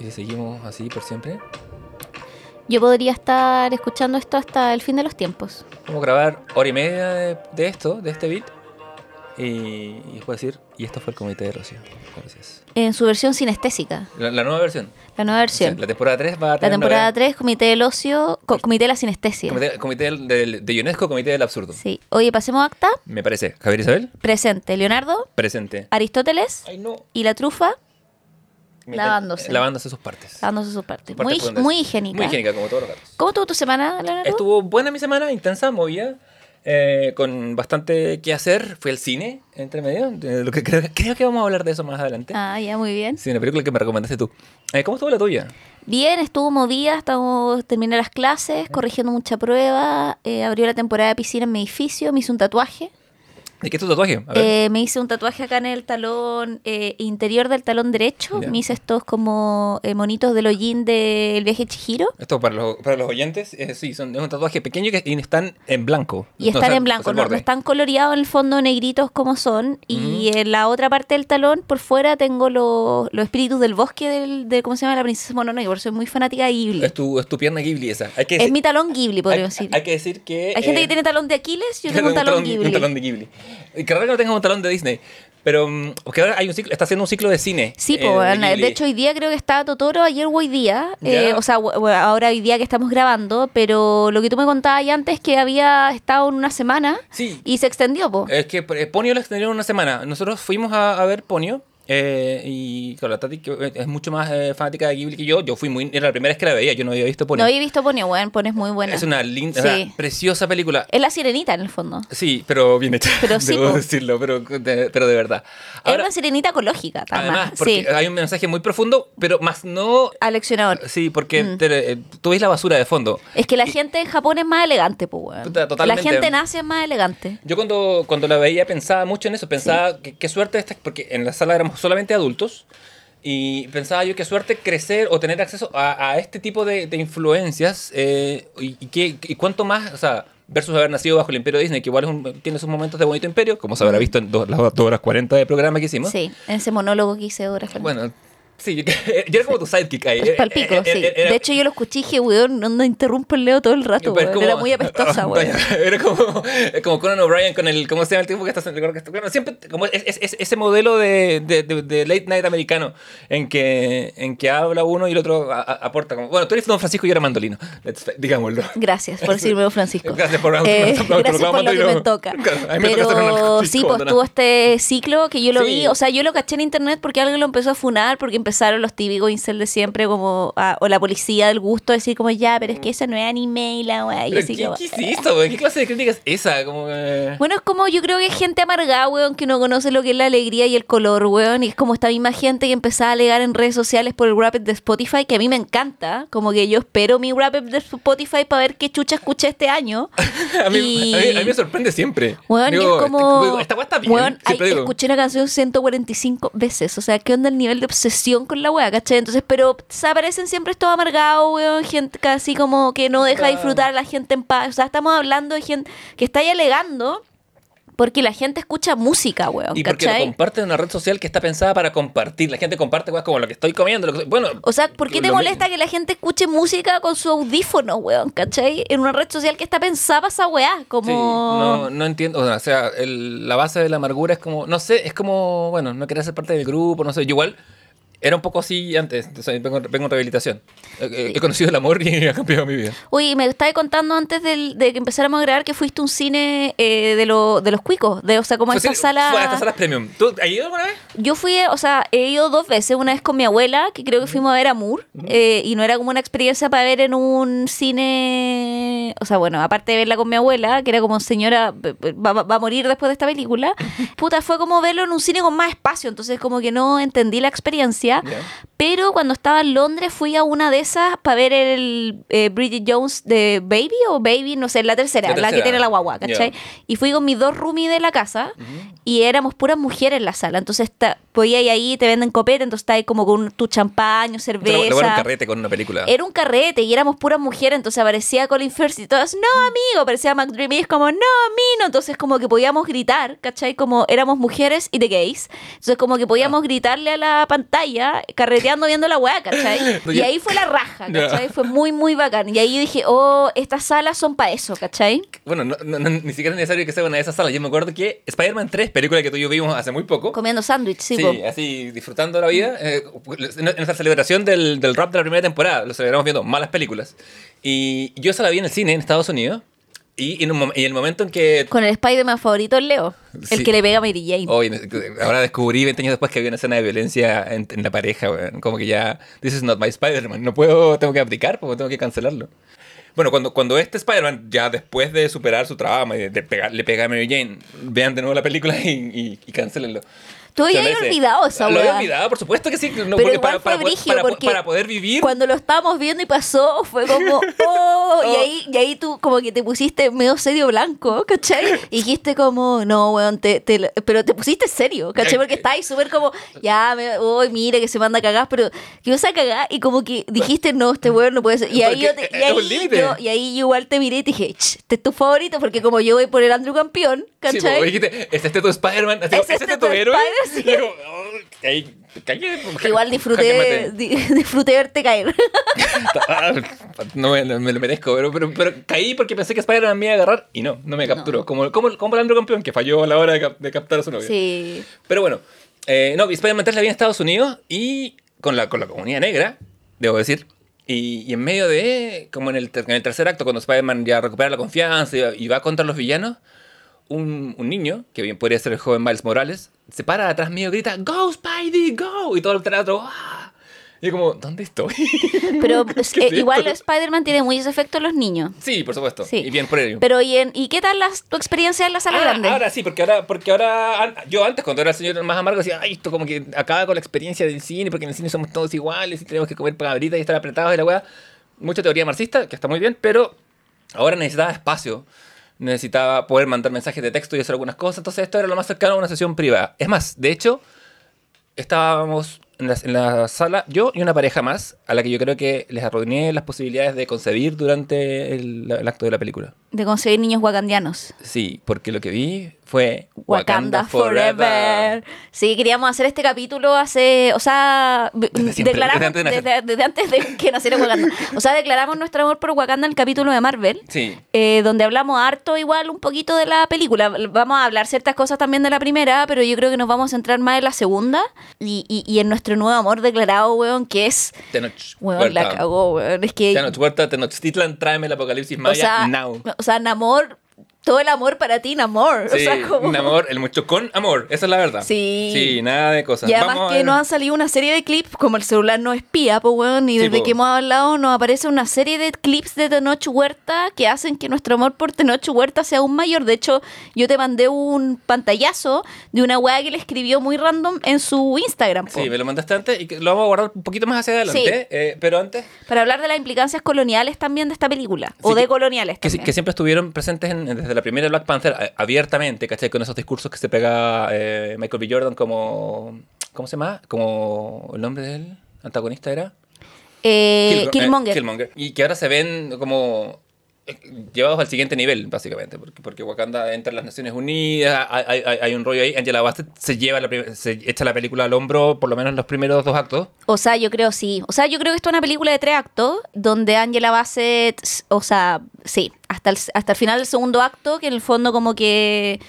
¿Y si seguimos así por siempre? Yo podría estar escuchando esto hasta el fin de los tiempos. Vamos a grabar hora y media de, de esto, de este beat. Y, y después decir, y esto fue el comité de Rocío. Gracias. En su versión sinestésica. La, la nueva versión. La nueva versión. La temporada 3 va a La tener temporada novedad. 3, Comité del Ocio, co- Comité de la Sinestesia. Comité, comité del- del- de UNESCO, Comité del Absurdo. Sí. Oye, pasemos a acta. Me parece. Javier Isabel, Presente. Leonardo, presente. Aristóteles Ay, no. y la trufa Lavándose. Lavándose sus partes. dándose sus partes. Sus partes Muy, muy higiénica. Muy higiénica, como todos los gatos. ¿Cómo estuvo tu semana, Leonardo? Estuvo buena mi semana, intensa, movida, eh, con bastante que hacer. Fui al cine entre medio. lo que creo, creo que vamos a hablar de eso más adelante. Ah, ya, muy bien. Sí, una película que me recomendaste tú. Eh, ¿Cómo estuvo la tuya? Bien, estuvo movida, estamos, terminé las clases, corrigiendo mucha prueba, eh, abrió la temporada de piscina en mi edificio, me hice un tatuaje. ¿De qué es tu tatuaje? A ver. Eh, me hice un tatuaje acá en el talón eh, interior del talón derecho. Ya. Me hice estos como eh, monitos del hollín del viaje Chihiro. Esto para los, para los oyentes, eh, sí, son, es un tatuaje pequeño que y están en blanco. Y No, están o sea, en blanco, o sea, el no, están coloreados en el fondo negritos como son. Y en la otra parte del talón, por fuera, tengo los, los espíritus del bosque del, de, ¿cómo se llama? La princesa Mononoke, porque soy muy fanática de Ghibli. Es tu, es tu pierna Ghibli esa. Hay que Es mi talón Ghibli, podríamos decir. hay que decir que... Hay gente eh, que tiene talón de Aquiles, yo tengo un talón, de- Ghibli. Un talón de Ghibli. Que raro que no tengas un talón de Disney. Pero, mm, porque ahora hay un ciclo, está haciendo un ciclo de cine. Sí, eh, po. Ghibli. de hecho hoy día creo que estaba Totoro, ayer o hoy día, eh, o sea, ahora hoy día que estamos grabando, pero lo que tú me contabas ya antes es que había estado en una semana Sí. y se extendió, po. Es que eh, Ponio lo extendieron una semana. Nosotros fuimos a, a ver Ponio. Eh, y claro, la Tati que es mucho más eh, fanática de Ghibli que yo. Yo fui muy. Era la primera vez que la veía. Yo no había visto Ponio. no había visto Ponio, weón, Ponio es muy buena. es una linda, Sí. preciosa película. Es la sirenita en el fondo. Sí, pero bien hecha. Pero sí, debo decirlo, pero de, pero de verdad. es Ahora, una sirenita ecológica, además, además. porque Sí, hay un mensaje muy profundo, pero más no. aleccionador. Sí, porque Mm. te- eh, tú ves la basura de fondo. Es que la gente en Japón es más elegante, pues, weón. Puta, La totalmente. gente nace más elegante. Yo cuando, cuando la veía pensaba mucho en eso, pensaba que- qué suerte esta, porque en la sala éramos solamente adultos, y pensaba yo qué suerte crecer o tener acceso a, a este tipo de, de influencias, eh, y, y, qué- y cuánto más, o sea, versus haber nacido bajo el imperio Disney, que igual es un- tiene sus momentos de bonito imperio, como se habrá visto en do- las dos horas 40 de programa que hicimos. Sí, en ese monólogo que hice ahora. Bueno, sí, yo, era como tu sidekick ahí. Palpico, sí. era- De hecho, yo lo escuché y dije, weón, no, no interrumpe el Leo todo el rato, weón. como- Era muy apestosa, weón. Era como, como Conan O'Brien con el. ¿Cómo se llama el tipo que está que está- bueno, siempre. Como es, es- es- ese modelo de, de- de- de late night americano en que, en que habla uno y el otro a- a- aporta. Como, bueno, tú eres Don Francisco y yo era Mandolino. Digámoslo. Gracias por decirme, don Francisco. Gracias por Eh, gracias por lo que me toca. Claro, me Pero alcohólico, sí, pues tuvo este ciclo que yo lo Sí. vi. O sea, yo lo caché en internet porque alguien lo empezó a funar, porque empezaron los típicos incel de siempre, como. ah, o la policía del gusto, decir, como, ya, pero es que eso no es anime y la weá. ¿Qué, como- ¿Qué? ¿Qué clase de crítica es esa? Como, eh, Bueno, es como yo creo que es gente amargada, weón, que no conoce lo que es la alegría y el color, weón. Y es como esta misma gente que empezaba a alegar en redes sociales por el wrap de Spotify, que a mí me encanta. Como que yo espero mi wrap de Spotify para ver qué chucha escuché este año. a, mí, y- a, mí, a mí me sorprende siempre. Weón, Digo, es como. esta weá está bien. Weón, ay, siempre digo. escuché una canción 145 veces. O sea, ¿qué onda el nivel de obsesión con la weá, cachai? Entonces, pero se aparecen siempre estos amargados, weón. Gente casi como que no deja disfrutar a la gente en paz. O sea, estamos hablando de gente que está ahí alegando porque la gente escucha música, weón, Y porque lo ¿cachai? comparte en una red social que está pensada para compartir. La gente comparte cosas como lo que estoy comiendo. lo que- bueno, O sea, ¿por qué te lo molesta que la gente escuche música con su audífono, weón? ¿Cachai? En una red social que está pensada para esa weá. Como. Sí, no, no entiendo. O sea, el- la base de la amargura es como, no sé, es como, bueno, no querer ser parte del grupo, no sé. Yo igual era un poco así antes. vengo, vengo en rehabilitación. Eh, He conocido el amor y ha cambiado mi vida. Oye, me estabas contando antes del- de que empezáramos a grabar que fuiste a un cine eh, de, lo- de los cuicos, de, o sea, como Fue esta sala... Fue a estas salas premium. ¿Tú has ido alguna vez? Yo fui, o sea, he ido dos veces, una vez con mi abuela, que creo que fuimos a ver a Moore, eh, y no era como una experiencia para ver en un cine, o sea, bueno, aparte de verla con mi abuela, que era como señora, va, va- va a morir después de esta película, puta, fue como verlo en un cine con más espacio, entonces como que no entendí la experiencia, Pero cuando estaba en Londres fui a una de esas para ver el eh, Bridget Jones de Baby o Baby, no sé, la tercera, La la, que tercera. tiene la guagua, ¿cachai? Y fui con mis dos roomies de la casa y éramos puras mujeres en la sala. Entonces está, podía ir ahí, te venden copete, entonces está ahí como con tu champaño, cerveza. Luego era un carrete con una película. Era un carrete y éramos puras mujeres, entonces aparecía Colin Firth y todas, no amigo, aparecía McDreamy y es como, no amigo, entonces como que podíamos gritar, ¿cachai? Como éramos mujeres y de gays, entonces como que podíamos gritarle a la pantalla playa, carreteando viendo la weá, ¿cachai? Y ahí fue la raja. ¿cachai? Fue muy, muy bacán. Y ahí dije, oh, estas salas son para eso, ¿cachai? Bueno, no- no- no- ni siquiera es necesario que sea una de esas salas. Yo me acuerdo que Spider-Man 3, película que tú y yo vimos hace muy poco. Comiendo sándwich, sí, Sí, po. así disfrutando la vida. eh, en nuestra celebración del, del rap de la primera temporada, lo celebramos viendo malas películas. Y yo esa la vi en el cine en Estados Unidos. Y en, un y el momento en que. Con el Spider-Man favorito, el Leo. El que le pega a Mary Jane. Ahora descubrí 20 años después que había una escena de violencia en, en la pareja, weón. Como que ya. This is not my Spider-Man. No puedo. Tengo que aplicar porque tengo que cancelarlo. Bueno, cuando, cuando este Spider-Man, ya después de superar su trauma y de, de pegar, le pega a Mary Jane, vean de nuevo la película y, y, y cancelenlo. Tú Se habías olvidado esa Lo había olvidado, por supuesto que sí. no, Pero igual para, fue para, porque para poder vivir. Cuando lo estábamos viendo y pasó, fue como, oh, y Oh. ahí, y ahí tú como que te pusiste medio serio blanco, ¿cachai? Y dijiste como, no, weón, te, te- pero te pusiste serio, ¿cachai? Porque estabas súper como, ya, me, uy, mire que se manda a cagar, pero que vas a cagar y como que dijiste, no, este weón no puede ser. Y ahí, yo te- y es ahí, yo, y ahí igual te miré y te dije, "Ch, este es tu favorito, porque como yo voy por el Andrew campeón, Sí, ¿cachai? como dijiste, ¿es este tu Spider-Man? ¿Es ¿Es este tu tu héroe? Spider-Man? Sí. Y yo como, oh, ahí, cagué, ja- Igual disfruté, di- disfruté verte caer. No me, me lo merezco, pero, pero, pero caí porque pensé que Spider-Man me iba a agarrar y no, no me capturó. Como, como, como el Andrew campeón que falló a la hora de, de captar a su novia. sí. Pero bueno, eh, no, Spider-Man 3 la vi en Estados Unidos y con la, con la comunidad negra, debo decir. Y, y en medio de, como en el, en el tercer acto, cuando Spider-Man ya recupera la confianza y, va- y va contra los villanos, un, un niño, que bien podría ser el joven Miles Morales, se para de atrás mío grita, ¡Go, Spidey, go! Y todo el teatro, ¡ah! Y yo como, ¿dónde estoy? Pero ¿Qué eh, es igual? Spider-Man tiene muchos efectos en los niños. sí, por supuesto. Sí. Y bien por ello. Pero ¿y, en- ¿y qué tal las- tu experiencia en la sala Ah, grande? Ahora sí, porque ahora, porque ahora yo antes cuando era el señor más amargo decía, ay, esto como que acaba con la experiencia del cine, porque en el cine somos todos iguales y tenemos que comer palabritas y estar apretados y la weá. Mucha teoría marxista, que está muy bien, pero ahora necesitaba espacio. Necesitaba poder mandar mensajes de texto y hacer algunas cosas. Entonces esto era lo más cercano a una sesión privada. Es más, de hecho, estábamos en la, en la sala, yo y una pareja más, a la que yo creo que les arruiné las posibilidades de concebir durante el, el acto de la película. De conseguir niños wakandianos. Sí, porque lo que vi fue Wakanda, forever. Sí, queríamos hacer este capítulo hace, o sea, b- Desde siempre, declaramos desde antes de nacer. desde, desde antes de que naciera Wakanda. O sea, declaramos nuestro amor por Wakanda en el capítulo de Marvel. Sí. eh, donde hablamos harto igual un poquito de la película. Vamos a hablar ciertas cosas también de la primera, pero yo creo que nos vamos a centrar más en la segunda y, y- y en nuestro nuevo amor declarado, weón, que es, Tenoch weón, la cagó, weón. Es que, Tenoch Huerta, Tenochtitlan, tráeme el apocalipsis o maya sea, now. o sea, Namor, todo el amor para ti, Namor. Sí, o sea, como... un amor, el mucho con amor, esa es la verdad. Sí. Sí, nada de cosas. Y además Vamos que nos han salido una serie de clips, como el celular no espía, pues weón, y Sí, desde po. que hemos hablado nos aparece una serie de clips de Tenoch Huerta que hacen que nuestro amor por Tenoch Huerta sea aún mayor. De hecho, yo te mandé un pantallazo de una weá que le escribió muy random en su Instagram. po. Sí, me lo mandaste antes y que lo vamos a guardar un poquito más hacia adelante. eh, pero antes, Para hablar de las implicancias coloniales también de esta película. Sí, o de que- coloniales que, también. que siempre estuvieron presentes en- desde la primera Black Panther a- abiertamente, ¿cachai? Con esos discursos que se pega eh, Michael B. Jordan como. ¿Cómo se llama? Como el nombre del antagonista era. Eh, Killmo- Killmonger. eh, Killmonger. Y que ahora se ven como eh, llevados al siguiente nivel, básicamente, porque, porque Wakanda entra en las Naciones Unidas, hay, hay- hay- un rollo ahí, Angela Bassett se lleva la, se echa la película al hombro, por lo menos los primeros dos actos. O sea, yo creo sí. O sea, yo creo que esto es una película de tres actos donde Angela Bassett, o sea, sí, hasta el, hasta el final del segundo acto, que en el fondo como que...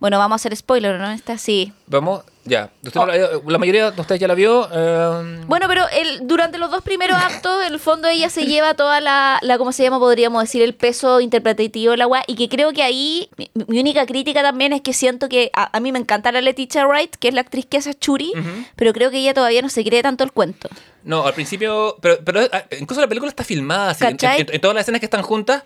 Bueno, vamos a hacer spoiler, ¿no? Está así. Vamos, ya. Usted no la, la mayoría de ustedes ya la vio. eh, Bueno, pero el, durante los dos primeros actos, en el fondo ella se lleva toda la, la ¿cómo se llama? Podríamos decir, el peso interpretativo de la weá. Y que creo que ahí, mi, mi única crítica también es que siento que a, a mí me encanta la Leticia Wright, que es la actriz que hace Churi, pero creo que ella todavía no se cree tanto el cuento. No, al principio, pero, pero ah, incluso la película está filmada así. En- en todas las escenas que están juntas,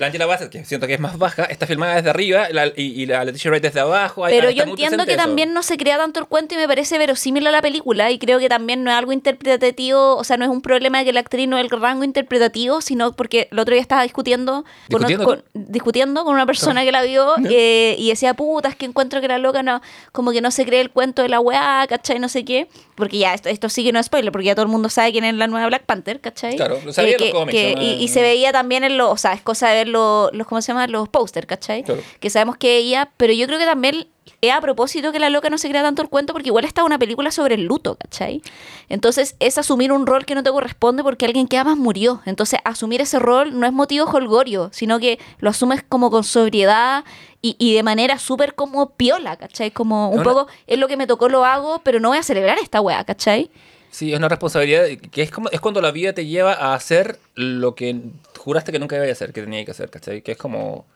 la Angela Bassett, que siento que es más baja, está filmada desde arriba la- y, y la Leticia Wright desde abajo. Pero yo entiendo que eso. también no se crea tanto el cuento y me parece verosímil a la película y creo que también no es algo interpretativo, o sea, no es un problema de que la actriz no es el rango interpretativo, sino porque el otro día estaba discutiendo con, ¿Discutiendo con- discutiendo con una persona que la vio eh, y decía, puta, es que encuentro que la loca no, como que no se cree el cuento de la weá, ¿cachai? No sé qué, porque ya, esto, esto sí que no es spoiler, porque ya todo el mundo sabe quién es la nueva Black Panther, ¿cachai? Claro, lo sabía los que- cómics, que- ¿no? y, y se veía también en los, o sea, es cosa de ver los, los ¿cómo se llama? Los póster, ¿cachai? Claro. que sabemos que ella, pero yo creo que también es a propósito que la loca no se crea tanto el cuento porque igual está una película sobre el luto, ¿cachai? Entonces es asumir un rol que no te corresponde porque alguien que amas murió. Entonces asumir ese rol no es motivo holgorio, sino que lo asumes como con sobriedad y, y de manera súper como piola, ¿cachai? Como un No, no. poco, es lo que me tocó, lo hago, pero no voy a celebrar esta weá, ¿cachai? Sí, es una responsabilidad que es como es cuando la vida te lleva a hacer lo que juraste que nunca iba a hacer, que tenía que hacer, ¿cachai? Que es como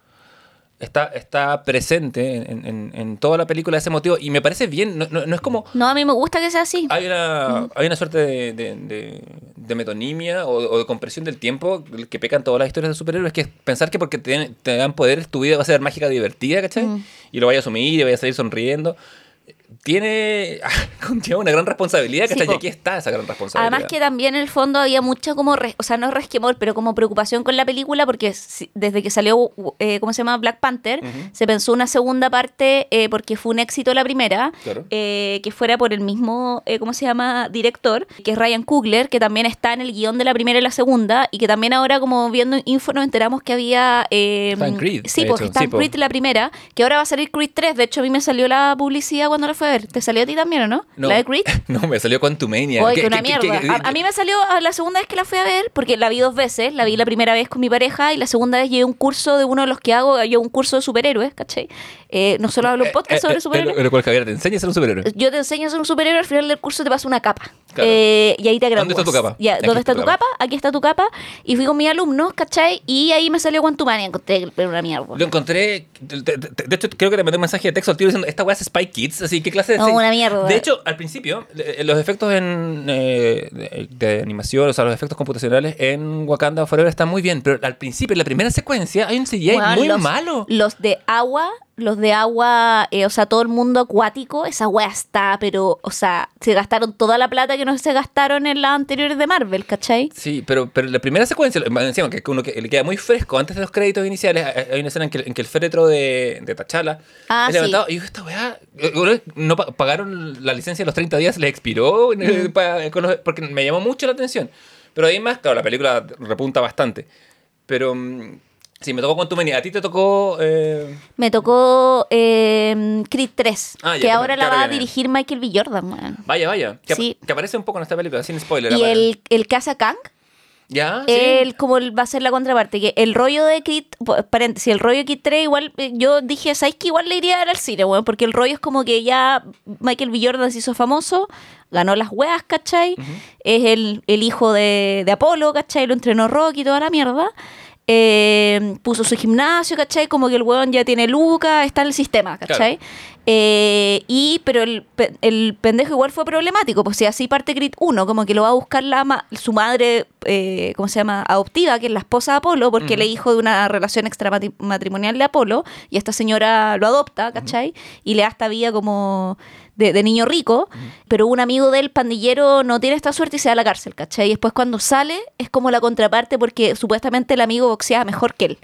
está, está presente en, en- en toda la película ese motivo y me parece bien, no, no- no es como No, a mí me gusta que sea así. hay una, hay una suerte de, de, de- de metonimia o, o de compresión del tiempo que pecan todas las historias de superhéroes, que es pensar que porque te, te dan poderes tu vida va a ser mágica, divertida, ¿cachai? Mm. Y lo vayas a asumir y vayas a salir sonriendo. Tiene conlleva una gran responsabilidad, Sí, po. y aquí está esa gran responsabilidad. Además que también en el fondo había mucha como, o sea, no resquemor, pero como preocupación con la película porque desde que salió, eh, ¿cómo se llama? Black Panther, se pensó una segunda parte eh, porque fue un éxito la primera, Claro. eh, que fuera por el mismo, eh, ¿cómo se llama? Director, que es Ryan Coogler, que también está en el guion de la primera y la segunda, y que también ahora como viendo info nos enteramos que había... Eh, Está en Creed, Sí, pues está sí. Creed la primera, que ahora va a salir Creed 3, de hecho a mí me salió la publicidad cuando la fue ver, ¿te salió a ti también o no? No, ¿La de Creed? no, me salió Quantumania. Oye, ¿Qué- que una qué- mierda. qué- a, a mí me salió la segunda vez que la fui a ver, porque la vi dos veces. La vi la primera vez con mi pareja y la segunda vez llevé un curso de uno de los que hago, yo un curso de superhéroes, ¿cachai? Eh, no solo hablo en podcast Eh, sobre eh, superhéroes. Pero, pero Javier, te enseña a ser un superhéroe. Yo te enseño a ser un superhéroe, al final del curso te paso una capa. Claro. Eh, y ahí te gradúas. ¿Dónde está tu capa? Ya, ¿Dónde está tu capa? Aquí está tu capa. Y fui con mis alumnos, ¿cachai? Y ahí me salió Quantumania. Encontré una mierda. Lo encontré. De, hecho, creo que le mandé un mensaje de texto al tiro diciendo: Esta weá es Spy Kids. Así, ¿qué clase de.? No, una mierda. De hecho, al principio, eh, los efectos en, eh, de, de animación, o sea, los efectos computacionales en Wakanda Forever están muy bien. Pero al principio, en la primera secuencia, hay un CGI muy los- malo. Los de agua, los de agua, eh, o sea, todo el mundo acuático, esa wea está, pero, o sea, se gastaron toda la plata que no se gastaron en las anteriores de Marvel, ¿cachai? Sí, pero, pero la primera secuencia, encima, que uno que le queda muy fresco antes de los créditos iniciales, hay una escena en que, en que el féretro de, de T'Challa Ah, es levantado. Y yo, esta weá, eh, no pa- pagaron la licencia de los 30 días, les expiró, eh, los- porque me llamó mucho la atención. Pero además, claro, la película repunta bastante. Pero mm, sí, me tocó con tu A ti te tocó. eh, Me tocó eh, Creed 3, Ah, que ahora la va a dirigir Michael B. Jordan, weón. vaya, vaya. Que, Sí. que aparece un poco en esta película, sin spoiler. Y el, el Casa Kang, ¿Ya? ¿Sí? él como el- va a ser la contraparte, que el rollo de Creed, paréntesis, el rollo de Creed 3 igual, eh, yo dije, ¿sabes que igual le iría a dar al cine, weón? Porque el rollo es como que ya Michael B. Jordan se hizo famoso, ganó las weas, ¿cachai? Es el, el hijo de, de Apolo, ¿cachai? Lo entrenó Rocky y toda la mierda. Eh, puso su gimnasio, ¿cachai? Como que el weón ya tiene Luca, está en el sistema, ¿cachai? Eh, y, pero el, el pendejo igual fue problemático, pues si así parte Creed 1, como que lo va a buscar la ma- su madre, eh, ¿cómo se llama? Adoptiva, que es la esposa de Apolo, porque él es hijo de una relación extramatrimonial de Apolo, y esta señora lo adopta, ¿cachai? Y le da esta vida como de, de niño rico, pero un amigo del pandillero no tiene esta suerte y se va a la cárcel, ¿cachai? Y después cuando sale es como la contraparte porque supuestamente el amigo boxea mejor que él.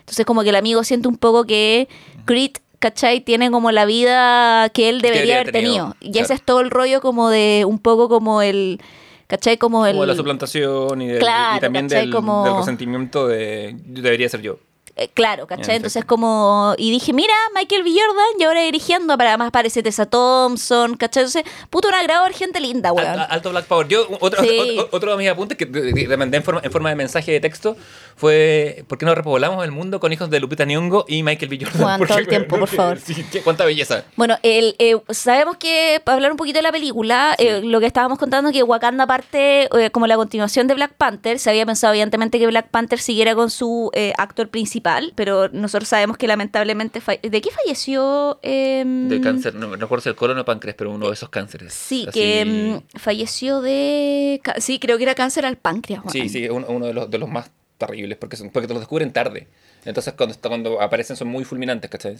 Entonces como que el amigo siente un poco que Creed, ¿cachai? Tiene como la vida que él debería debería haber tenido, tenido. Y claro. ese es todo el rollo como de un poco como el... ¿Cachai? Como el... Como de la suplantación y, del- Claro, y también del, Como- del resentimiento de debería ser yo. Eh, claro, ¿cachai? Entonces como... Y dije, mira, Michael B. Jordan, y ahora dirigiendo, para más aparece Tessa Thompson, ¿cachai? Entonces, puto, un agrado gente linda, weón. Al- Alto Black Power. Yo, otro, Sí. otro, otro de mis apuntes que te- mandé en forma, en forma de mensaje de texto fue ¿por qué no repoblamos el mundo con hijos de Lupita Nyong'o y Michael B. Jordan? Juan, todo el tiempo, por favor. Sí, qué- cuánta belleza. Bueno, el, eh, sabemos que, para hablar un poquito de la película, eh, lo que estábamos contando que Wakanda parte eh, como la continuación de Black Panther. Se había pensado evidentemente que Black Panther siguiera con su actor principal, pero nosotros sabemos que lamentablemente... ¿De qué falleció? Em, De cáncer, no, no recuerdo si el colon o páncreas, pero uno de esos cánceres. Sí, Así- que mm, falleció de... Sí, creo que era cáncer al páncreas. Sí, sí, uno, uno de, los, de los más terribles, porque, son, porque te los descubren tarde. Entonces cuando, cuando aparecen son muy fulminantes, ¿cachai?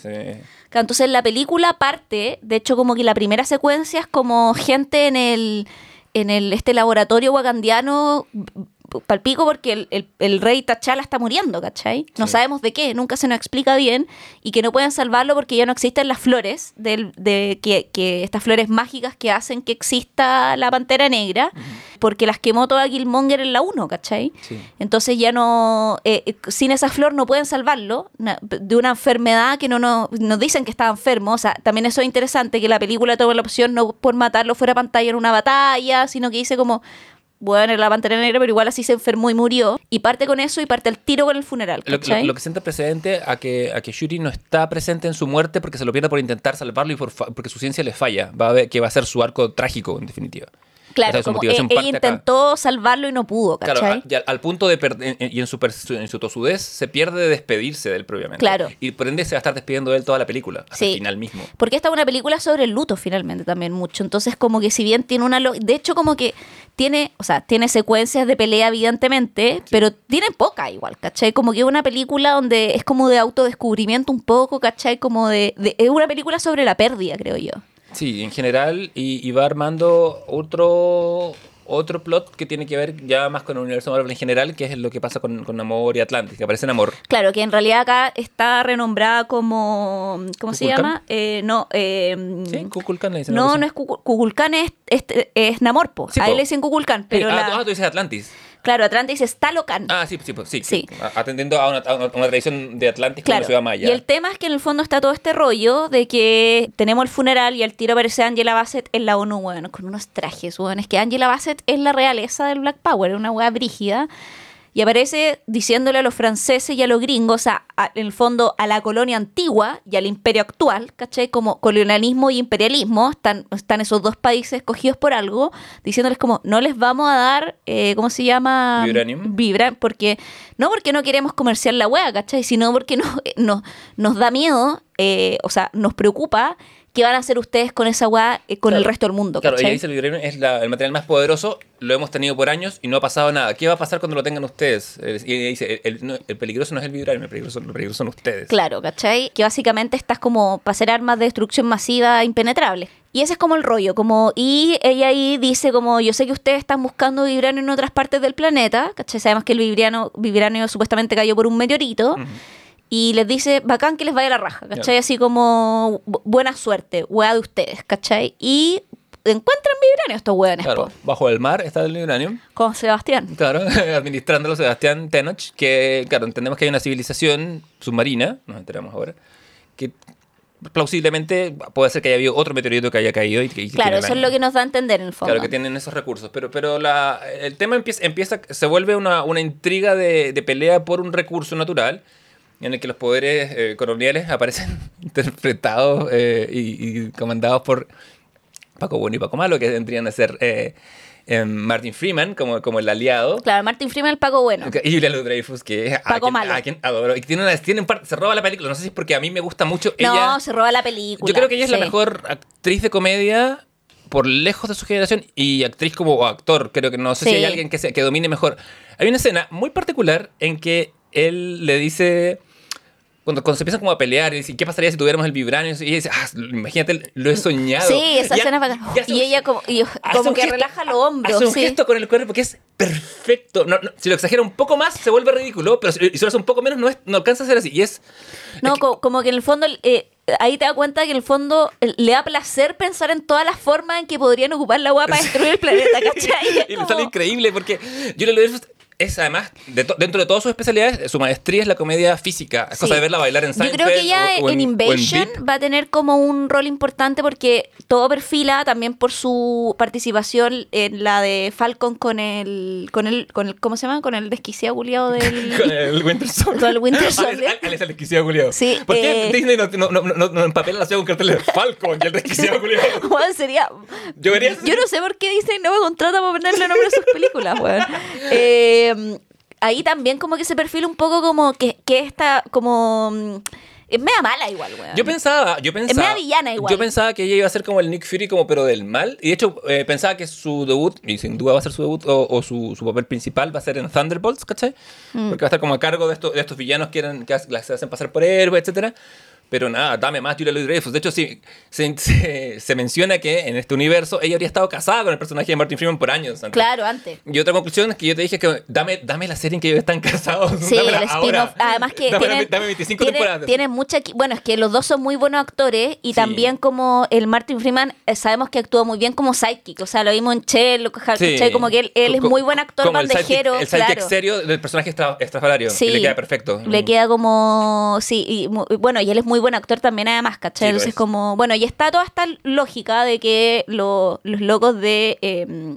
Entonces la película parte, de hecho como que la primera secuencia es como gente en el en el este laboratorio wakandiano palpico porque el, el- el rey T'Challa está muriendo, ¿cachai? No Sí. sabemos de qué, nunca se nos explica bien y que no pueden salvarlo porque ya no existen las flores, del, de que, que estas flores mágicas que hacen que exista la pantera negra, porque las quemó toda Killmonger en la 1, ¿cachai? Sí. Entonces ya no, eh, eh, sin esa flor no pueden salvarlo de una enfermedad que no nos, nos dicen que estaba enfermo. O sea, también eso es interesante, que la película toma la opción no por matarlo fuera pantalla en una batalla, sino que dice como, bueno, era la pantera negra, pero igual así se enfermó y murió. Y parte con eso y parte el tiro con el funeral, Lo, lo- ¿cachai? lo que sienta precedente a que, a que Shuri no está presente en su muerte porque se lo pierde por intentar salvarlo y por porque su ciencia le falla. Va a ver que va a ser su arco trágico, en definitiva. Claro, O sea, su como motivación eh, ella acá. intentó salvarlo y no pudo, ¿cachai? Claro, y al, al punto de perder, y en su, en su tosudez se pierde de despedirse de él propiamente. Claro. Y por ende se va a estar despidiendo de él toda la película, hasta Sí. el final mismo. Porque esta es una película sobre el luto finalmente también mucho. Entonces como que si bien tiene una... lo- De hecho como que tiene, o sea, tiene secuencias de pelea evidentemente, pero tiene poca igual, ¿cachai? Como que es una película donde es como de autodescubrimiento un poco, ¿cachai? Como de... de- es una película sobre la pérdida, creo yo. Sí, en general, y, y va armando otro otro plot que tiene que ver ya más con el universo Marvel en general, que es lo que pasa con, con Namor y Atlantis, que aparece en Amor. Claro, que en realidad acá está renombrada como... ¿Cómo se llama? Eh, no, eh, Sí, Kukulkan le dicen No, no es Kuku- Kukulkan, es, es, es Namorpo. Sí, a po. él le dicen Kukulkan, pero ah, la... ah, tú dices Atlantis. Claro, Atlantis es Talocan. Ah, sí, sí, pues, sí, Sí. Atendiendo a una, a una- tradición de Atlantis como Claro. la ciudad maya. Y el tema es que en el fondo está todo este rollo de que tenemos el funeral y al tiro aparece Angela Bassett en la ONU, bueno, con unos trajes, bueno, es que Angela Bassett es la realeza del Black Power, una weá brígida. Y aparece diciéndole a los franceses y a los gringos, o sea, a- en el fondo a la colonia antigua y al imperio actual, ¿cachai? Como colonialismo y imperialismo, están, están esos dos países escogidos por algo, diciéndoles como, no les vamos a dar, eh, ¿cómo se llama? Vibranium. Vibra, porque, no porque no queremos comerciar la wea, ¿cachai? Sino porque no, no- nos da miedo, eh, o sea, nos preocupa qué van a hacer ustedes con esa wea eh, con Claro. el resto del mundo, Claro, ella dice el vibranium es la- el material más poderoso, lo hemos tenido por años y no ha pasado nada. ¿Qué va a pasar cuando lo tengan ustedes? Eh, Y ella dice, el, el- no, el peligroso no es el vibranium, el peligroso, el peligroso son ustedes. Claro, ¿cachai? Que básicamente estás como para hacer armas de destrucción masiva impenetrables. Y ese es como el rollo, como, y ella ahí dice como, yo sé que ustedes están buscando vibranio en otras partes del planeta, ¿cachai? Sabemos que el vibranio, vibranio supuestamente cayó por un meteorito. Y les dice, bacán que les vaya la raja, ¿cachai? Claro. Así como, bu- buena suerte, weá de ustedes, ¿cachai? Y encuentran vibranio estos weones, Claro, bajo el mar está el vibranium. con Sebastián. Claro, administrándolo Sebastián Tenoch, que, claro, entendemos que hay una civilización submarina, nos enteramos ahora, que plausiblemente puede ser que haya habido otro meteorito que haya caído y que... y Claro, eso es lo que nos da a entender en el fondo. Claro, que tienen esos recursos, pero, pero la, el tema empieza, empieza, se vuelve una, una intriga de, de pelea por un recurso natural en el que los poderes eh, coloniales aparecen interpretados eh, y, y comandados por Paco Bueno y Paco Malo, que tendrían a ser eh, eh, Martin Freeman como, como el aliado. Claro, Martin Freeman, el Paco Bueno. Y Julia Louis-Dreyfus, que es a Paco quien, Malo. a quien adoro. Y tiene una, tiene un par- se roba la película. No sé si es porque a mí me gusta mucho. ella, No, se roba la película. yo creo que ella es la mejor actriz de comedia por lejos de su generación y actriz como actor. Creo que no sé si hay alguien que, se- que domine mejor. Hay una escena muy particular en que él le dice. Cuando, cuando se empiezan como a pelear y dice, ¿qué pasaría si tuviéramos el vibranio? Y ella dice, ah, imagínate, lo he soñado. Sí, esa escena es bacán. y ella como, y como que gesto- relaja los hombros. Hace un sí. gesto con el cuerpo que es perfecto. No, no, si lo exagera un poco más, se vuelve ridículo, pero si, si lo hace un poco menos, no, es, no alcanza a ser así. Y es. No, es que- como que en el fondo, eh, ahí te das cuenta que en el fondo eh, le da placer pensar en todas las formas en que podrían ocupar la agua para destruir el planeta, ¿cachai? Es y le como- sale increíble porque Julia Louis es además, de dentro de todas sus especialidades, su maestría es la comedia física. Es Sí. cosa de verla bailar en Yo Seinfeld creo que ella en, Invasion va a tener como un rol importante porque todo perfila también por su participación en la de Falcon con el, con el, con el ¿cómo se llama? Con el desquiciado culiado del... Con el Winter Soldier. Con el Winter Soldier. Alex el desquiciado culiado. Sí, ¿Por qué eh, Disney no, no, no, no, empapela la ciudad con carteles de Falcon y el desquiciado culiado? Weón, sería. Yo vería Yo no sé por qué Disney no me contrata para ponerle nombre a sus películas, weón. Eh, ahí también como que se perfila un poco como que, que esta, como. mm, Es media mala igual, weón. Yo pensaba, yo pensaba. media villana igual. Yo pensaba que ella iba a ser como el Nick Fury, como pero del mal. Y de hecho, eh, pensaba que su debut, y sin duda va a ser su debut, o, o su, su papel principal va a ser en Thunderbolts, ¿cachai? Mm. Porque va a estar como a cargo de estos, de estos villanos que, eran, que se hacen pasar por héroes, etcétera. Pero nada, dame más Julia Louis Dreyfus. De hecho, sí, se, se- se menciona que en este universo ella habría estado casada con el personaje de Martin Freeman por años. antes. Claro, antes. Y otra conclusión es que yo te dije que dame, dame la serie en que ellos están casados. Sí, el spin-off. Además que Dame, tienen, dame 25 tienen- temporadas. tienen mucha... Bueno, es que los dos son muy buenos actores y Sí. también como el Martin Freeman eh, sabemos que actúa muy bien como sidekick. O sea, lo vimos en Chelo, Sí. Como que él, él es muy buen actor como bandejero. El sidekick claro. serio del personaje estrafalario. Sí. Y le queda perfecto. Le queda como. Sí, y bueno, y él es muy buen actor también, además, ¿cachai? Sí, Entonces, es. como. Bueno, y está toda esta lógica de que lo- los locos de. eh,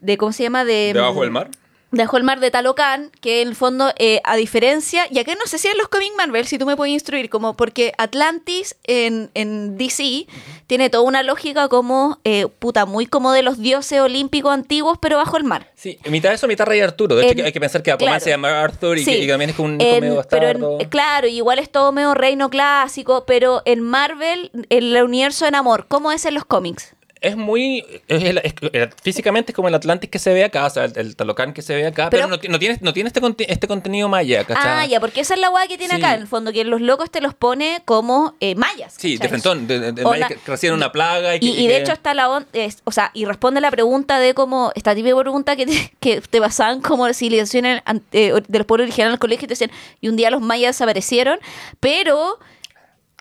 de ¿Cómo se llama? De. Debajo del mar. Debajo del mar de Talocan, que en el fondo, eh, a diferencia, y acá no sé si en los cómics Marvel, si tú me puedes instruir, como porque Atlantis en, en DC tiene toda una lógica como, eh, puta, muy como de los dioses olímpicos antiguos, pero bajo el mar. Sí, mitad de eso, mitad Rey Arturo. De hecho, En- hay que pensar que Aquaman claro. se llama Arthur y, Sí. que, y también es como un En- medio pero en- bastardo. eh, claro, igual es todo medio reino clásico, pero en Marvel, el universo en amor, ¿cómo es en los cómics? Es muy. es el- es- es- físicamente es como el Atlantis que se ve acá, o sea, el, el Talocán que se ve acá, pero, Pero- no, no tiene, no tiene este, conti- este contenido maya, ¿cachai? Ah, ya, porque esa es la hueá que tiene Sí. acá, en el fondo, que los locos te los pone como eh, mayas. Sí, de frentón, de, de, de O maya la- que reciben una plaga y, que- Y, y y de que- hecho está la on- es- o sea, y responde la pregunta de cómo, esta típica pregunta que te, que te basaban como civilizaciones an- eh, de los pueblos originales del colegio y te decían, y un día los mayas desaparecieron, pero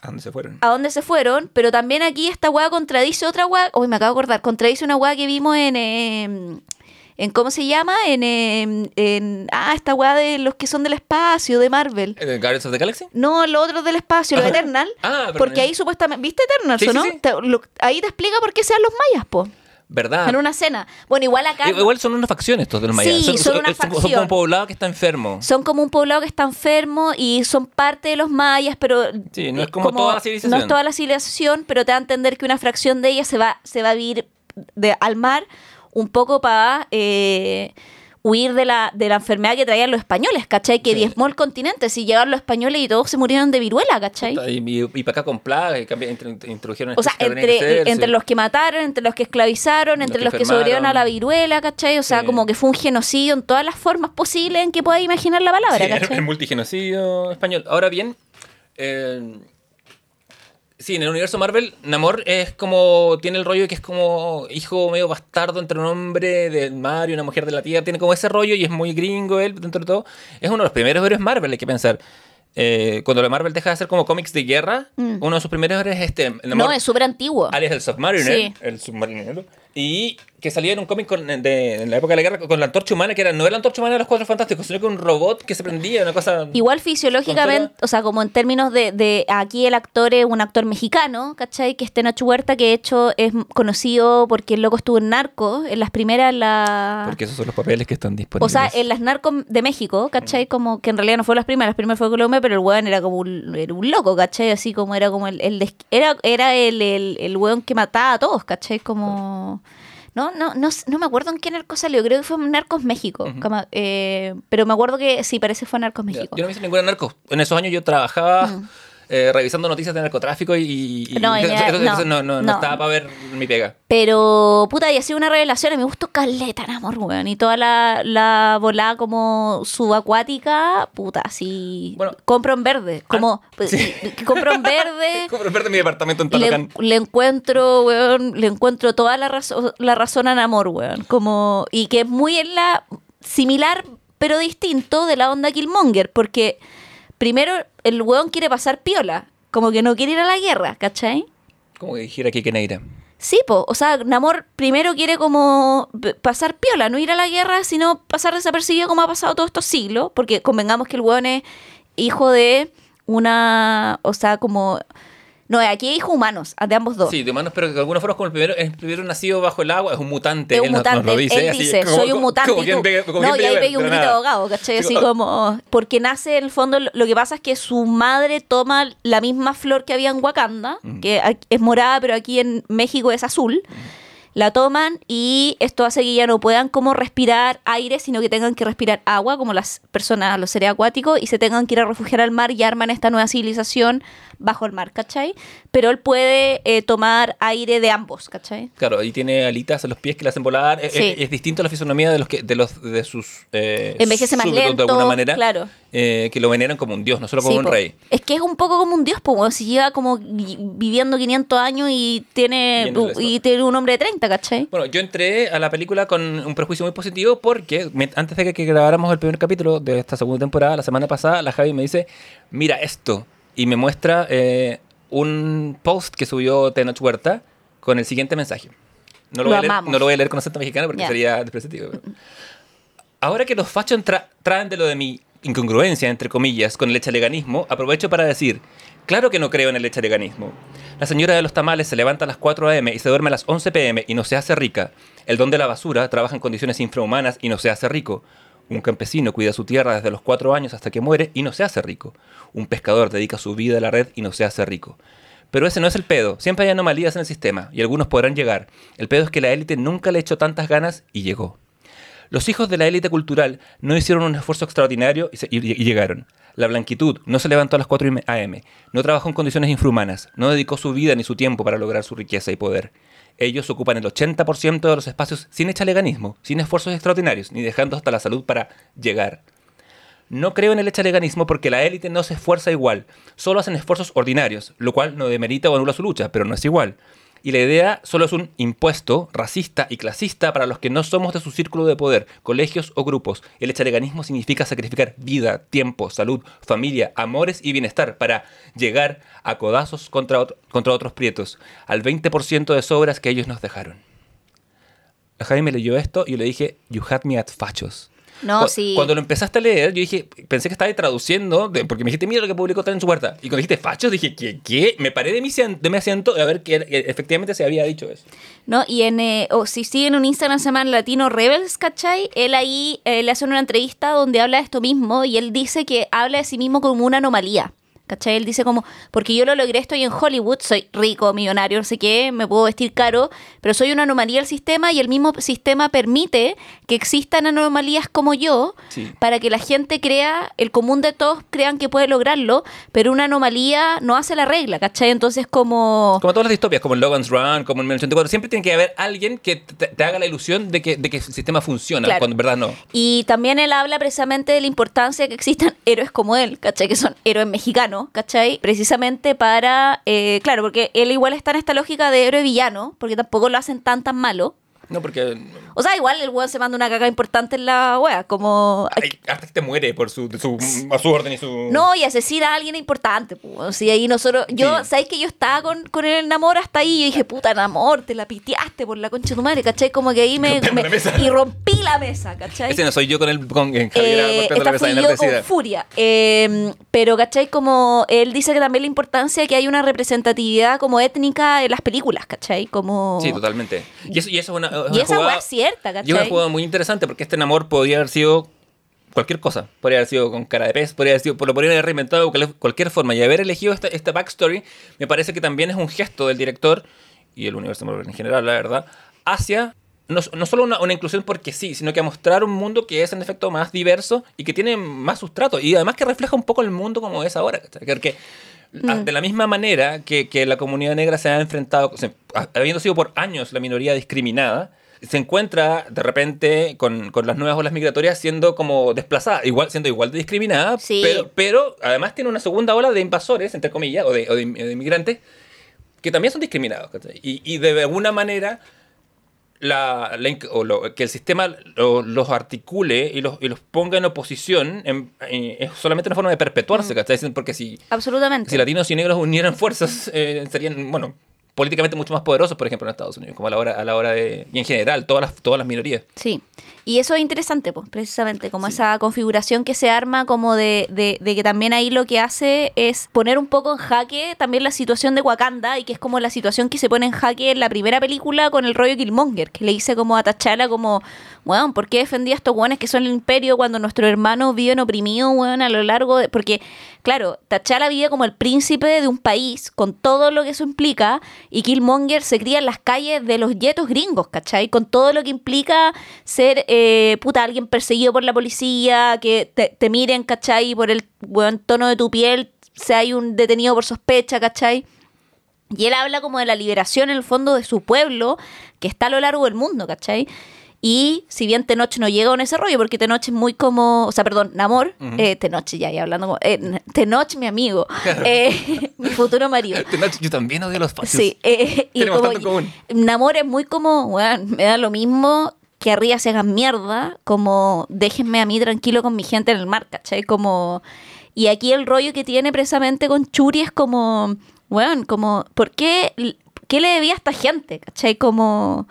¿A dónde se fueron? a dónde se fueron, pero también aquí esta weá contradice otra weá, hoy me acabo de acordar, contradice una weá que vimos en, eh, en ¿cómo se llama? En, eh, en, ah, esta weá de los que son del espacio, de Marvel. ¿Eh, ¿Guardians of the Galaxy? No, los otros del espacio, los Ah. Eternal. Ah, perdón. porque ahí supuestamente, ¿viste Eternal, Sí, o sí, no? sí. Te- lo- ahí te explica por qué sean los mayas, po. ¿Verdad? En una cena. Bueno, igual acá I- Igual son unas facciones estos de los mayas. Sí, son una Son como facción. un poblado que está enfermo. son como un poblado que está enfermo y son parte de los mayas, pero Sí, no es eh, como toda la civilización. No es toda la civilización, pero te da a entender que una fracción de ella se va, se va a vivir de, al mar un poco para eh, huir de la, de la enfermedad que traían los españoles, ¿cachai? Que Sí. diezmó el continente. Si llegaron los españoles y todos se murieron de viruela, ¿cachai? Y, y, para acá con plaga, y introdujeron O sea, entre, entre sí. los que mataron, entre los que esclavizaron, entre que los que enfermaron. sobrevivieron a la viruela, ¿cachai? O sea, Sí. como que fue un genocidio en todas las formas posibles en que puedas imaginar la palabra, ¿cachai? el multigenocidio español. Ahora bien, eh, sí, en el universo Marvel, Namor es como. Tiene el rollo de que es como hijo medio bastardo entre un hombre del mar y una mujer de la tierra. Tiene como ese rollo y es muy gringo él, dentro de todo. Es uno de los primeros héroes Marvel, hay que pensar. Eh, cuando la Marvel deja de hacer como cómics de guerra, uno de sus primeros héroes es este. Namor, Mm. No, es súper antiguo. alias el Submariner, Sí. el submarinero, y que salía en un cómic con- de, en la época de la guerra con la antorcha humana, que era, no era la antorcha humana de los cuatro fantásticos, sino que un robot que se prendía, una cosa... Igual fisiológicamente, o sea, como en términos de, de aquí el actor es un actor mexicano, ¿cachai? Que es Tenoch Huerta, que de hecho es conocido porque el loco estuvo en Narco, en las primeras, la... Porque esos son los papeles que están O disponibles. sea, en las narcos de México, ¿cachai? Como que en realidad no fue las primeras, las primeras fue Colombia, pero el weón era como un, era un loco, ¿cachai? Así como era como el, el era, era el, el, el weón que mataba a todos, ¿cachai? Como no, no, no, no me acuerdo en qué narco salió, creo que fue en Narcos México. como, eh, pero me acuerdo que sí, parece que fue Narcos México. Yo no me hice ninguna narco. En esos años yo trabajaba Mm. Eh, revisando noticias de narcotráfico y, y- No, y- entonces no, no, no, no estaba para ver mi pega. Pero, puta, y ha sido una revelación. y Me gustó Caleta, en amor, weón. Y toda la, la volada como subacuática, puta, así. Bueno. compro en verde. Como, pues, sí. compro en verde. Como verde mi departamento en Talocán. le encuentro, weón, le encuentro toda la, razo- la razón a amor, weón. Como, y que es muy en la similar, pero distinto de la onda Killmonger, porque primero el weón quiere pasar piola, como que no quiere ir a la guerra, ¿cachai? Como que dijera Kike Neira. Sí, po. o sea, Namor primero quiere como pasar piola, no ir a la guerra, sino pasar desapercibido como ha pasado todos estos siglos, porque convengamos que el weón es hijo de una, o sea, como... No, aquí hay hijos humanos, de ambos dos. Sí, de humanos, pero que de alguna forma es como el primero, el primero nacido bajo el agua, es un mutante. Es él un nos- mutante, lo dice, él así, dice, como- soy un mutante. como y tú- no, y ahí pegué un grito de nada. abogado, ¿cachai? Así como, porque nace en el fondo, lo, que pasa es que su madre toma la misma flor que había en Wakanda, Mm. que es morada, pero aquí en México es azul. La toman y esto hace que ya no puedan como respirar aire, sino que tengan que respirar agua, como las personas, los seres acuáticos, y se tengan que ir a refugiar al mar y arman esta nueva civilización bajo el mar, ¿cachai? Pero él puede eh, tomar aire de ambos, ¿cachai? Claro, y tiene alitas en los pies que le hacen volar. Es, Sí. es- es distinto a la fisonomía de los que de los de sus eh, Envejece más lento, de alguna manera. claro. eh, que lo veneran como un dios, no solo como Sí, un po. rey. Es que es un poco como un dios, weón. si lleva como vi- viviendo 500 años y tiene, Y tiene un hombre de 30, ¿cachai? Bueno, yo entré a la película con un prejuicio muy positivo porque antes de que, que grabáramos el primer capítulo de esta segunda temporada, la semana pasada, la Javi me dice, mira esto, y me muestra eh, un post que subió Tenoch Huerta con el siguiente mensaje. No lo, Lo voy a leer, no lo voy a leer con acento mexicano porque sería despreciativo. pero- Ahora que los fachos tra- traen de lo de mi incongruencia, entre comillas, con el echaleganismo, aprovecho para decir, claro que no creo en el echaleganismo. La señora de los tamales se levanta a las 4 a.m. y se duerme a las 11 p.m. y no se hace rica. El don de la basura trabaja en condiciones infrahumanas y no se hace rico. Un campesino cuida su tierra desde los 4 años hasta que muere y no se hace rico. Un pescador dedica su vida a la red y no se hace rico. Pero ese no es el pedo. Siempre hay anomalías en el sistema y algunos podrán llegar. El pedo es que la élite nunca le echó tantas ganas y llegó. Los hijos de la élite cultural no hicieron un esfuerzo extraordinario y, se- y llegaron. La blanquitud no se levantó a las 4 a.m., no trabajó en condiciones infrahumanas, no dedicó su vida ni su tiempo para lograr su riqueza y poder. Ellos ocupan el 80% de los espacios sin echaleganismo, sin esfuerzos extraordinarios, ni dejando hasta la salud para llegar. No creo en el echaleganismo porque la élite no se esfuerza igual, solo hacen esfuerzos ordinarios, lo cual no demerita o anula su lucha, pero no es igual. Y la idea solo es un impuesto racista y clasista para los que no somos de su círculo de poder, colegios o grupos. El echaleganismo significa sacrificar vida, tiempo, salud, familia, amores y bienestar para llegar a codazos contra, contra otros prietos, al 20% de sobras que ellos nos dejaron. La Javi me leyó esto y le dije, You had me at fachos. No, Cu- sí. Cuando lo empezaste a leer, yo dije, pensé que estaba traduciendo, de- porque me dijiste, mira lo que publicó tal en su puerta. Y cuando dijiste fachos, dije, ¿qué? qué? Me paré de mi, asiento, de mi asiento a ver que efectivamente se había dicho eso. ¿no? Y en, eh, o si siguen un Instagram se llama Latino Rebels, ¿cachai? Él ahí eh, le hace una entrevista donde habla de esto mismo y él dice que habla de sí mismo como una anomalía. ¿Cachai? Él dice como, porque yo lo logré, estoy en Hollywood, soy rico, millonario, no sé qué, me puedo vestir caro, pero soy una anomalía del sistema y el mismo sistema permite que existan anomalías como yo Sí. para que la gente crea, el común de todos crean que puede lograrlo, pero una anomalía no hace la regla, ¿cachai? Entonces como... Como todas las distopias, como en Logan's Run, como en 1984, siempre tiene que haber alguien que te, te haga la ilusión de que, de que el sistema funciona, Claro. cuando en verdad no. Y también él habla precisamente de la importancia de que existan héroes como él, ¿cachai? Que son héroes mexicanos, ¿cachai? Precisamente para, eh, claro, porque él igual está en esta lógica de héroe villano, porque tampoco lo hacen tan tan malo. No, porque O sea, igual el weón se manda una caga importante en la wea, como... ay, hasta que te muere por su, de su, a su orden y su... No, y asesina a alguien importante. Pues. Sí, ahí nosotros. Yo, Sí. ¿sabes que yo estaba con, con el enamor hasta ahí? Yo dije, puta, enamor, te la piteaste por la concha de tu madre, ¿cachai? Como que ahí me. Me- y rompí la mesa, ¿cachai? Ese no soy yo con el con en Javier Eh, golpeando la esta mesa fui yo con furia. Eh, pero, ¿cachai? Como él dice que también la importancia que hay una representatividad como étnica en las películas, ¿cachai? Como... Sí, totalmente. Y eso, y eso es una, Y esa jugada- es cierta, Y es una ¿cachai? jugada muy interesante porque este enamor podría haber sido cualquier cosa. Podría haber sido con cara de pez, podría haber sido, lo podrían haber reinventado de cual- cualquier forma. Y haber elegido esta, esta backstory me parece que también es un gesto del director y el universo Marvel en general, la verdad, hacia no, no solo una, una inclusión porque sí, sino que a mostrar un mundo que es en efecto más diverso y que tiene más sustrato. Y además que refleja un poco el mundo como es ahora. ¿cachai? Porque a- de la misma manera que, que la comunidad negra se ha enfrentado, se- habiendo sido por años la minoría discriminada, se encuentra de repente con, con las nuevas olas migratorias siendo como desplazada, igual, siendo igual de discriminada, Sí. pero, pero además tiene una segunda ola de invasores, entre comillas, o de, o de- de inmigrantes, que también son discriminados. y de alguna manera la, o lo- que el sistema lo- los articule y los, y los ponga en oposición en- eh, es solamente una forma de perpetuarse, ¿cachai? Porque si, Absolutamente. si latinos y negros unieran fuerzas, eh, serían, bueno, políticamente mucho más poderosos, por ejemplo, en Estados Unidos, como a la hora, a la hora de... Y en general, todas las, todas las minorías. Sí, y eso es interesante, pues, precisamente, como esa configuración que se arma, como de, de, de que también ahí lo que hace es poner un poco en jaque también la situación de Wakanda, y que es como la situación que se pone en jaque en la primera película con el rollo Killmonger, que le dice como a T'Challa como, weón, ¿por qué defendía a estos weones que son el imperio cuando nuestros hermanos viven oprimidos, weón, a lo largo de... Porque, claro, T'Challa vive como el príncipe de un país, con todo lo que eso implica, y Killmonger se cría en las calles de los yetos gringos, ¿cachai? Con todo lo que implica ser, eh, puta, alguien perseguido por la policía, que te, te miren, ¿cachai? Por el buen tono de tu piel, si hay un detenido por sospecha, ¿cachai? Y él habla como de la liberación en el fondo de su pueblo, que está a lo largo del mundo, ¿cachai? Y si bien Tenoch no llega con ese rollo, porque Tenoch es muy como, o sea, perdón, Namor, eh, Tenoch ya, ya hablando como, eh, Tenoch mi amigo, eh, mi futuro marido. Tenoch, yo también odio los facios. Sí, eh, y como. Namor es muy como, weón, me da lo mismo que arriba se hagan mierda, como déjenme a mí tranquilo con mi gente en el mar, ¿cachai? Como, y aquí el rollo que tiene precisamente con Churi es como, weón, como, ¿por qué, qué le debía a esta gente, ¿cachai? Como...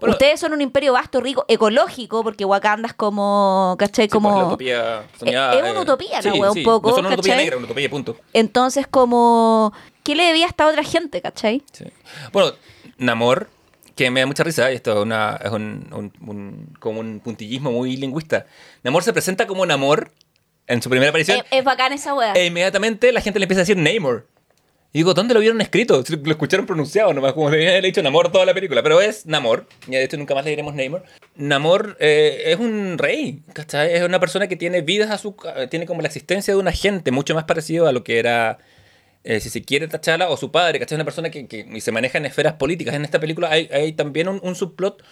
Bueno, Ustedes son un imperio vasto, rico, ecológico, porque Wakanda es como, ¿cachai? Sí, pues, como... utopía soñada, es una eh, utopía sí, wea, un poco, No son una utopía negra, una utopía, punto. Entonces, como, ¿qué le debía a esta otra gente, ¿cachai? Sí. Bueno, Namor, que me da mucha risa, y esto es, una, es un, un- un- como un puntillismo muy lingüista. Namor se presenta como Namor en su primera aparición, Es, es bacán esa wea. e inmediatamente la gente le empieza a decir Namor. Y digo, ¿dónde lo vieron escrito? Si Lo escucharon pronunciado nomás, como le habían dicho Namor toda la película. Pero es Namor, y de hecho nunca más le diremos Namor. Namor eh, es un rey, ¿cachai? Es una persona que tiene vidas a su... Tiene como la existencia de una gente, mucho más parecido a lo que era eh, si se quiere T'Challa o su padre, ¿cachai? Una persona que, que se maneja en esferas políticas. En esta película hay, hay también un, un subplot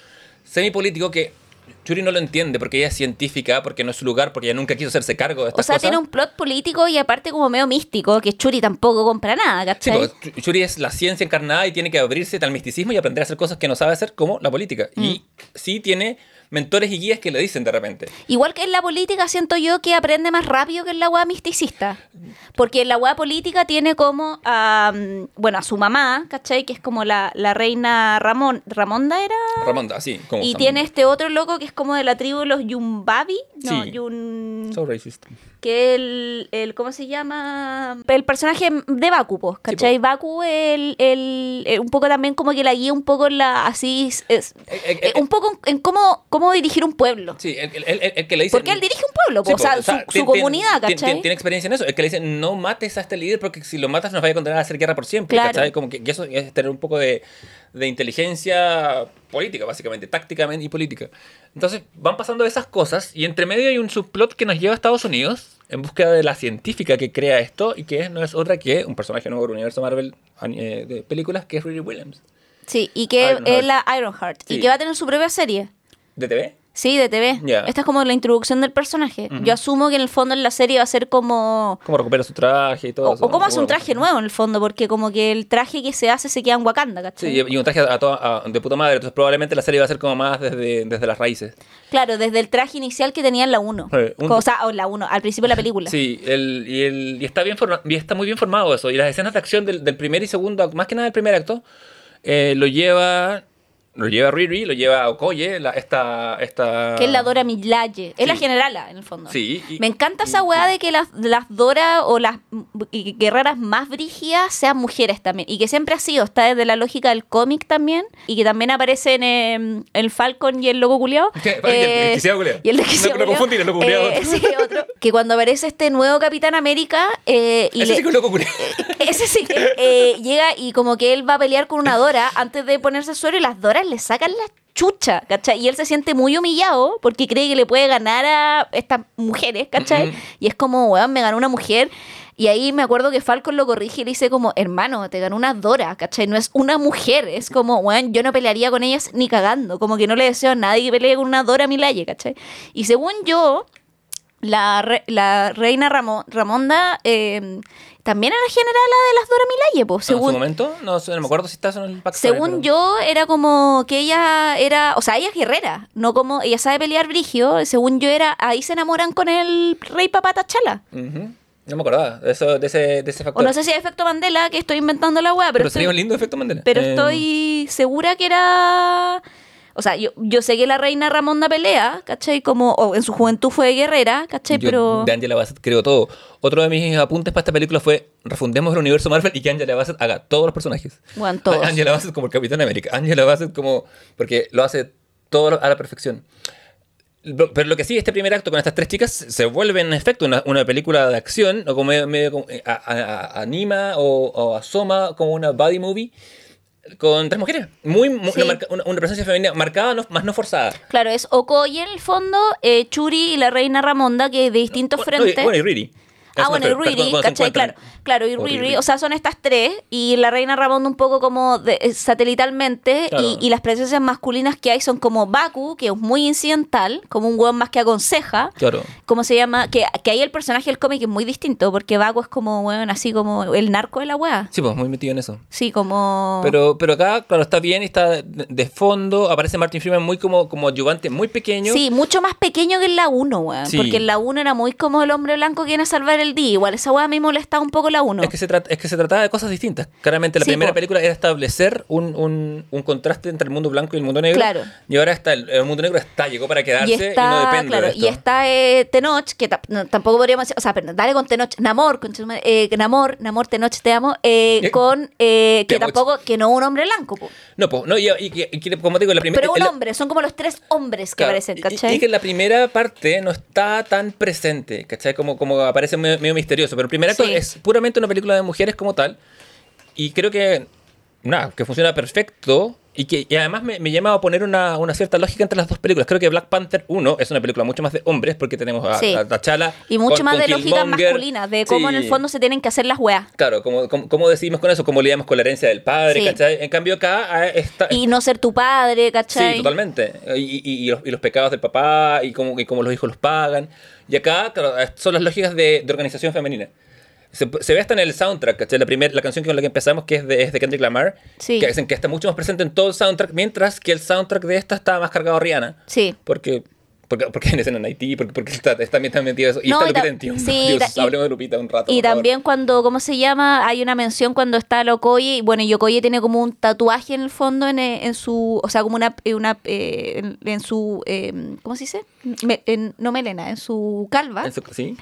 semipolítico que Churi no lo entiende porque ella es científica, porque no es su lugar, porque ella nunca quiso hacerse cargo de O estas sea, cosas. tiene un plot político y aparte como medio místico, que Churi tampoco compra nada, Sí, ¿cachai? porque Ch- Churi es la ciencia encarnada y tiene que abrirse al misticismo y aprender a hacer cosas que no sabe hacer, como la política. Mm. Y sí tiene mentores y guías que le dicen de repente. Igual que en la política siento yo que aprende más rápido que en la weá misticista. Porque en la weá política tiene como a, mm, bueno, a su mamá, ¿cachai? Que es como la, la reina Ramón, Ramonda era. Ramonda, como Y tiene este otro loco que es como de la tribu de los Yumbabi. No, Sí. Yun... So racist. Que el, el ¿cómo se llama? El personaje de Baku, pues, ¿cachai? Baku el, el, el- un poco también como que la guía un poco en la, así, es- Eh, eh, eh, un poco en cómo, cómo dirigir un pueblo. Sí, el, que le dice... Porque él dirige un pueblo, Sí, o sea, su, comunidad, ¿cachai? Tiene, tiene experiencia en eso. El que le dice, no mates a este líder porque si lo matas nos vaya a condenar a hacer guerra por siempre. Claro. ¿cachai? Como que, que eso es tener un poco de, de inteligencia política, básicamente, tácticamente y política. Entonces van pasando esas cosas y entre medio hay un subplot que nos lleva a Estados Unidos en búsqueda de la científica que crea esto y que no es otra que un personaje nuevo del universo Marvel eh, de películas que es Riri Williams. Sí, y que es la Ironheart. Sí. Y que va a tener su propia serie. ¿De TV? Sí, de TV. Esta es como la introducción del personaje. Yo asumo que en el fondo en la serie va a ser como... ¿Cómo recupera su traje y todo O, eso? o cómo hace un traje nuevo en el fondo, porque como que el traje que se hace se queda en Wakanda, ¿cachai? Sí, y un traje a toda- a- de puta madre, entonces probablemente la serie va a ser como más desde, desde las raíces. Claro, desde el traje inicial que tenía en la 1. Sí, un- O sea, o la 1, al principio de la película. Sí, el, y, el, y, está bien forma- y está muy bien formado eso. Y las escenas de acción del, del primer y segundo más que nada del primer acto, eh, lo lleva lo lleva Riri, lo lleva Okoye, la, esta, esta... Que es la Dora Milaje. Es la generala, en el fondo. Sí. y- Me encanta esa weá de que las, las Dora o las guerreras más brígidas sean mujeres también. Y que siempre ha sido, está desde la lógica del cómic también. Y que también aparecen en el Falcon y el loco culiao. Y el- el que. Y el que No, sea no el loco culiao. Eh, sí, otro. Que cuando aparece este nuevo Capitán América. eh, y Ese le- sí que es loco culiao. ese sí, eh, eh, llega y como que él va a pelear con una Dora antes de ponerse suero y las Doras le sacan la chucha, ¿cachai? Y él se siente muy humillado porque cree que le puede ganar a estas mujeres, ¿cachai? Y es como, weón, me ganó una mujer. Y ahí me acuerdo que Falcon lo corrige y le dice como, hermano, te ganó una Dora, ¿cachai? No es una mujer, es como, weón, yo no pelearía con ellas ni cagando, como que no le deseo a nadie que pelee con una Dora Milaje, ¿cachai? Y según yo, la, re- la reina Ramo- Ramonda eh, también era generala de las Dora Milaje, pues, en su según, momento, no, no me acuerdo si está en el backstory, según pero- yo era como que ella era, o sea, ella es guerrera, no como, ella sabe pelear brigio, según yo era, ahí se enamoran con el rey papá Tachala. No me acordaba de, eso, de, ese, de ese O factor. no sé si es efecto Mandela, que estoy inventando la weá, pero, pero estoy, sería un lindo efecto Mandela. pero Eh, estoy segura que era... O sea, yo, yo sé que la reina Ramonda pelea, ¿cachai? Como, o en su juventud fue guerrera, ¿cachai? Yo pero... de Angela Bassett creo todo. Otro de mis apuntes para esta película fue refundemos el universo Marvel y que Angela Bassett haga todos los personajes. Bueno, todos. Angela Bassett como el Capitán América. Angela Bassett como... Porque lo hace todo a la perfección. Pero lo que sí, este primer acto con estas tres chicas se vuelve en efecto una, una película de acción, o como medio, medio como, eh, a- a- a- anima o, o asoma como una body movie con tres mujeres. Muy, Sí. una, marca- una- una presencia femenina marcada, no- más no forzada. Claro, es Okoye en el fondo, eh, Churi y la reina Ramonda, que de distintos Bueno, no, y- frentes. Bueno, y Riri. Ah, bueno, y Riri, ¿cachai? Claro, claro, y Riri, Riri. o sea, son estas tres, y la reina Ramonda un poco como de- eh, satelitalmente, Claro. y, y las presencias masculinas que hay son como Baku, que es muy incidental, como un hueón más que aconseja, Claro. ¿cómo se llama? Que, que ahí el personaje del cómic es muy distinto, porque Baku es como, weón, así como el narco de la wea. Sí, pues muy metido en eso. Sí, como... Pero, pero acá, claro, está bien, está de, fondo. Aparece Martin Freeman muy como, como ayudante, muy pequeño. Sí, mucho más pequeño que en la 1, weón. Sí. Porque en la 1 era muy como el hombre blanco que viene a salvar el día. Igual esa weá me molestaba un poco la 1. Es que, se trata, es que se trataba de cosas distintas. Claramente la Sí, primera po. película era establecer un, un, un contraste entre el mundo blanco y el mundo negro. Claro. Y ahora está el, el mundo negro está, llegó para quedarse Y y, no está, depende claro, de esto. y está eh, Tenoch, que no, tampoco podríamos decir, o sea, pero dale con Tenoch, Namor, con, eh, Namor, Namor, Tenoch, te amo, eh, Eh, con, eh, que te tampoco, que no un hombre blanco, po. No, pues, no, y, y como te digo, la primera... pero un la- hombre, son como los tres hombres que Claro, aparecen, ¿cachai? Y, que la primera parte no está tan presente, ¿cachai? Como, como aparece medio, medio misterioso. Pero el primer acto Sí. es puramente una película de mujeres como tal. Y creo que, nada, que funciona perfecto. Y que y además me, me llama a poner una, una cierta lógica entre las dos películas. Creo que Black Panther 1 es una película mucho más de hombres porque tenemos a, Sí. a T'Challa. y mucho con- más con de lógica Killmonger. masculina, de cómo en el Sí. fondo se tienen que hacer las weas. Claro, ¿cómo, cómo, cómo decidimos con eso? ¿Cómo lidiamos con la herencia del padre? Sí. ¿cachai? En cambio acá está... Y no ser tu padre, ¿cachai? Sí, totalmente. Y, y- y los, y los pecados del papá y cómo, y cómo los hijos los pagan. Y acá claro, son las lógicas de, de organización femenina. Se, se ve hasta en el soundtrack, ¿cachai? La, primer, la canción con la que empezamos, que es de, es de Kendrick Lamar, Sí. que dicen que está mucho más presente en todo el soundtrack, mientras que el soundtrack de esta está más cargado a Rihanna. Sí. Porque, porque, porque una escena en Haití, porque, porque está, está, está metido eso. Y No, está y Lupita ta- en Tiumba. sí, Dios, y- hablemos de Lupita un rato. Y por favor. también cuando, ¿cómo se llama? Hay una mención cuando está Lokoye, y bueno, Yokoye tiene como un tatuaje en el fondo, en, eh, en su, o sea, como una, eh, una eh, en, en su, eh, ¿cómo se dice? Me- en- no melena, en su calva. En su- ¿Sí?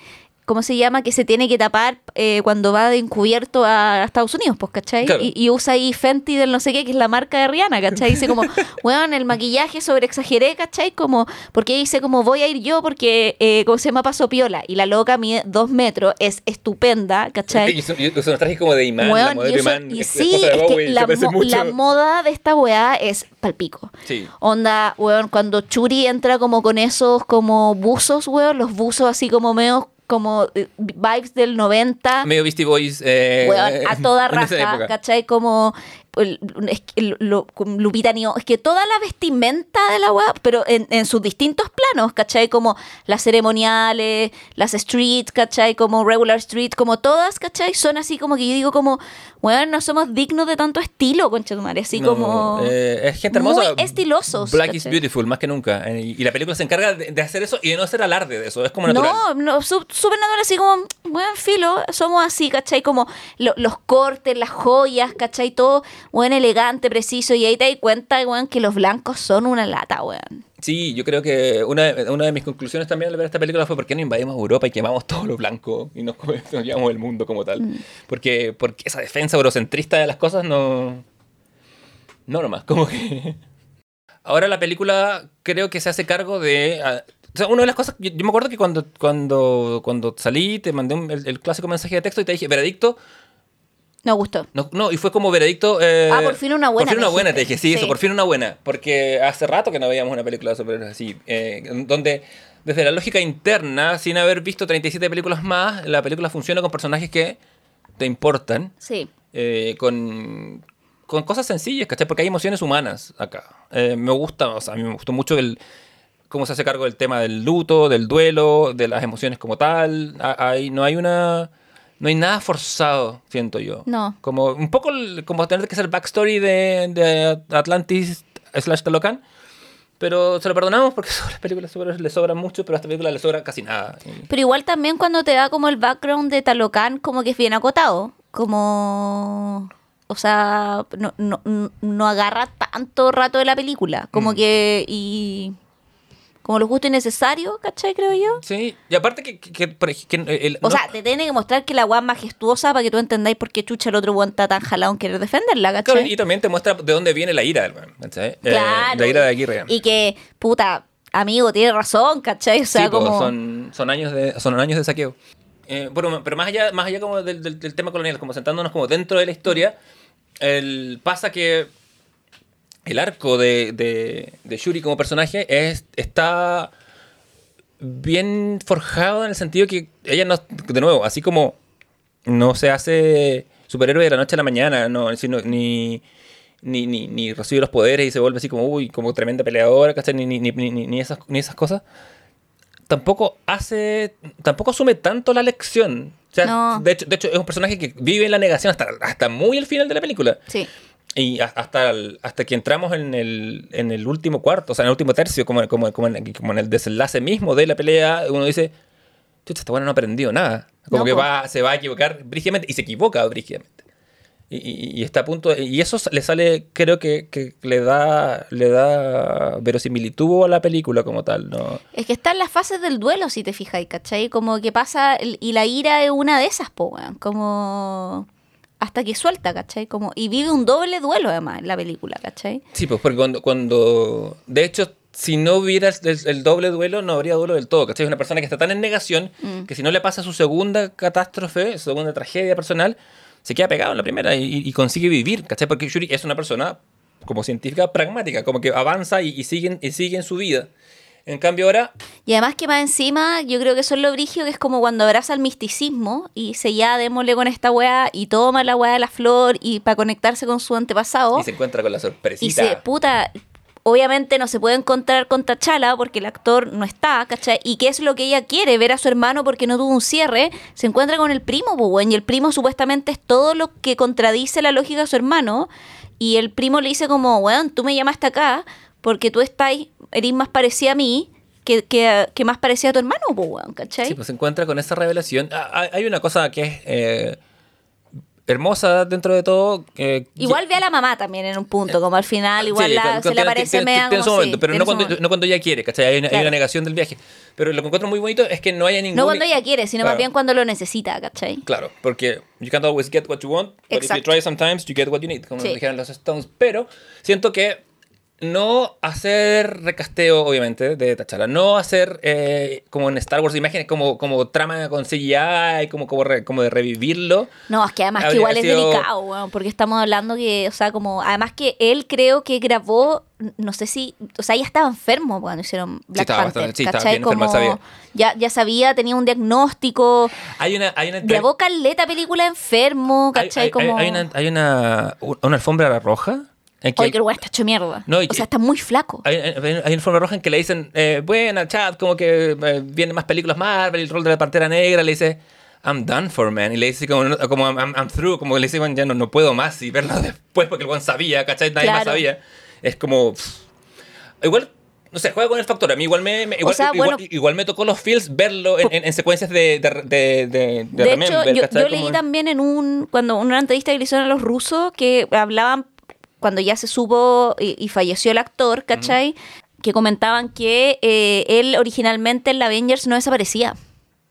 ¿Cómo se llama? Que se tiene que tapar eh, cuando va de encubierto a Estados Unidos, pues, ¿cachai? Claro. Y, y usa ahí Fenty del no sé qué, que es la marca de Rihanna, ¿cachai? Dice como, weón, el maquillaje sobre exageré, ¿cachai? Como, porque dice como, voy a ir yo porque, eh, ¿cómo se llama? Paso piola. Y la loca mide dos metros, es estupenda, ¿cachai? Y son, y son trajes como de imán, la Weón, modelo y, eso- imán, y sí, de es que la, mo- la moda de esta weá es palpico. Sí. Onda, weón, cuando Churi entra como con esos como buzos, weón, los buzos así como medio como eh, vibes del 90. Medio Beastie Boys. Eh, a toda raja. ¿cachai? Como es que lo- Lupita Nyong'o, es que toda la vestimenta de la weá, pero en, en sus distintos planos, ¿cachai? Como las ceremoniales, las streets, ¿cachai? Como regular street, como todas, ¿cachai? Son así como que yo digo como, weón, no somos dignos de tanto estilo, conchetumare, así No, como... eh, es gente hermosa. muy estilosos, Black is ¿cachai? beautiful, más que nunca. Eh, Y, la película se encarga de, hacer eso y de no hacer alarde de eso. Es como natural. No, no, súper natural, así como, bueno, filo, somos así, ¿cachai? Como lo- los cortes, las joyas, ¿cachai? Todo, bueno, elegante, preciso, y ahí te das cuenta, weón, que los blancos son una lata, weón. Sí, yo creo que una, de- una de mis conclusiones también al ver esta película fue por qué no invadimos Europa y quemamos todo lo blanco y nos, nos llevamos el mundo como tal. Mm. Porque, porque esa defensa eurocentrista de las cosas no... No nomás, como que... Ahora la película creo que se hace cargo de... ah, o sea, una de las cosas, yo, yo me acuerdo que cuando, cuando, cuando salí te mandé un- el, el clásico mensaje de texto y te dije, veredicto, Me gustó. no, no, y fue como veredicto. eh, Ah, por fin una buena, Por fin una buena, te dije, sí, eso, por fin una buena. Porque hace rato que no veíamos una película sobre así. eh, donde, desde la lógica interna, sin haber visto 37 películas más, la película funciona con personajes que te importan, Sí. eh, con, con cosas sencillas, ¿cachai? Porque hay emociones humanas acá. Eh, me gusta, o sea, a mí me gustó mucho el cómo se hace cargo del tema del luto, del duelo, de las emociones como tal. Hay, no hay una... No hay nada forzado, siento yo. No. Como un poco como tener que ser backstory de, de Atlantis slash Talocan. Pero se lo perdonamos porque a las películas le sobran mucho, pero a esta película le sobra casi nada. Pero igual también cuando te da como el background de Talocan, como que es bien acotado. Como. O sea, no, no, no agarra tanto rato de la película. Como Mm. que. Y. Como lo justo y necesario, ¿cachai? Creo yo. Sí, y aparte que... que- el- O no- sea, te tiene que mostrar que la weá es majestuosa para que tú entendáis por qué chucha el otro weón está tan jalado en querer defenderla, ¿cachai? Claro, y también te muestra de dónde viene la ira del weón, ¿cachai? Eh, Claro, la ira de Aguirre. Y que, puta, amigo, tiene razón, ¿cachai? O sea, sí, po, como. son, son, años de, son años de saqueo. Eh, pero más allá, más allá como del, del- del tema colonial, como sentándonos como dentro de la historia, el, pasa que el arco de, de, de Shuri como personaje es, está bien forjado en el sentido que ella no, de nuevo, así como no se hace superhéroe de la noche a la mañana, no, sino, ni, ni, ni, ni recibe los poderes y se vuelve así como, uy, como tremenda peleadora, ¿cachai? Ni, ni, ni, esas, ni esas cosas. Tampoco hace, tampoco asume tanto la lección. O sea, No. de, hecho, de hecho, es un personaje que vive en la negación hasta, hasta muy al final de la película. Sí. Y hasta, el- hasta que entramos en el, en el último cuarto, o sea, en el último tercio, como, como, como, en, como en el desenlace mismo de la pelea, uno dice, chucha, esta buena no ha aprendido nada. Como No, que va, se va a equivocar brígidamente y se equivoca brígidamente. Y, y- y está a punto, de- y eso le sale, creo que, que le da le da verosimilitud a la película como tal, ¿no? Es que están las fases del duelo, si te fijas, ¿cachai? Como que pasa, y la ira es una de esas, po. Como hasta que suelta, ¿cachai? Como, y vive un doble duelo, además, en la película, ¿cachai? Sí, pues porque cuando, cuando de hecho, si no hubiera el, el doble duelo, no habría duelo del todo, ¿cachai? Es una persona que está tan en negación Mm. que si no le pasa su segunda catástrofe, su segunda tragedia personal, se queda pegado en la primera y, y consigue vivir, ¿cachai? Porque Shuri es una persona como científica pragmática, como que avanza y, y sigue, y sigue en su vida. En cambio ahora, Y además que más encima, yo creo que eso es lo brigio, que es como cuando abraza el misticismo y se ya démosle con esta weá y toma la weá de la flor y para conectarse con su antepasado. y se encuentra con la Y sorpresita. se, puta, obviamente no se puede encontrar con Tachala porque el actor no está, ¿cachai? ¿Y qué es lo que ella quiere? Ver a su hermano porque no tuvo un cierre. Se encuentra con el primo, weón, y el primo supuestamente es todo lo que contradice la lógica de su hermano. Y el primo le dice como, weón, tú me llamaste acá porque tú estás, eres más parecida a mí que, que, que más parecida a tu hermano, weón, ¿cachai? Sí, pues se encuentra con esa revelación. Ah, Hay hay una cosa que es eh, hermosa dentro de todo. eh, Igual ve a la mamá también en un punto, como al final, igual Sí, la- con- se le aparece media su momento, sí, pero no cuando, momento. no cuando ella quiere, ¿cachai? Hay una, hay Claro. una negación del viaje. Pero lo que encuentro muy bonito es que no haya ningún... No cuando ella quiere, sino más Claro. bien cuando lo necesita, ¿cachai? Claro, porque you can't always get what you want, but if you Exacto. try sometimes, you get what you need, como Sí. dijeron los Stones. Pero siento que no hacer recasteo, obviamente, de T'Challa, no hacer eh, como en Star Wars imágenes como, como trama con CGI, como, como, re- como de revivirlo. No, es que además que igual es delicado, porque estamos hablando que, o sea, como, además que él creo que grabó, no sé si, o sea, ya estaba enfermo cuando hicieron Black estaba Panther, bastante- sí, estaba ¿cachai? enfermo, como, sabía. Ya, ya sabía, tenía un diagnóstico, Hay una... Hay una grabó caleta película enfermo, hay, ¿cachai? hay- como, hay una, hay una, una alfombra roja. En que oye, que el weón está hecho mierda, No, y o sea, está muy flaco. Hay, hay- hay una alfombra roja en que le dicen, eh, bueno, chat, como que eh, vienen más películas Marvel, el rol de la Pantera Negra, le dice, I'm done for, man. Y le dice como, como I'm, I'm through, como que le dice, "Bueno, ya no, no puedo más. Y verlo después porque el buen sabía, ¿cachai? Nadie más Claro. sabía. Es como... pff. Igual, no sé, juega con el factor. A mí igual me, me- igual, sea, igual, bueno- igual me tocó los feels verlo en, en- en secuencias de, de, de, de, de hecho, yo, yo leí también en un cuando una entrevista que le hicieron a los rusos que hablaban cuando ya se supo y, y falleció el actor, ¿cachai? Que comentaban que eh, él originalmente en la Avengers no desaparecía.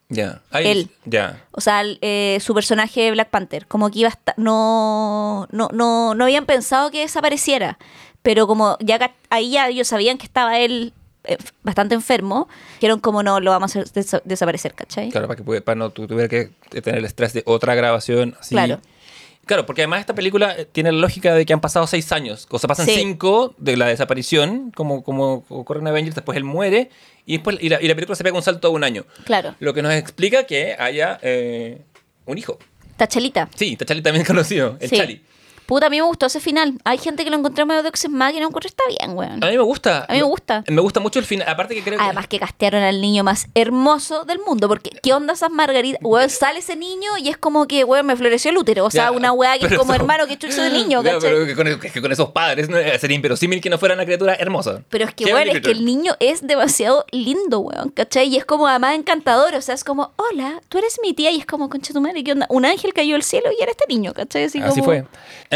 Ya. Ahí- Él. Ya. O sea, el, eh, su personaje Black Panther, como que iba a estar, no, no, no, no habían pensado que desapareciera, pero como ya ahí ya ellos sabían que estaba él eh, bastante enfermo, dijeron como no, lo vamos a hacer desa- desaparecer, ¿cachai? Claro, para que para no tu- tuviera que tener el estrés de otra grabación así. Claro. Claro, porque además esta película eh, tiene la lógica de que han pasado seis años. O sea, pasan Sí. cinco de la desaparición, como, como ocurre en Avengers, después él muere y después y la, y la película se pega un salto a un año. Claro. Lo que nos explica que haya eh, un hijo. Tachelita. Sí, Tachali también conocido, el Sí. Chali. Puta, a mí me gustó ese final. Hay gente que lo encontró medio de Ex Machina y no encontró está bien, weón. A mí me gusta. A mí me gusta. Me gusta mucho el final. Aparte que creo que... Además que castearon al niño más hermoso del mundo, porque ¿qué onda esas margaritas? Weón, sale ese niño y es como que, weón, me floreció el útero. O sea, Ya, una weá que es como hermano que chucho de niño, Ya, pero que con, que con esos padres ¿no? sería inverosímil que no fuera una criatura hermosa. Pero es que, bonita es que el niño es demasiado lindo, weón, ¿cachai? Y es como además encantador, o sea, es como, hola, tú eres mi tía, y es como, concha tu madre, ¿qué onda? Un ángel cayó del cielo y era este niño, ¿cachai? Así, Así como- fue.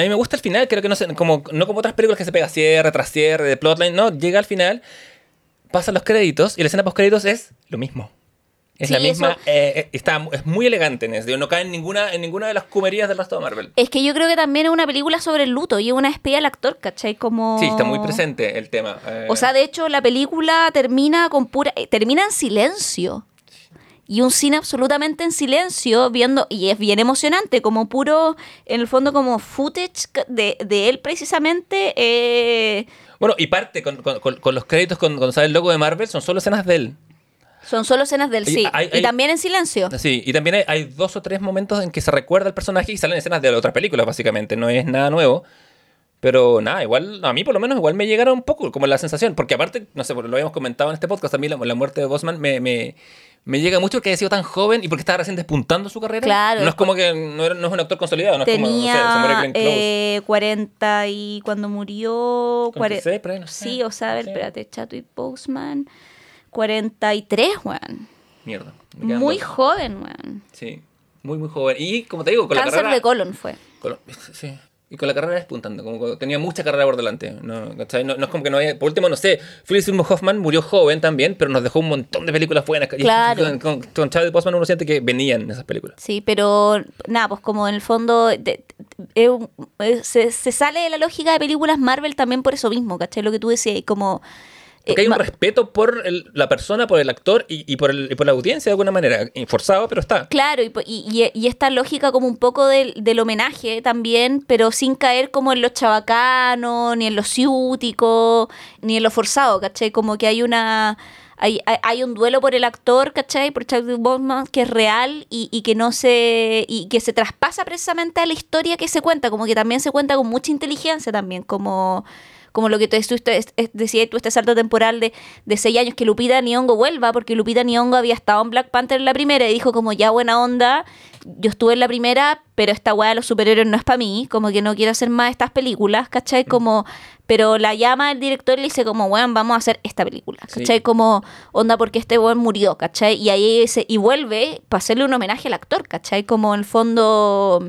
A mí me gusta el final, creo que no sé, como, no como otras películas que se pega cierre tras cierre de plotline, no, llega al final, pasan los créditos y la escena post créditos es lo mismo. Es Sí, la misma, eh, eh, está, es muy elegante en eso, digo, no cae en ninguna, en ninguna de las cumerías del resto de Marvel. Es que yo creo que también es una película sobre el luto y es una espía al actor, ¿cachai? Como... Sí, está muy presente el tema. eh. O sea, de hecho, la película termina con pura. termina en silencio. Y un cine absolutamente en silencio, viendo. Y es bien emocionante, como puro. En el fondo, como footage de, de él precisamente. eh, Bueno, y parte con, con- los créditos con- cuando sale el logo de Marvel, son solo escenas de él. Son solo escenas del sí. hay- y también en silencio. Sí, y también hay, hay dos o tres momentos en que se recuerda al personaje y salen escenas de otras películas, básicamente. No es nada nuevo. Pero nada, igual, a mí por lo menos igual me llegaron un poco como la sensación. Porque aparte, no sé, lo habíamos comentado en este podcast, también la, la muerte de Bosman me, me, me llega mucho porque haya sido tan joven y porque estaba recién despuntando su carrera. Claro, No es como que no, era- no es un actor consolidado, no es como, no sé, se muere Tenía eh, 40 y cuando murió... cuare- 46, por ahí, no sé. Sí, o sea, a ver, Sí. espérate, Chadwick Boseman, 43, weón. Mierda. Muy dos. joven, weón. Sí, muy, muy joven. Y como te digo, con la Cáncer carrera... de colon fue. Con- sí. Y con la carrera despuntando, como tenía mucha carrera por delante. No, no, no es como que no haya. Por último, no sé, Philip Seymour Hoffman murió joven también, pero nos dejó un montón de películas buenas. Y Claro. Con, con, con Chadwick Boseman uno siente que venían esas películas. Sí, pero nada, pues como en el fondo de- se, se sale de la lógica de películas Marvel también por eso mismo, ¿cachai? Lo que tú decías, y como... Porque eh, hay un respeto por el- la persona, por el actor y, y por el, y por la audiencia de alguna manera. Y Forzado, pero está. Claro, y, y, esta lógica como un poco del, del homenaje también, pero sin caer como en lo chabacano, ni en lo ciútico, ni en lo forzado, ¿cachai? Como que hay una... Hay, hay, hay un duelo por el actor, ¿cachai? Por Chadwick Boseman que es real y, y que no se... y que se traspasa precisamente a la historia que se cuenta, como que también se cuenta con mucha inteligencia también, como... Como lo que tú, tú- tú- decías tú, este salto temporal de, de seis años, que Lupita Nyong'o vuelva, porque Lupita Nyong'o había estado en Black Panther en la primera y dijo como, ya buena onda, yo estuve en la primera, pero esta weá de los superhéroes no es para mí, como que no quiero hacer más estas películas, ¿cachai? Como, pero la llama el director y le dice como, weón, vamos a hacer esta película, ¿cachai? Sí. Como, onda, porque este weón murió, ¿cachai? Y ahí se, y vuelve para hacerle un homenaje al actor, ¿cachai? Como en el fondo...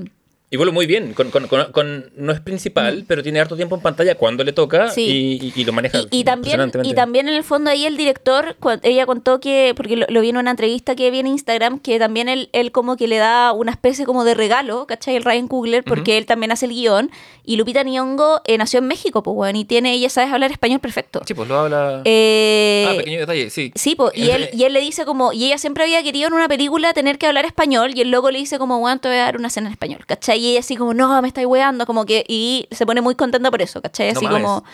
Y vuelve muy bien. Con, con- con- con- no es principal, pero tiene harto tiempo en pantalla cuando le toca Mm. Sí. y, y- y lo maneja. Y, y también, y también en el fondo ahí el director, ella contó que, porque lo, lo vi en una entrevista que vi en Instagram, que también él, él como que le da una especie como de regalo, ¿cachai? El Ryan Coogler, porque él también hace el guion. Y Lupita Nyong'o eh, nació en México, pues bueno, y tiene, ella sabe hablar español perfecto. Sí, pues lo habla. Eh, ah, pequeño detalle, sí. Sí, po, y, él, y él le dice como, y ella siempre había querido en una película tener que hablar español, y el loco le dice como, bueno, te voy a dar una escena en español, ¿cachai? Y ella así como, no, me estáis weando, como que, y se pone muy contenta por eso, ¿cachai? Así como,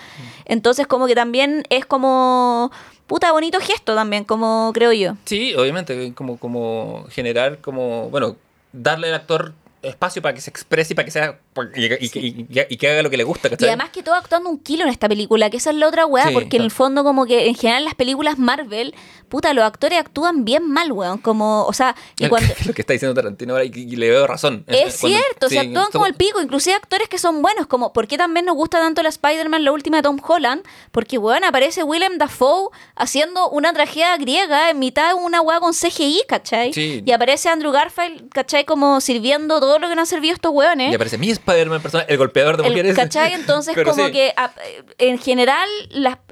entonces como que también es como, puta, bonito gesto también, como creo yo. Sí, obviamente, como, como generar, como, bueno, darle al actor espacio para que se exprese y para que sea y, y- y- y- y que haga lo que le gusta, Y ¿cachai? además que todo actuando un kilo en esta película, que esa es la otra weá, Sí, porque en el fondo como que en general las películas Marvel, puta, los actores actúan bien mal, weón, como, o sea, y cuando... lo que está diciendo Tarantino ahora y, y le veo razón. Es Cuando- cierto, o sea, actúan como el pico, inclusive actores que son buenos, como ¿por qué también nos gusta tanto la Spider-Man, la última de Tom Holland? Porque, weón, aparece Willem Dafoe haciendo una tragedia griega en mitad de una weá con CGI, ¿cachai? Sí. Y aparece Andrew Garfield, ¿cachai? Como sirviendo todo lo que no han servido estos weones. Y aparece mi Spider-Man persona, el golpeador de El- mujeres. ¿Cachai? Entonces, como sí. que a- en general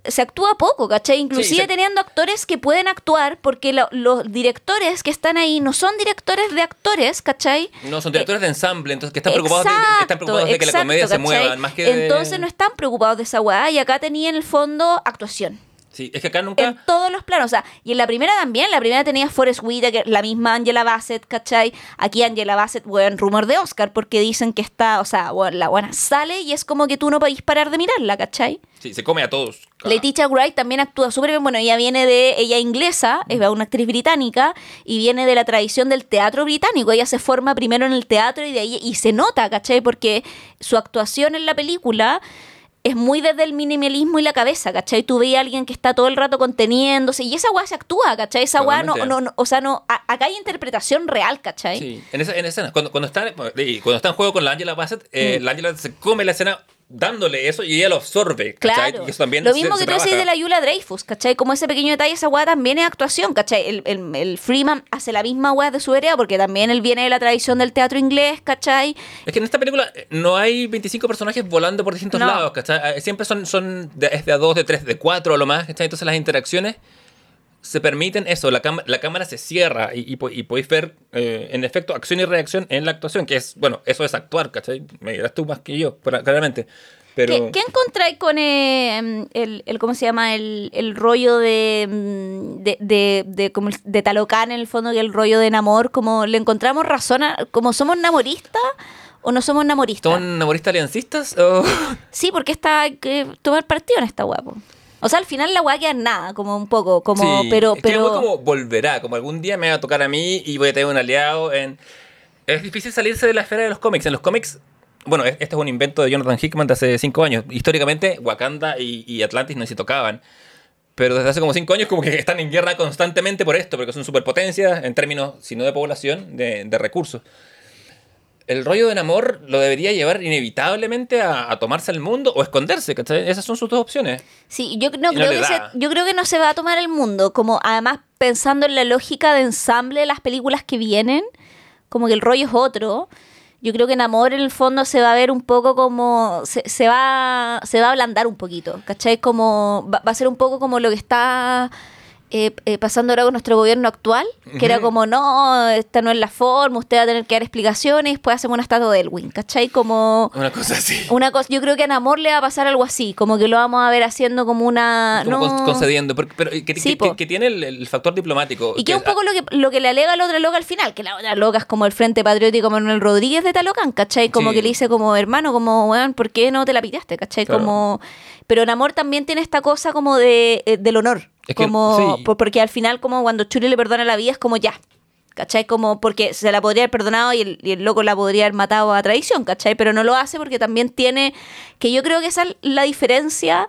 se actúa poco, ¿cachai? Inclusive teniendo actores que pueden actuar, porque lo- los directores que están ahí no son directores de actores, ¿cachai? No, son directores de ensamble, entonces que están preocupados, de, Exacto, están preocupados de que la comedia se mueva, más que de- Entonces no están preocupados de esa weá y acá tenía en el fondo actuación. Sí, es que acá nunca... En todos los planos, o sea, y en la primera también, la primera tenía Forrest Whitaker, la misma Angela Bassett, ¿cachai? Aquí Angela Bassett, weón, rumor de Oscar, porque dicen que está, o sea, weón, la buena sale y es como que tú no podís parar de mirarla, ¿cachai? Sí, se come a todos. Letitia Wright también actúa súper bien. Bueno, ella viene de. Ella inglesa, es una actriz británica y viene de la tradición del teatro británico. Ella se forma primero en el teatro y de ahí. Y se nota, ¿cachai? Porque su actuación en la película es muy desde el minimalismo y la cabeza, ¿cachai? Tú veías a alguien que está todo el rato conteniéndose y esa weá se actúa, ¿cachai? Esa weá no, no, no- o sea, no, a- acá hay interpretación real, ¿cachai? Sí, en esa, en escena, cuando, cuando, está, y cuando está en juego con la Angela Bassett, Mm. eh, la Angela se come la escena dándole eso y ella lo absorbe. ¿cachai? Claro. Y eso también Lo se- mismo se que tú decís de la Yula Dreyfus, ¿cachai? Como ese pequeño detalle, esa weá también es actuación, ¿cachai? El, el, el Freeman hace la misma weá de su hereda porque también él viene de la tradición del teatro inglés, ¿cachai? Es que en esta película eh, no hay 25 personajes volando por distintos No. lados, ¿cachai? Eh, Siempre son, son de, es de a dos, de tres, de cuatro a lo más, ¿cachai? Entonces las interacciones se permiten eso, la, la cámara se cierra y, y, po- y podéis ver, eh, en efecto, acción y reacción en la actuación, que es, bueno, eso es actuar, ¿cachai? Me dirás tú más que yo, claramente. Pero... ¿Qué, qué encontráis con eh, el, el, ¿cómo se llama? El, el rollo de, mm, de, de, de, como de Talocán, en el fondo, y el rollo de Namor, como le encontramos razón, a- como somos namoristas o no somos namoristas. ¿Son namoristas aliancistas? o- Sí, porque está que tomar partido en esta guapo. O sea, al final la weá queda en nada, como un poco, como, Sí, pero, es que pero. como volverá, como algún día me va a tocar a mí y voy a tener un aliado en... Es difícil salirse de la esfera de los cómics. En los cómics, bueno, es- este es un invento de Jonathan Hickman de hace cinco años. Históricamente, Wakanda y, y Atlantis no se tocaban. Pero desde hace como cinco años como que están en guerra constantemente por esto, porque son superpotencias en términos, si no de población, de, de recursos. El rollo del amor lo debería llevar inevitablemente a, a tomarse el mundo o esconderse, ¿cachai? Esas son sus dos opciones. Sí, yo no, creo que se, yo creo que no se va a tomar el mundo. Como además pensando en la lógica de ensamble de las películas que vienen, como que el rollo es otro. Yo creo que en Amor en el fondo se va a ver un poco como. Se, se va, se va a ablandar un poquito, ¿cachai? Como. Va, va a ser un poco como lo que está. Eh, eh, pasando ahora con nuestro gobierno actual, que era como, no, esta no es la forma, usted va a tener que dar explicaciones, después hacemos una estatua de Elwin, ¿cachai? Como, Una cosa así. una cosa, yo creo que en Amor le va a pasar algo así, como que lo vamos a ver haciendo como una... Como no- con- concediendo, porque- pero que, que- Sí, que- po. que tiene el, el factor diplomático. Y que es un poco lo que, lo que le alega a la otra loca al final, que la otra loca es como el Frente Patriótico Manuel Rodríguez de Talocán, ¿cachai? Como Sí. que le dice como, hermano, como, weón, ¿por qué no te la piteaste, cachai? Claro. Como... Pero en Amor también tiene esta cosa como de, eh, del honor, Es que- como... sí. porque al final como cuando Churi le perdona la vida es como ya, ¿cachai? Como porque se la podría haber perdonado y el, y el loco la podría haber matado a traición, ¿cachai? Pero no lo hace porque también tiene... Que yo creo que esa es la diferencia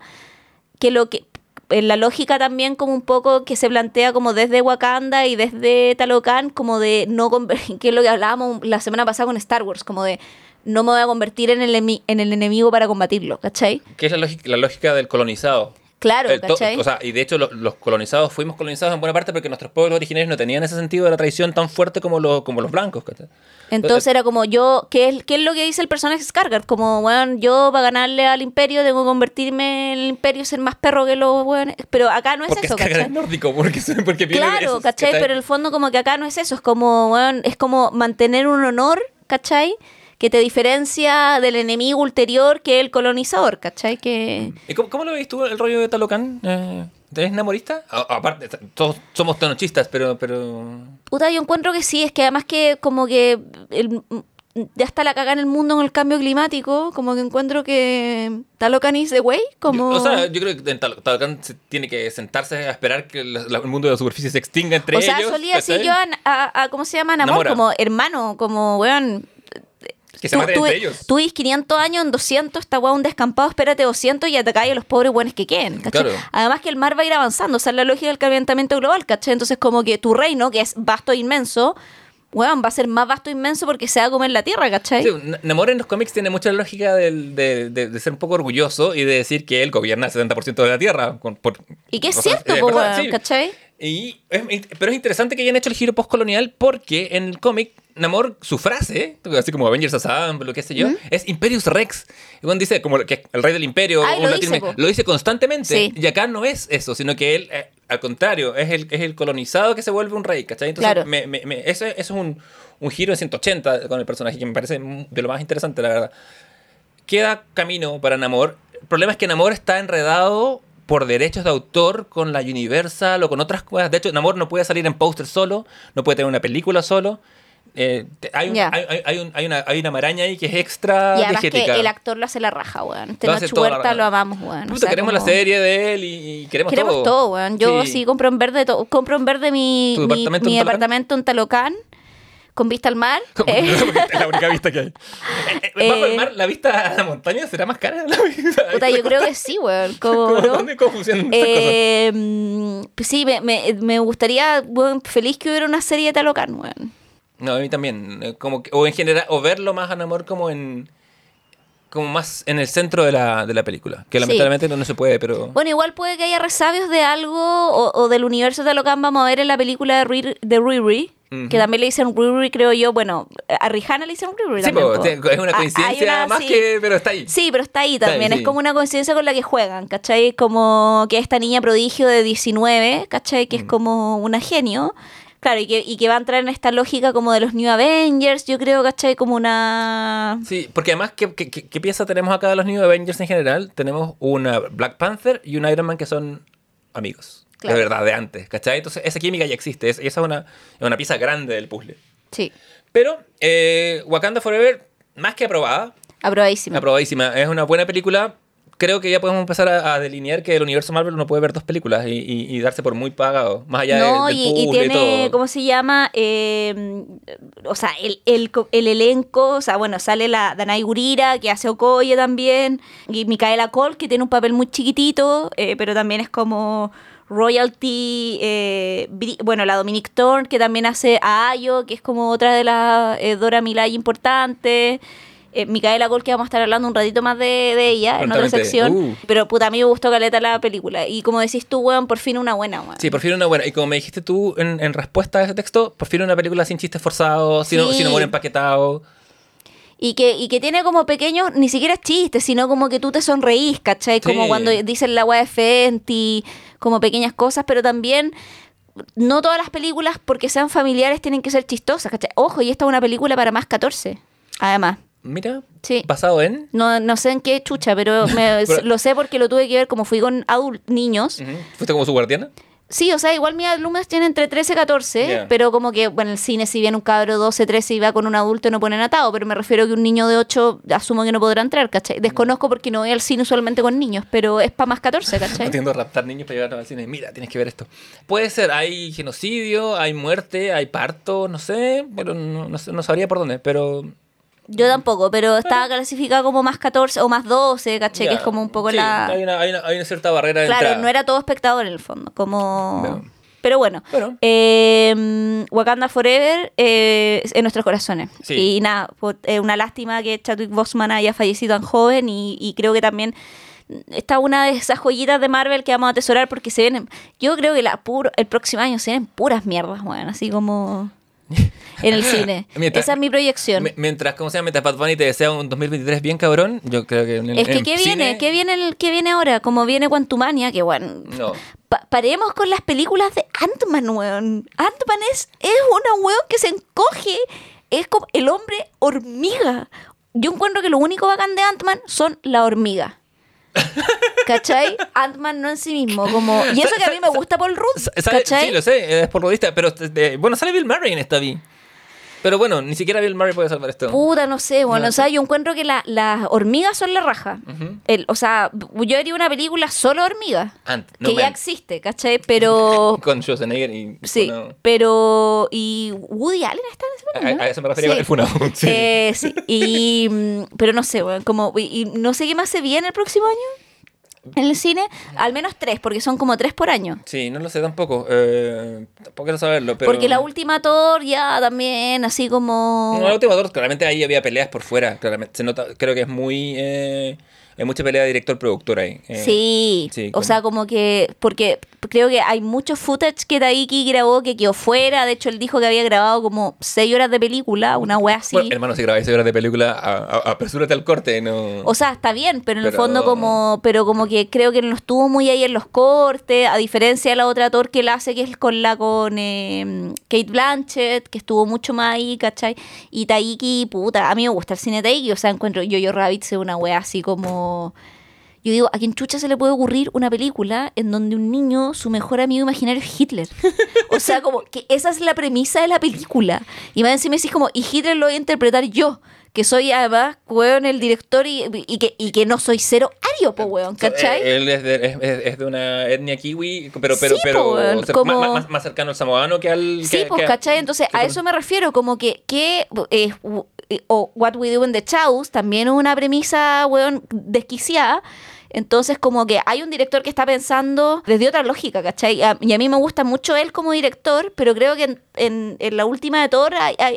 que lo que en la lógica también como un poco que se plantea como desde Wakanda y desde Talocan como de no que es lo que hablábamos la semana pasada con Star Wars como de no me voy a convertir en el, en el enemigo para combatirlo ¿cachai? Que es la la lógica del colonizado. Claro ¿cachai? o sea, y de hecho lo- los colonizados fuimos colonizados en buena parte porque nuestros pueblos originarios no tenían ese sentido de la traición tan fuerte como, lo- como los blancos. ¿cachai? Entonces era como yo, ¿qué es, qué es lo que dice el personaje Skargar? Como, bueno, yo para ganarle al imperio tengo que convertirme en el imperio ser más perro que los weones. Pero acá no es Porque eso, ¿cachai? es nórdico, porque, porque Claro, esos, ¿cachai? Pero en el fondo como que acá no es eso, es como, weón, es como mantener un honor, ¿cachai? Que te diferencia del enemigo ulterior que el colonizador, ¿cachai? Que... ¿Y cómo, cómo lo veis tú el rollo de Talocán? Eh, ¿Eres namorista? Aparte, todos somos tonochistas, pero... pero... Puta, yo encuentro que sí, es que además que como que el- ya está la caga en el mundo con el cambio climático, como que encuentro que Talocan is the way, como... O sea, yo creo que en Tal- Talocán se tiene que sentarse a esperar que la- la- el mundo de la superficie se extinga entre O sea, ellos. solía decir yo a, a- a- ¿cómo se llama? Namor, Namora. como hermano, como, weón, Que se Tú, maten tú, entre ellos. tú vivís 500 años en 200, está guau un descampado, espérate 200 y atacáis a los pobres buenos que queden. Claro. Además que el mar va a ir avanzando, o sea, es la lógica del calentamiento global, ¿cachai? Entonces como que tu reino, que es vasto e inmenso, weón, va a ser más vasto e inmenso porque se va a comer la tierra, ¿cachai? Sí, Namor en los cómics tiene mucha lógica del- de, de- de ser un poco orgulloso y de decir que él gobierna el 70% de la Tierra. por- y que es o sea, cierto, es po, verdad, sí. ¿cachai? Y es- pero es interesante que hayan hecho el giro postcolonial porque en el cómic Namor, su frase, así como Avengers Assemble, lo que sé yo, es Imperius Rex. Dice como que el rey del imperio, Ay, un lo dice, po. lo dice constantemente. Sí. Y acá no es eso, sino que él, eh, al contrario, es el, es el colonizado que se vuelve un rey, ¿cachai? Entonces, Claro. me- me- me- eso, eso es un, un giro de 180 con el personaje que me parece de lo más interesante, la verdad queda camino para Namor. El problema es que Namor está enredado por derechos de autor con la Universal o con otras cosas. De hecho, Namor no puede salir en póster solo, no puede tener una película solo. Eh, te- hay, un- hay, un- hay una, hay una maraña ahí que es extra Y además que el actor lo hace la raja, weón. Lo Tenoch hace la Huerta lo amamos, weón. O Puta, sea, queremos la serie de él y, y queremos, Queremos todo. todo, weón. Yo sí, compro en verde todo. Compro en verde mi, ¿Tu mi, departamento en Talocán? departamento en Talocán con vista al mar. Eh, es la única vista que hay. Eh, eh, Bajo el mar, la vista a la montaña será más cara. La vista- puta, yo creo que sí, weón. ¿Cómo- ¿no? ¿Dónde? Eh, pues sí, me, me, me gustaría, weón, feliz que hubiera una serie de Talocán, weón. No, a mí también. eh, Como que- o en general, o verlo más a Namor como en. Como más en el centro de la, de la película. Que Sí. lamentablemente no, no se puede, pero. Bueno, igual puede que haya resabios de algo o, o del universo de Talocán. Vamos a ver en la película de, Riri, de Riri, que también le dicen Riri, creo yo. Bueno, a Rihanna le dicen Riri sí, también. po, es una Ah, coincidencia una- más sí. que. pero está ahí. Sí, pero está ahí Está ahí, también. Es como una coincidencia con la que juegan, ¿cachai? Como que esta niña prodigio de 19, ¿cachai? Que es como una genio. Claro, y que, y que va a entrar en esta lógica como de los New Avengers, yo creo, ¿cachai? Como una... Sí, porque además, ¿qué, qué, pieza tenemos acá de los New Avengers en general? Tenemos una Black Panther y un Iron Man que son amigos. Claro. De verdad, de antes, ¿cachai? Entonces, esa química ya existe. es- esa es una, es una pieza grande del puzzle. Sí, Pero, eh, Wakanda Forever, más que aprobada, aprobadísima. aprobadísima. Es una buena película creo que ya podemos empezar a, a delinear que el universo Marvel no puede ver dos películas y, y- y darse por muy pagado, más allá de- No, del y, y tiene, todo. ¿cómo se llama? Eh, o sea, el, el, el elenco, o sea, bueno, sale la Danai Gurira, que hace Okoye también, y Micaela Cole, que tiene un papel muy chiquitito, eh, pero también es como royalty, eh, bueno, la Dominique Thorne, que también hace a Ayo, que es como otra de las eh, Dora Milaje importantes. Eh, Micaela Cole, que vamos a estar hablando un ratito más de, de ella en otra sección. Uh. Pero puta, a mí me gustó caleta la película. Y como decís tú, weón, por fin una buena, weón. Sí, prefiero una buena. Y como me dijiste tú en, en respuesta a ese texto, prefiero una película sin chistes forzados, sin, Sí. sin humor empaquetado. Y que, y que tiene como pequeños, ni siquiera chistes, sino como que tú te sonreís, ¿cachai? Como cuando dicen la weá de Fenty, como pequeñas cosas, pero también no todas las películas, porque sean familiares, tienen que ser chistosas, ¿cachai? Ojo, y esta es una película para más 14, además. Mira, Sí. basado en. No, no sé en qué chucha, pero, me- Pero- lo sé porque lo tuve que ver como fui con adult niños. ¿Fuiste como su guardiana? Sí, o sea, igual mis alumnos tienen entre 13 y 14, Ya. pero como que, bueno, en el cine, si bien un cabro 12, 13 y va con un adulto, no ponen atado, pero me refiero a que un niño de 8 asumo que no podrá entrar, ¿cachai? Desconozco porque no voy al cine usualmente con niños, pero es para más 14, ¿cachai? Haciendo raptar niños para llevarlos al cine. Mira, tienes que ver esto. Puede ser, hay genocidio, hay muerte, hay parto, no sé, pero no, no no sabría por dónde, pero... Yo tampoco, pero estaba clasificado como más 14 o más 12, ¿cachai? ya. Que es como un poco Sí, la... Hay una, hay, una, hay una cierta barrera de Claro, entrada. no era todo espectador en el fondo, como... No. Pero bueno, Bueno. eh, Wakanda Forever eh, en nuestros corazones. Sí. Y nada, pues, eh, una lástima que Chadwick Boseman haya fallecido tan joven y, y creo que también está una de esas joyitas de Marvel que vamos a atesorar porque se vienen, yo creo que la puro, el próximo año se vienen puras mierdas, bueno, así como en el cine. Mientras- Esa es mi proyección. Mi- Mientras, ¿cómo se llama? Mientras Bad Bunny te desea un 2023 bien cabrón, yo creo que en el es que, en ¿qué cine- viene? ¿Qué viene, el, ¿qué viene ahora? Como viene Quantumania, que bueno, No. Pa- paremos con las películas de Ant-Man, weón. Ant-Man es, es una weón que se encoge. Es como el hombre hormiga. Yo encuentro que lo único bacán de Ant-Man son la hormiga. ¿Cachai? Ant-Man no en sí mismo. Como... Y eso que a mí me gusta Paul Rudd. ¿Cachai? Sí, lo sé, es por rodista, pero eh, bueno, sale Bill Murray en esta vi. Pero bueno, ni siquiera Bill Murray puede salvar esto. Puta, no sé, bueno, No. o sea, yo encuentro que la- las hormigas son la raja. El- o sea, yo haría una película solo hormigas. No que ya existe, ¿cachai? Pero Con Schwarzenegger y... Sí, pero. ¿Y Woody Allen está en a, película? a eso me refería Sí. con el Funao. Sí. Eh, sí. Y, mm, pero no sé, bueno, como, y, y no sé qué más se viene el próximo año en el cine. Al menos tres, porque son como tres por año. Sí, no lo sé tampoco. Eh, tampoco quiero saberlo, pero... Porque la última Thor ya también, así como. No, la última dos, claramente ahí había peleas por fuera. Claramente, se nota, creo que es muy... Eh, hay mucha pelea de director-productor ahí. eh. Sí, sí, o sea, como que, porque creo que hay mucho footage que Taiki grabó que quedó fuera. De hecho, él dijo que había grabado como seis horas de película, una wea así. Bueno, hermano, si grabáis seis horas de película, apresúrate al corte, no... O sea, está bien, pero en el fondo como, pero como que creo que no estuvo muy ahí en los cortes, a diferencia de la otra Thor que él hace, que es con la con eh, Kate Blanchett, que estuvo mucho más ahí, ¿cachai? Y Taiki, puta, a mí me gusta el cine Taiki, o sea, encuentro Yo-Yo Rabbit es una wea así como... Yo digo, ¿a quién chucha se le puede ocurrir una película en donde un niño, su mejor amigo imaginario es Hitler? O sea, como que esa es la premisa de la película. Y más encima decís como, y Hitler lo voy a interpretar yo, que soy además, weón, el director y, y que, y que no soy cero ario, po, weón, ¿cachai? Eh, Él es de, es, es- es de una etnia kiwi, pero, pero, Sí, pero po, weón, cer- como- más, más- cercano al samoano que al... Sí, que- pues, que- ¿cachai? Entonces, que a eso me refiero, como que, que eh, eh, o What We Do in the Chaos también es una premisa, weón, desquiciada. Entonces, como que hay un director que está pensando desde otra lógica, ¿cachai? Y a mí me gusta mucho él como director, pero creo que en, la última de Thor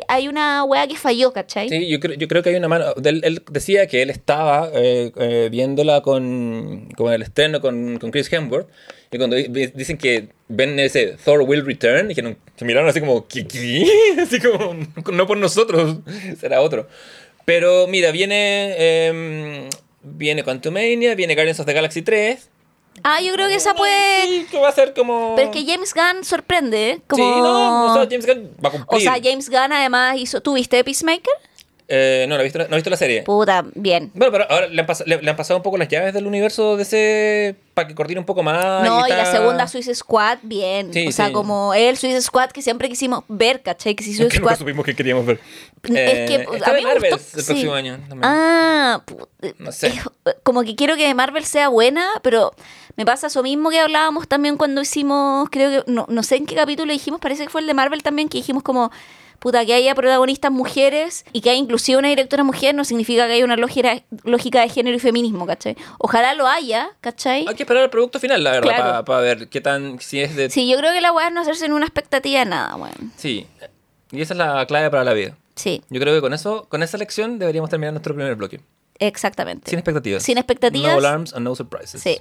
hay, una weá que falló, ¿cachai? Sí, yo creo, yo creo que hay una mano. Él, decía que él estaba eh, eh, viéndola con, con el estreno con, con Chris Hemsworth. Y cuando di- di- dicen que ven ese Thor Will Return, dijeron, se miraron así como, ¿qué? qué?". Así como, no por nosotros, será otro. Pero mira, viene. eh, viene Quantumania, viene Guardians of the Galaxy 3. Ah, yo creo que esa puede... Sí, que va a ser como. Pero es que James Gunn sorprende, ¿eh? Como... Sí, no, o sea, James Gunn va a cumplir. O sea, James Gunn además hizo... ¿Tú viste Peacemaker? Eh, no, no he, visto, no he visto la serie. Puta, bien. Bueno, pero ahora le han, pas- le- le han pasado un poco las llaves del universo de ese para que coordine un poco más. No, y la segunda Suicide Squad, bien. Sí, o sea, sí. como el Suicide Squad que siempre quisimos ver, ¿cachai? Que si Suicide Squad... supimos que queríamos ver. Es Eh, que está a de mí Marvel gustó, el sí. próximo año. también. Ah, No sé. eh, como que quiero que Marvel sea buena, pero me pasa eso mismo que hablábamos también cuando hicimos, creo que, no, no sé en qué capítulo dijimos, parece que fue el de Marvel también, que dijimos como, puta, que haya protagonistas mujeres y que haya inclusive una directora mujer no significa que haya una lógica, lógica de género y feminismo, ¿cachai? Ojalá lo haya, ¿cachai? Hay que esperar el producto final, la verdad, Claro. para ver qué tan. Si es de. Sí, yo creo que la weá es no hacerse en una expectativa de nada, weón. Sí. Y esa es la clave para la vida. Sí, Yo creo que con eso, con esa lección deberíamos terminar nuestro primer bloque. exactamente. Sin expectativas. Sin expectativas. No alarms and no surprises. Sí.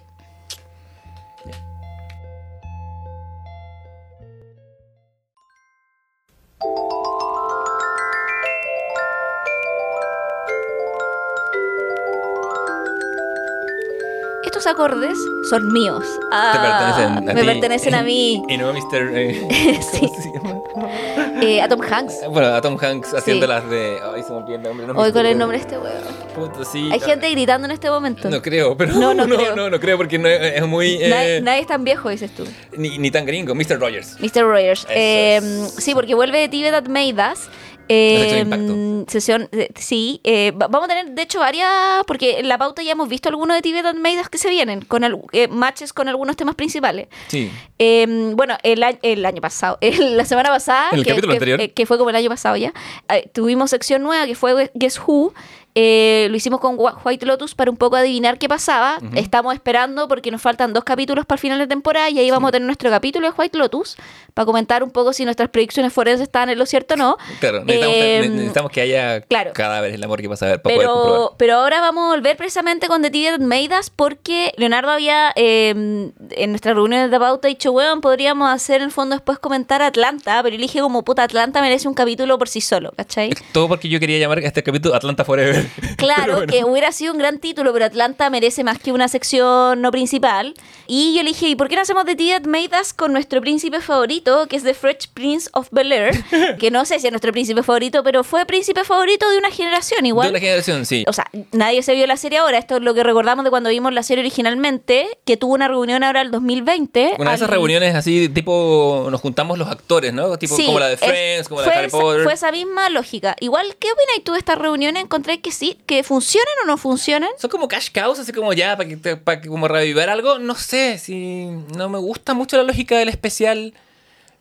Estos acordes son míos. Te Ah, pertenecen a me ti. pertenecen a mí. Y no a Mr. eh, Sí. ¿cómo se llama? Eh, a Tom Hanks. Bueno, a Tom Hanks haciendo las de. Ay, se me olvidó el nombre. No me Hoy con el nombre de este weón. Puta, sí. Hay gente gritando en este momento. No creo, pero. No, no no, creo. no, no creo porque no es, es muy. eh, Nadie, nadie es tan viejo, dices tú. ni, ni tan gringo. Mr. Rogers. Mr. Rogers. Eso Eh, es. Sí, porque vuelve de Tibet That Made Us. La sección Eh, Impacto. sesión, eh, sí, eh, va- vamos a tener de hecho varias, porque en la pauta ya hemos visto algunos de Tibet That Made Us que se vienen, con al- eh, matches con algunos temas principales. Sí. Eh, bueno, el, a- el año pasado, el- la semana pasada, El que, capítulo que- anterior. eh, que fue como el año pasado ya, eh, tuvimos sección nueva que fue Guess Who. Eh, lo hicimos con White Lotus para un poco adivinar qué pasaba. Estamos esperando porque nos faltan dos capítulos para el final de temporada y ahí vamos a tener nuestro capítulo de White Lotus para comentar un poco si nuestras predicciones forenses estaban en lo cierto o no. Claro, necesitamos, Eh, ne- necesitamos que haya claro. cadáveres en la morgue para saber, para poder pero, comprobar. pero ahora vamos a volver precisamente con The Tibet Made Us porque Leonardo había eh, en nuestras reuniones de pauta dicho, weón, podríamos hacer en el fondo después comentar Atlanta, pero yo dije como puta, Atlanta merece un capítulo por sí solo, ¿cachai? Todo porque yo quería llamar a este capítulo Atlanta Forever. Claro, bueno. que hubiera sido un gran título, pero Atlanta merece más que una sección no principal. Y yo le dije, ¿y por qué no hacemos The Tibet Made Us con nuestro príncipe favorito, que es The Fresh Prince of Bel Air? que no sé si es nuestro príncipe favorito, pero fue príncipe favorito de una generación igual. De la generación, sí. O sea, nadie se vio la serie ahora. Esto es lo que recordamos de cuando vimos la serie originalmente, que tuvo una reunión ahora el 2020. Una de esas al- reuniones así, tipo, nos juntamos los actores, ¿no? Tipo, Sí, como la de es- Friends, como la de Harry esa- Potter. Fue esa misma lógica. Igual, ¿qué opinas tú de estas reuniones? ¿Encontré que sí? ¿Que funcionan o no funcionan? Son como cash cows, así como ya, para que, te- para que como revivir algo. No sé, si no me gusta mucho la lógica del especial.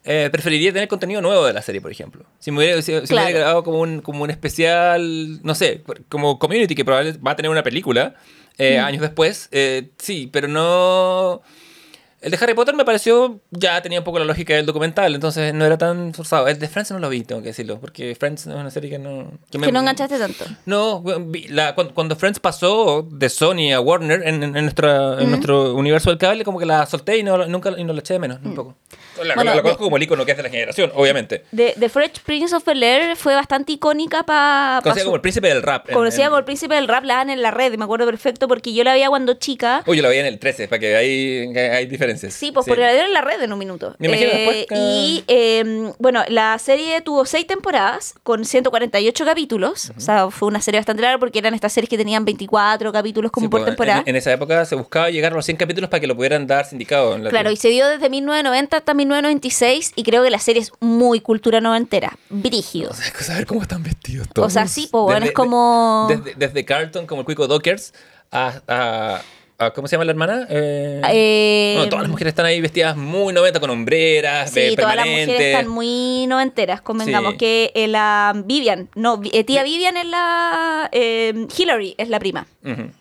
Eh, preferiría tener contenido nuevo de la serie, por ejemplo. Si me hubiera, si- si me Claro. hubiera grabado como un, como un especial, no sé, como Community, que probablemente va a tener una película eh, Mm. años después, eh, sí, pero no... El de Harry Potter me pareció, ya tenía un poco la lógica del documental, entonces no era tan forzado. El de Friends no lo vi, tengo que decirlo, porque Friends es una serie que no... me- Que no enganchaste tanto. no, la- cuando, cuando Friends pasó de Sony a Warner en, en- en nuestra, en nuestro universo del cable, como que la solté y no, nunca y no la eché de menos, un poco. La, Bueno, la de- conozco como el icono que es de la generación, obviamente. The, The Fresh Prince of Bel Air fue bastante icónica para. Conocida como el príncipe del rap. Conocida como el príncipe del rap, la dan en la red, me acuerdo perfecto, porque yo la veía cuando chica. Uy, yo la veía en el 13, para que hay, que hay diferencias. Sí, pues porque la dieron en la red en un minuto. Me imagino Eh, Y eh, bueno, la serie tuvo seis temporadas con 148 capítulos. O sea, fue una serie bastante larga porque eran estas series que tenían 24 capítulos como Sí, por pues, temporada. En, en esa época se buscaba llegar a los 100 capítulos para que lo pudieran dar sindicado. En la Claro, y se dio desde 1990 hasta 1996 y creo que la serie es muy cultura noventera, brígido. O sea, es saber cómo están vestidos todos. O sea, sí, pues, bueno, Desde- es como- Desde, desde Carlton, como el Cuico Dockers, a- ¿Cómo se llama la hermana? Eh, Eh, bueno, todas las mujeres están ahí vestidas muy 90 con hombreras, Sí, todas las mujeres están muy noventeras, convengamos Sí. que eh, la Vivian, no, eh, tía Vivian es la Hillary es la prima. Ujú.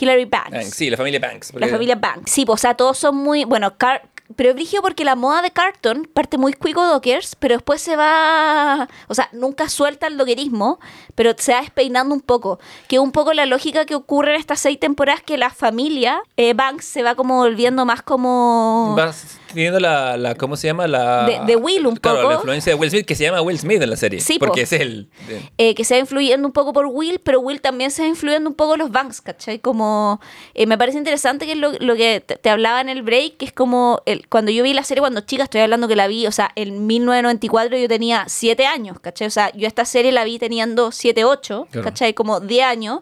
Hillary Banks. Banks, sí, la familia Banks. La familia Banks. Sí, pues, o sea, todos son muy. Bueno, Car- pero es brígido porque la moda de Carton parte muy cuico dockers, pero después se va. O sea, nunca suelta el dockerismo, pero se va despeinando un poco. Que es un poco la lógica que ocurre en estas seis temporadas que la familia eh, Banks se va como volviendo más como. Teniendo la, la ¿cómo se llama? La, De- de Will un claro, poco. la influencia de Will Smith, que se llama Will Smith en la serie. Sí, po. porque es el... eh, que se va influyendo un poco por Will, pero Will también se va influyendo un poco los Banks, ¿cachai? Como, eh, me parece interesante que es lo, lo que te, te hablaba en el break, que es como, el, cuando yo vi la serie cuando chica, estoy hablando que la vi, o sea, en 1994 yo tenía 7 años, ¿cachai? O sea, yo esta serie la vi teniendo 7, 8, Claro. ¿cachai? Como 10 años.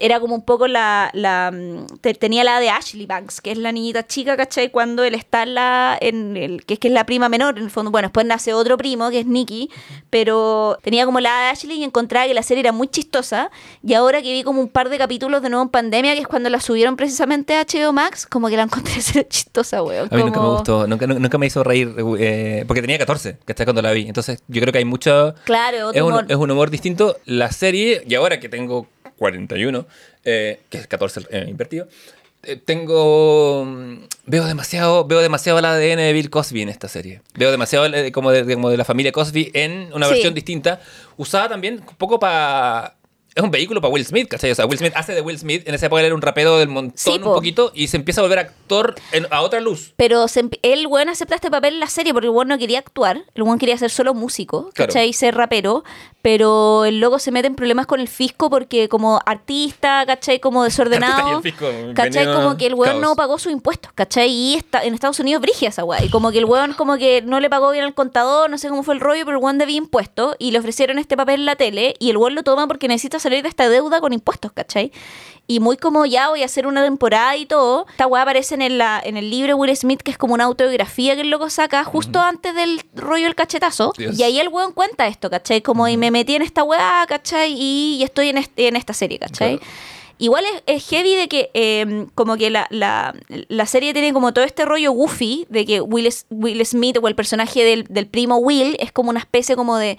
Era como un poco la, la mm, te- tenía la de Ashley Banks, que es la niñita chica, ¿cachai? Cuando él está en la, en el, que es que es la prima menor, en el fondo, bueno, después nace otro primo, que es Nicky, pero tenía como la de Ashley y encontraba que la serie era muy chistosa, y ahora que vi como un par de capítulos de nuevo en pandemia, que es cuando la subieron precisamente a HBO Max, como que la encontré ser chistosa, weón. A mí nunca me gustó, nunca, nu- nunca me hizo reír, eh, porque tenía 14, que está cuando la vi. Entonces yo creo que hay mucho... Claro, otro es, un, humor. es un humor distinto. La serie, y ahora que tengo 41, eh, que es 14 eh, invertido, eh, tengo... mm, Veo demasiado, veo demasiado el ADN de Bill Cosby en esta serie. Veo demasiado eh, como, de, como de la familia Cosby en una Sí. versión distinta, usada también un poco para... Es un vehículo para Will Smith, ¿cachai? O sea, Will Smith hace de Will Smith, en esa época él era un rapero del montón Sí, un po. poquito, y se empieza a volver actor en- a otra luz. Pero se el weón acepta este papel en la serie porque el weón no quería actuar. El weón quería ser solo músico, Claro. ¿cachai? Ser rapero. Pero el loco se mete en problemas con el fisco porque como artista, ¿cachai? Como y desordenado. fisco, ¿Cachai? Como que el weón caos. no pagó sus impuestos, ¿cachai? Y está, en Estados Unidos brigia esa weá. Y como que el weón como que no le pagó bien al contador, no sé cómo fue el rollo, pero el weón debía impuestos y le ofrecieron este papel en la tele y el weón lo toma porque necesita salir de esta deuda con impuestos, ¿cachai? Y muy como ya voy a hacer una temporada y todo. Esta weá aparece en el, en el libro Will Smith, que es como una autobiografía que el loco saca justo antes del rollo del cachetazo. Y ahí el weón cuenta esto, ¿cachai? Como y me metí en esta weá, ¿cachai? Y, y estoy en, este- en esta serie, ¿cachai? Claro. Igual es, es heavy de que eh, como que la, la, la serie tiene como todo este rollo goofy de que Will, Will Smith o el personaje del, del primo Will es como una especie como de,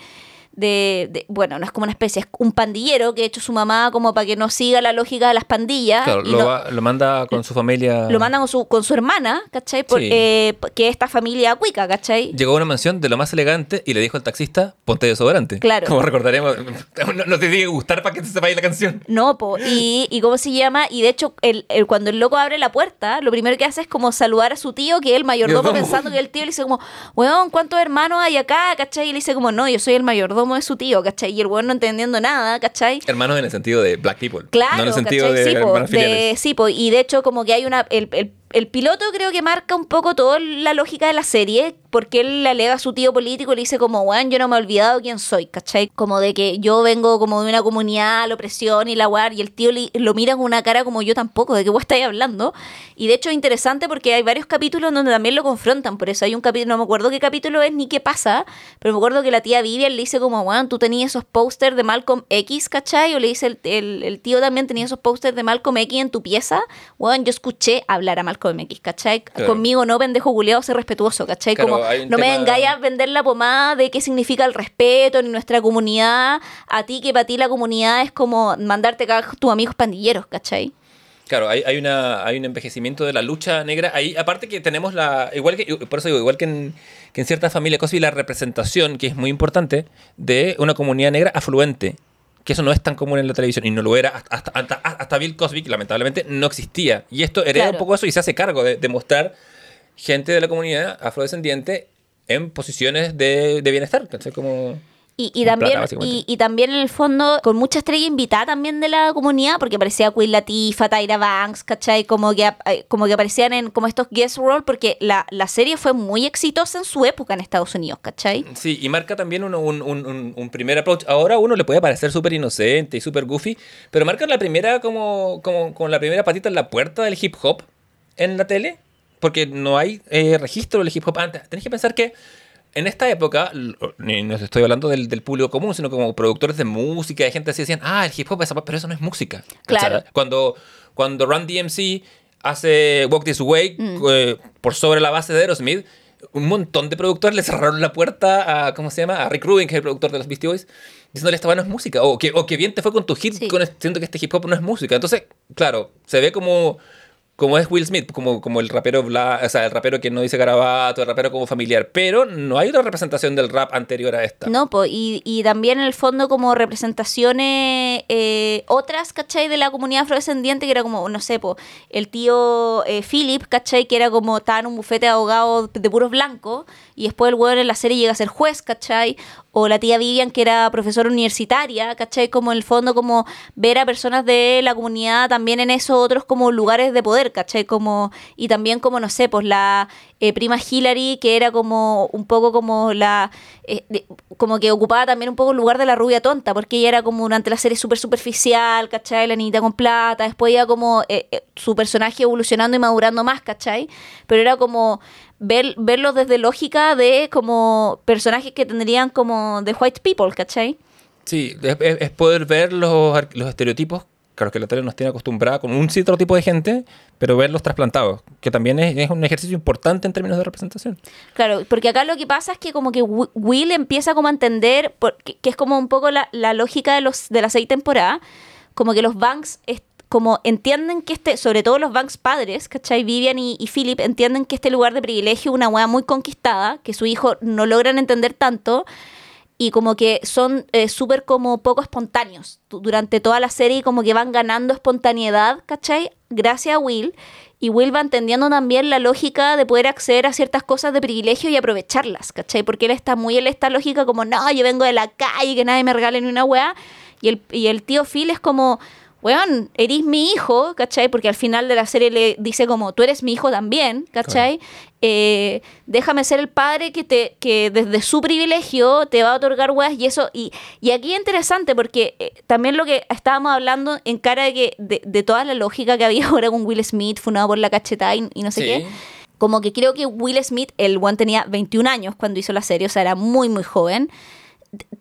de, de- bueno, no es como una especie, es un pandillero que ha hecho su mamá como para que no siga la lógica de las pandillas. Claro, y lo, no- va- lo manda con su familia. lo mandan con su, con su hermana, ¿cachai? Por- Sí. eh, que es esta familia cuica, ¿cachai? Llegó a una mansión de lo más elegante y le dijo al taxista, ponte desodorante. Claro. Como recordaremos, no, no te tiene que gustar para que te sepáis la canción. No, po. Y, y cómo se llama, y de hecho, el, el- cuando el loco abre la puerta, lo primero que hace es como saludar a su tío, que es el mayordomo, Mayordomo. pensando que el tío le dice como, weón, ¿cuántos hermanos hay acá? ¿cachai? Y le dice como, no, yo soy el mayordomo de su tío, ¿cachai? Y el weón no entendiendo nada, ¿cachai? Hermanos en el sentido de black people. Claro, No en el sentido ¿cachai? de sí, po, de- sí, po, y de hecho como que hay una... El, el- el piloto creo que marca un poco toda la lógica de la serie, porque él le alega a su tío político y le dice como, weón, yo no me he olvidado quién soy, ¿cachai? Como de que yo vengo como de una comunidad, la opresión y la guar, y el tío lo mira con una cara como yo tampoco, ¿de qué vos estáis hablando? Y de hecho es interesante porque hay varios capítulos donde también lo confrontan, por eso hay un capítulo, no me acuerdo qué capítulo es ni qué pasa, pero me acuerdo que la tía Vivian le dice como, weón, tú tenías esos pósters de Malcolm X, ¿cachai? O le dice el, el- el tío también tenía esos pósters de Malcolm X en tu pieza. Weón, yo escuché hablar a Malcolm ¿cachai? Claro. Conmigo no, pendejo culeado, sé respetuoso, ¿cachai? Claro, como, no me vengáis a vender la pomada de qué significa el respeto ni nuestra comunidad, a ti que para ti la comunidad es como mandarte a tus amigos pandilleros, ¿cachai? Claro, hay, hay, una, hay un envejecimiento de la lucha negra. Ahí, aparte que tenemos la. Igual que. Por eso digo, igual que en, que en ciertas familias Cosby, la representación, que es muy importante, de una comunidad negra afluente. Que eso no es tan común en la televisión y no lo era hasta, hasta, hasta Bill Cosby, que lamentablemente no existía. Y esto hereda Claro. un poco eso y se hace cargo de, de mostrar gente de la comunidad afrodescendiente en posiciones de, de bienestar. ¿cachai? Como. Y, también, plata, y, y también en el fondo, con mucha estrella invitada también de la comunidad, porque aparecía Queen Latifah, Tyra Banks, ¿cachai? Como que, eh, como que aparecían en como estos guest roles, porque la, la serie fue muy exitosa en su época en Estados Unidos, ¿cachai? Sí, y marca también un, un- un- un primer approach. Ahora a uno le puede parecer súper inocente y súper goofy, pero marca la primera como, como con la primera patita en la puerta del hip hop en la tele, porque no hay eh, registro del hip hop antes. Tenés que pensar que en esta época, no estoy hablando del, del público común, sino como productores de música, de gente así decían, ah, el hip hop es pero eso no es música. Claro. Cuando, cuando Run DMC hace Walk This Way eh, por sobre la base de Aerosmith, un montón de productores le cerraron la puerta a, ¿cómo se llama? A Rick Rubin, que es el productor de los Beastie Boys, diciéndole esta no es música, o que, o que bien te fue con tu hit, Sí. con, siento que este hip hop no es música. Entonces, claro, se ve como como es Will Smith, como, como el rapero bla, o sea, el rapero que no dice garabato, el rapero como familiar, pero no hay otra representación del rap anterior a esta. No, po, y, y también en el fondo como representaciones eh, otras, ¿cachai? De la comunidad afrodescendiente, que era como, no sé, po, el tío eh, Philip, ¿cachai? Que era como, estaba en un bufete de de puros blancos, y después el weón en la serie llega a ser juez, ¿cachai? O la tía Vivian, que era profesora universitaria, ¿cachai? Como en el fondo, como ver a personas de la comunidad también en esos otros como lugares de poder, ¿cachai? Como, y también como, no sé, pues la eh, prima Hillary, que era como un poco como la, eh, como que ocupaba también un poco el lugar de la rubia tonta, porque ella era como durante la serie súper superficial, ¿cachai? La niñita con plata, después ya como eh, eh, su personaje evolucionando y madurando más, ¿cachai? Pero era como ver, verlo desde lógica de como personajes que tendrían como de white people, ¿cachai? Sí, es, es- poder ver los, los estereotipos, claro que la tele nos tiene acostumbrada con un cierto tipo de gente, pero verlos trasplantados, que también es, un ejercicio importante en términos de representación. Claro, porque acá lo que pasa es que como que Wi- Will empieza como a entender, por- que, es como un poco la, lógica de, los, de la seis temporada, como que los banks como entienden que este, sobre todo los banks padres, ¿cachai? Vivian y, y Philip entienden que este lugar de privilegio es una weá muy conquistada, que su hijo no logran entender tanto, y como que son eh, súper como poco espontáneos Du- durante toda la serie como que van ganando espontaneidad, ¿cachai? Gracias a Will y Will va entendiendo también la lógica de poder acceder a ciertas cosas de privilegio y aprovecharlas, ¿cachai? Porque él está muy en esta lógica como, no, yo vengo de la calle, que nadie me regale ni una weá y el, y el tío Phil es como... Weón, eres mi hijo, ¿cachai? Porque al final de la serie le dice como, tú eres mi hijo también, ¿cachai? Eh, déjame ser el padre que te que desde su privilegio te va a otorgar weas y eso y, y aquí es interesante porque eh, también lo que estábamos hablando en cara de que de, de toda la lógica que había ahora con Will Smith funado por la cachetada y, y no sé Sí. qué como que creo que Will Smith el one tenía 21 años cuando hizo la serie o sea era muy muy joven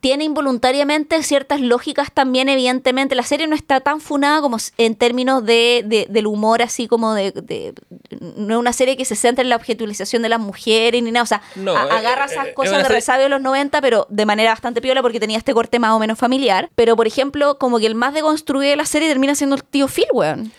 tiene involuntariamente ciertas lógicas también, evidentemente. La serie no está tan funada como en términos de, de- del humor, así como de, de- No es una serie que se centra en la objetivización de las mujeres ni nada. O sea, No, a- eh, agarra eh, esas eh, cosas de serie- resabio de los 90, pero de manera bastante piola porque tenía este corte más o menos familiar. Pero, por ejemplo, como que el más deconstruido de la serie termina siendo el tío Phil, weón.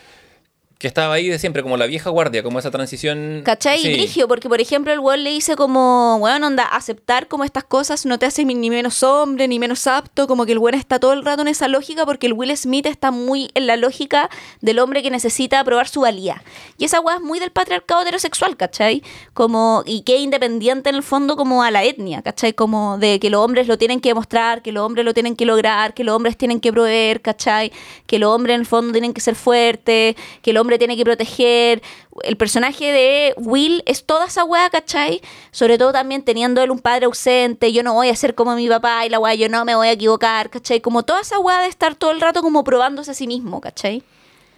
Que estaba ahí de siempre, como la vieja guardia, como esa transición. ¿Cachai? Sí. Y brigio, porque por ejemplo el weón le dice como, weón, onda, aceptar como estas cosas no te hace ni menos hombre, ni menos apto, como que el weón está todo el rato en esa lógica porque el Will Smith está muy en la lógica del hombre que necesita probar su valía. Y esa weá es muy del patriarcado heterosexual, ¿cachai? Como, y que independiente en el fondo como a la etnia, ¿cachai? Como de que los hombres lo tienen que demostrar, que los hombres lo tienen que lograr, que los hombres tienen que proveer, ¿cachai? Que los hombres en el fondo tienen que ser fuertes, que el hombre tiene que proteger. El personaje de Will es toda esa weá, ¿cachai? Sobre todo también teniendo él un padre ausente, yo no voy a ser como mi papá y la weá, yo no me voy a equivocar, ¿cachai? Como toda esa weá de estar todo el rato como probándose a sí mismo, ¿cachai?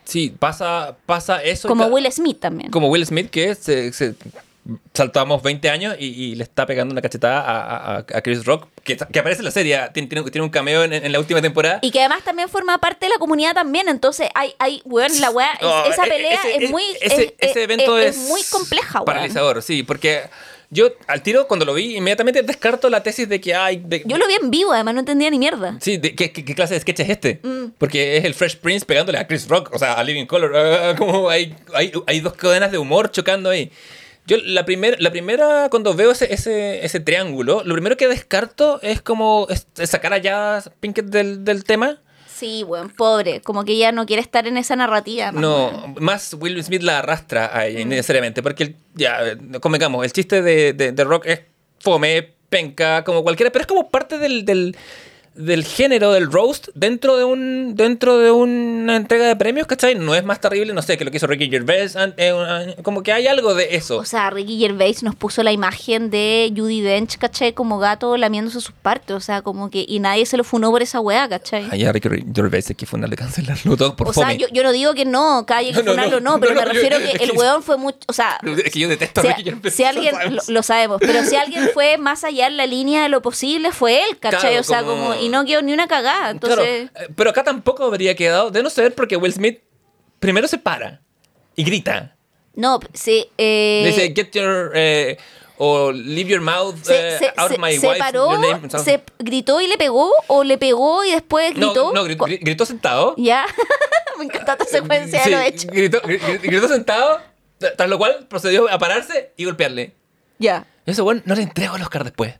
Sí, pasa, pasa eso. Como Will Smith también. Como Will Smith, que se, se- saltamos 20 años y, y le está pegando una cachetada a, a- a Chris Rock, que, que aparece en la serie, tiene, tiene- tiene un cameo en, en la última temporada. Y que además también forma parte de la comunidad también. Entonces, hay, hay weón, la weá, Oh, esa e- pelea ese- es muy. ese, es, ese es- evento es- es, muy compleja, weón. Paralizador, sí, porque yo al tiro cuando lo vi inmediatamente descarto la tesis de que hay... de- Yo lo vi en vivo, además no entendía ni mierda. Sí, de- ¿qué, qué, qué clase de sketch es este? Mm. Porque es el Fresh Prince pegándole a Chris Rock, o sea, a Living Color. ah, como hay, hay, hay dos cadenas de humor chocando ahí. Yo la, primer, la primera, cuando veo ese, ese, ese triángulo, lo primero que descarto es como sacar allá Pinkett del, del tema. Sí, weón, pobre. Como que ella no quiere estar en esa narrativa. más. No, más Will Smith la arrastra a ella, innecesariamente. Porque, el- ya, convengamos, el chiste de, de, de Rock es fome, penca, como cualquiera, pero es como parte del, del, del género del roast dentro de un dentro de una entrega de premios, ¿cachai? No es más terrible, no sé, que lo que hizo Ricky Gervais, eh, una- como que hay algo de eso. O sea, Ricky Gervais nos puso la imagen de Judy Dench, ¿cachai? Como gato lamiéndose sus partes. O sea, como que. Y nadie se lo funó por esa weá, ¿cachai? Allá Ricky Gervais hay que fundarle, cancelarlo todo por o sea, yo, yo no digo que no, que haya que No, funarlo, no, no, pero me refiero yo- que es el weón fue mucho. O sea, Es que yo detesto a si, Ricky Gervais. si alguien, lo lo, sabemos. lo sabemos, pero si alguien fue más allá en la línea de lo posible, fue él, ¿cachai? Claro, o sea, como- como. Y no quedó ni una cagada. Entonces. Claro, eh, pero acá tampoco habría quedado, de no ser porque Will Smith primero se para y grita. No, sí. Eh, Dice, get your, eh, o leave your mouth se, eh, se- out se- my se wife, paró, your name. se gritó y le pegó, o le pegó y después no, gritó. no, gri- Cu- gri- gritó sentado. Ya. Me encanta esta secuencia Sí, lo hecho. Gritó, gri- gritó sentado, tras lo cual procedió a pararse y golpearle. Ya. Eso, bueno, no le entrego el Oscar después.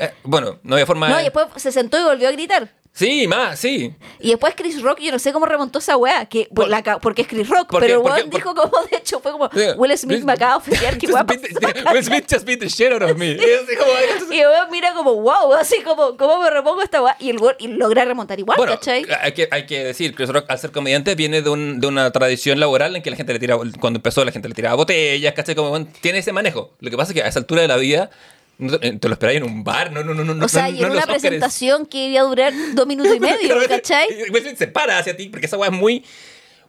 Eh, bueno, no había forma No, de... y después se sentó y volvió a gritar. Sí, más, sí. Y después Chris Rock, yo no sé cómo remontó esa weá, que, por Por- la porque es Chris Rock, porque- pero el porque- weón dijo como, de hecho, fue como, Will Smith me acaba de ofender, qué guapo. Will Smith just beat the shit out of me. Y como- Y el weón mira como, wow, así como, ¿cómo me repongo esta weá? Y el weón y logra remontar igual, Bueno, ¿cachai? hay que, hay que decir, Chris Rock, al ser comediante, viene de, un- de una tradición laboral en que la gente le tira, cuando empezó, la gente le tiraba botellas, ¿cachai? Como, tiene ese manejo. Lo que pasa es que a esa altura de la vida, no te, te lo esperáis en un bar, no, no, no, no. O sea, no, y no en los una presentación que iba a durar dos minutos y medio, ¿cachai? Se para hacia ti, porque esa weá es muy.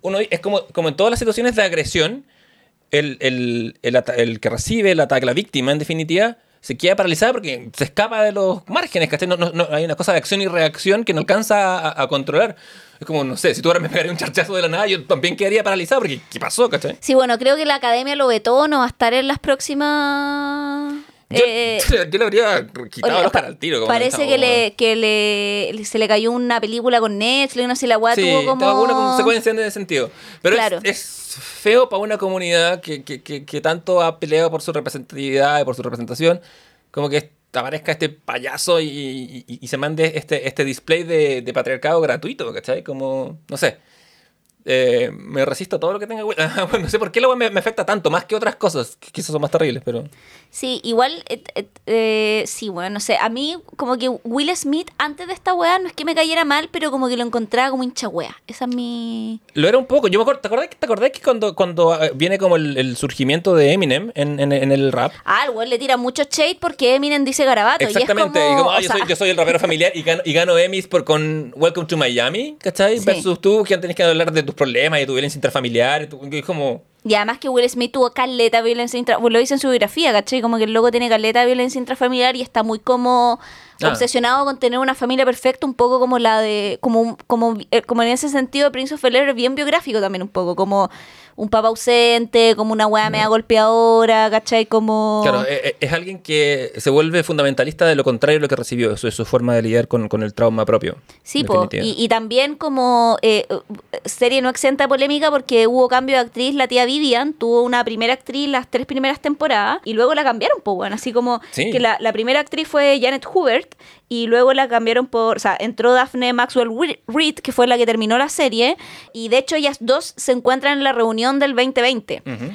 Uno, es como, como en todas las situaciones de agresión, el, el, el, el que recibe el ataque, la víctima, en definitiva, se queda paralizada porque se escapa de los márgenes, ¿cachai? No, no, no- hay una cosa de acción y reacción que no alcanza a, a controlar. Es como, no sé, si tú ahora me pegarías un charchazo de la nada, yo también quedaría paralizado porque ¿qué pasó, cachai? Sí, bueno, creo que la academia lo vetó, no va a estar en las próximas... Yo, eh, yo le habría quitado Oye, pa- al tiro. como Parece que, le, que le, se le cayó una película con Netflix, no sé, la weá Sí, tuvo como... estaba buena como secuencia en ese sentido. Pero Claro. es, es feo para una comunidad que, que, que, que tanto ha peleado por su representatividad y por su representación, como que aparezca este payaso y- y se mande este, este display de, de patriarcado gratuito, ¿cachai? Como, no sé. Eh, me resisto a todo lo que tenga... bueno, no sé por qué la me, me afecta tanto, más que otras cosas, que quizás son más terribles, pero... Sí, igual, eh, sí, bueno, no sé, a mí como que Will Smith antes de esta weá no es que me cayera mal, pero como que lo encontraba como hincha weá. Esa es mi... Lo era un poco. Yo me acuerdo, ¿te acordás, ¿te acordás que cuando, cuando eh, viene como el, el surgimiento de Eminem en, en- en el rap? Ah, el weón le tira mucho shade porque Eminem dice garabato. Exactamente, Y es y como, ah, o yo, sea, soy, yo soy el rapero familiar y gano, y gano Emmys por, con Welcome to Miami, ¿cachai? Sí. Versus tú, que tenés que hablar de tus problemas y tu violencia intrafamiliar. y tu- es como, Y además que Will Smith tuvo caleta de violencia intrafamiliar. Lo dice en su biografía, ¿cachai? Como que el loco tiene caleta de violencia intrafamiliar y está muy como Ah. obsesionado con tener una familia perfecta, un poco como la de. Como, como, eh, como en ese sentido, Prince of es bien biográfico también, un poco. Como un papá ausente, como una weá media golpeadora, ¿cachai? Como. claro, eh, eh, es alguien que se vuelve fundamentalista de lo contrario de lo que recibió. Eso es su forma de lidiar con, con el trauma propio. Sí, po. Y, y también como eh, serie no exenta de polémica porque hubo cambio de actriz, la tía Vivian tuvo una primera actriz las tres primeras temporadas y luego la cambiaron, pues bueno, así como Sí. que la, la primera actriz fue Janet Hubert y luego la cambiaron por, o sea, entró Daphne Maxwell Reid, que fue la que terminó la serie y de hecho ellas dos se encuentran en la reunión del 2020. Ujú.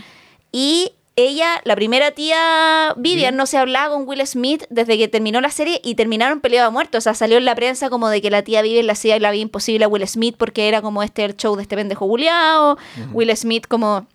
Y ella, la primera tía Vivian, no se hablaba con Will Smith desde que terminó la serie y terminaron peleados a muertos. O sea, salió en la prensa como de que la tía Vivian le hacía la vida imposible a Will Smith porque era como este el show de este pendejo buleado. Will Smith como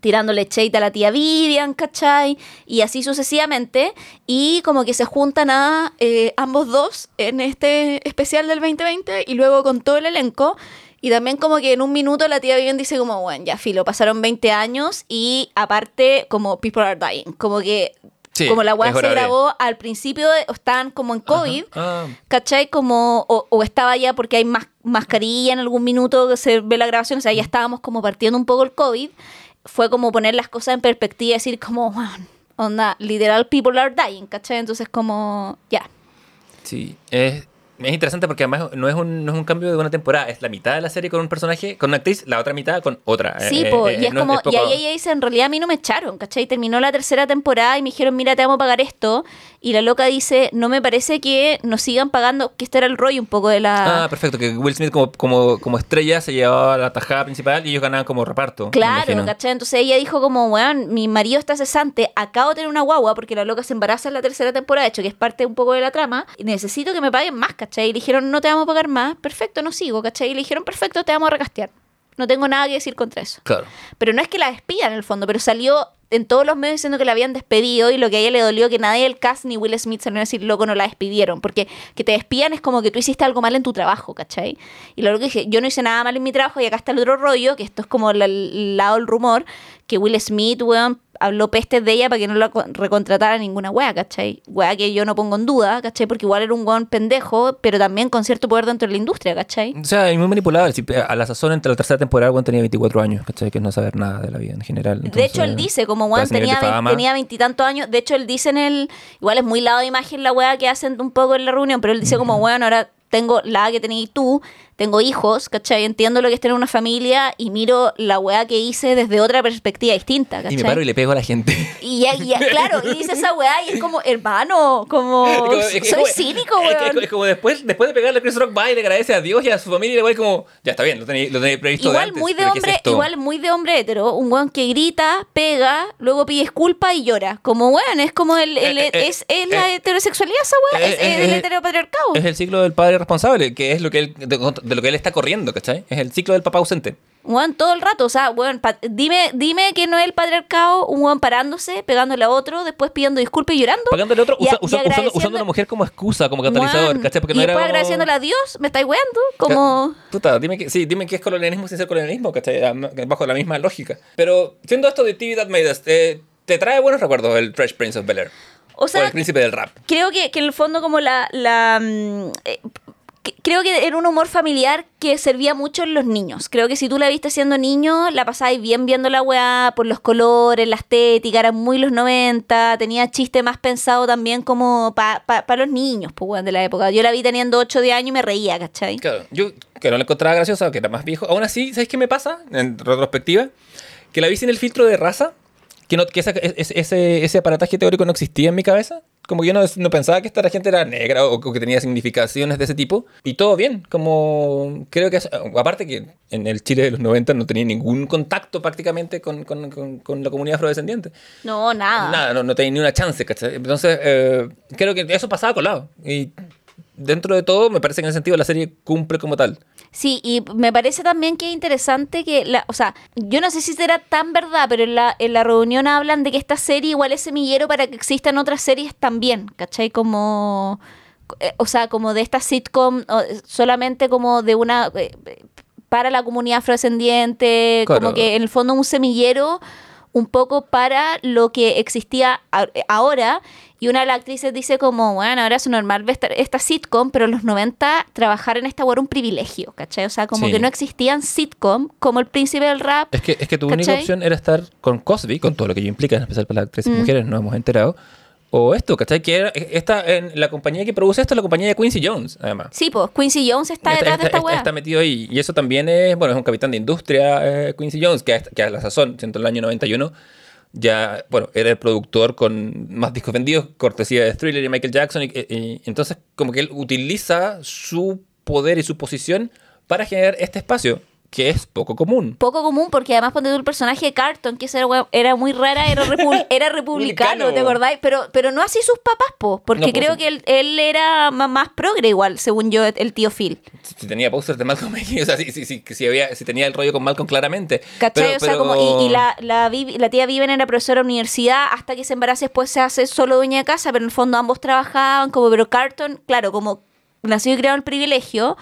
tirándole shade a la tía Vivian, ¿cachai? Y así sucesivamente. Y como que se juntan a eh, ambos dos en este especial del 2020 y luego con todo el elenco. Y también como que en un minuto la tía Vivian dice como, bueno, ya filo, pasaron 20 años y aparte como people are dying. Como que... Sí, como la weá se grabó al principio, de, estaban como en COVID, Ah, ¿Cachai? Como, o, o estaba ya porque hay más mascarilla en algún minuto que se ve la grabación, o sea, ya estábamos como partiendo un poco el COVID. Fue como poner las cosas en perspectiva y decir como, "Wow, onda, literal, people are dying, ¿cachai? Entonces como, ya. sí. Es, es interesante porque además no es, un, no es un cambio de una temporada, es la mitad de la serie con un personaje, con una actriz, la otra mitad con otra. Sí, Eh, po, eh, y es no como, poco- y ahí ella dice, en realidad a mí no me echaron, ¿cachai? Terminó la tercera temporada y me dijeron, mira, te vamos a pagar esto. Y la loca dice, no me parece que nos sigan pagando, que este era el rollo un poco de la... Ah, perfecto, que Will Smith como, como, como estrella se llevaba la tajada principal y ellos ganaban como reparto. Claro. ¿cachai? Entonces ella dijo como, weón, mi marido está cesante, acabo de tener una guagua porque la loca se embaraza en la tercera temporada, de hecho, que es parte un poco de la trama, y necesito que me paguen más, ¿cachai? Y le dijeron, no te vamos a pagar más, perfecto, no sigo, ¿cachai? Y le dijeron, perfecto, te vamos a recastear. No tengo nada que decir contra eso. Claro. Pero no es que la despidan en el fondo, pero salió en todos los medios diciendo que la habían despedido y lo que a ella le dolió que nadie del cast ni Will Smith salieron a decir, loco, no la despidieron. Porque que te despidan es como que tú hiciste algo mal en tu trabajo, ¿cachai? Y lo que dije, yo no hice nada mal en mi trabajo y acá está el otro rollo, que esto es como la- el lado del rumor, que Will Smith, weón, habló pestes de ella para que no la co- recontratara ninguna wea, ¿cachai? Wea que yo no pongo en duda, ¿cachai? Porque igual era un weón pendejo, pero también con cierto poder dentro de la industria, ¿cachai? O sea, y muy manipulable. A la sazón, entre la tercera temporada, Juan tenía 24 años, ¿cachai? Que no saber nada de la vida en general. de hecho, él Entonces, dice, como nivel tenía, tenía veintitantos años, de hecho, él dice en el, igual es muy lado de imagen la weá que hacen un poco en la reunión, pero él dice como, weón, ahora tengo la que tenías tú, tengo hijos, ¿cachai? Entiendo lo que es tener una familia y miro la weá que hice desde otra perspectiva distinta, ¿cachai? Y me paro y le pego a la gente. Y, ya- ya- claro, y dice esa weá y es como, hermano, como, Es como- es soy como- cínico, es- es- weón. Es, como después, después de pegarle a Chris Rock, va y le agradece a Dios y a su familia y igual como, ya está bien, lo tenéis lo tenéis previsto de Igual antes, muy de pero ¿qué es hombre, esto? igual muy de hombre hetero, un weón que grita, pega, luego pide disculpas y llora. Como weón, es como el, el- Eh, eh, es, es la eh, heterosexualidad esa eh, es, eh, es el eh, heteropatriarcado. Es el ciclo del padre responsable, que es lo que él, de, lo que él está corriendo, ¿cachai? Es el ciclo del papá ausente. Weón, todo el rato, o sea, weón, dime, dime que no es el patriarcado, un weón parándose, pegándole a otro, después pidiendo disculpas y llorando. Pagándole a otro, Y a- usa- y usa- usando, a una mujer como excusa, como catalizador, Weón, ¿cachai? Porque y no era después como- agradeciéndole a Dios, me estáis weando, como... Puta, dime que, sí, dime que es colonialismo sin ser colonialismo, ¿cachai? Am- Bajo la misma lógica. Pero, siendo esto de TV That Made Us, eh, ¿te trae buenos recuerdos el Fresh Prince of Bel-Air? O sea, el príncipe del rap. creo que, que en el fondo como la... la mm, eh, creo que era un humor familiar que servía mucho en los niños. Creo que si tú la viste siendo niño, la pasabas bien viendo la weá por los colores, la estética, era muy los 90, tenía chiste más pensado también como para los niños, pues weón, de la época. Yo la vi teniendo 8 de años y me reía, ¿cachai? Claro, yo que no la encontraba graciosa, que era más viejo. Aún así, ¿sabes qué me pasa? En retrospectiva, que la vi sin el filtro de raza, que, no, que esa- es- ese, ese aparataje teórico no existía en mi cabeza. Como que yo no, no pensaba que esta gente era negra o, o que tenía significaciones de ese tipo. Y todo bien, como creo que... aparte que en el Chile de los 90 no tenía ningún contacto prácticamente con, con- con- con la comunidad afrodescendiente. No, nada. Nada, no, no tenía ni una chance, ¿cachai? Entonces, eh, creo que eso pasaba colado. Y dentro de todo, me parece que en ese sentido la serie cumple como tal. Sí, y me parece también que es interesante que, la, o sea, yo no sé si será tan verdad, pero en la, en la reunión hablan de que esta serie igual es semillero para que existan otras series también, ¿cachai? Como, eh, o sea, como de esta sitcom, o, eh, solamente como de una, eh, para la comunidad afrodescendiente, Claro. como que en el fondo un semillero un poco para lo que existía ahora. Y una de las actrices dice como, bueno, ahora es normal ver esta, sitcom, pero en los 90 trabajar en esta era un privilegio, ¿cachai? O sea, como Sí. que no existían sitcom como el príncipe del rap. Es que, es que tu única opción era estar con Cosby, con todo lo que ello implica, en especial para las actrices Mm. mujeres, nos hemos enterado. O esto, ¿cachai? Que era, esta, en la compañía que produce esto es la compañía de Quincy Jones, además. Sí, pues Quincy Jones está detrás de esta está, weá. está metido ahí. Y eso también es, bueno, es un capitán de industria, eh, Quincy Jones, que, a- que a la sazón, siendo el año 91, ya, bueno, era el productor con más discos vendidos, cortesía de Thriller y Michael Jackson. Y, y- y entonces, como que él utiliza su poder y su posición para generar este espacio, que es poco común. Poco común porque además ponte tú el personaje de Carton, que era, era muy rara, era, repu- era republicano. ¿te acordáis? Pero, pero no así sus papás, po, porque No, pues, creo que él, él era más progre igual, según yo, el tío Phil. Si tenía posters de Malcolm X, o sea, si, si, si, si había, si tenía el rollo con Malcolm claramente. ¿Cachai? Pero- o sea, pero- como, y, y la, la, tía Viven era profesora de universidad hasta que se embaraza y después se hace solo dueña de casa, pero en el fondo ambos trabajaban, como, pero Carton, claro, como nació y creado el privilegio.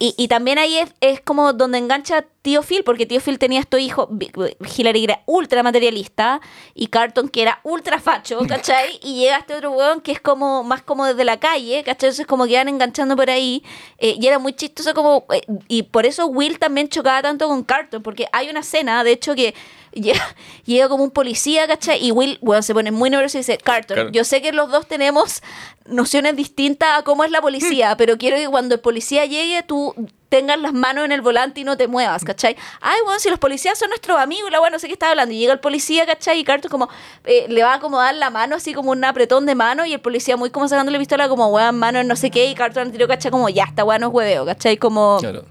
Y, y también ahí es, es como donde engancha Tío Phil, porque Tío Phil tenía estos hijos, Vi- Hillary era ultra materialista y Carton que era ultra facho, ¿cachai? Y llega este otro weón que es como más como desde la calle, ¿cachai? Entonces como que van enganchando por ahí eh, y era muy chistoso como... eh, y por eso Will también chocaba tanto con Carton, porque hay una escena, de hecho, que llega, llega como un policía, ¿cachai? Y Will, weón, se pone muy nervioso y dice, Claro. yo sé que los dos tenemos nociones distintas a cómo es la policía, pero quiero que cuando el policía llegue tú tengas las manos en el volante y no te muevas, ¿cachai? Ay, bueno, si los policías son nuestros amigos, la bueno, no sé qué está hablando. Y llega el policía, ¿cachai? Y Carton como eh, le va a como dar la mano, así como un apretón de mano, y el policía muy como sacándole pistola, como, weón, mano en no sé qué, y Carton le tiró, ¿cachai? Como, ya, está bueno, es hueveo, ¿cachai? Como... Claro.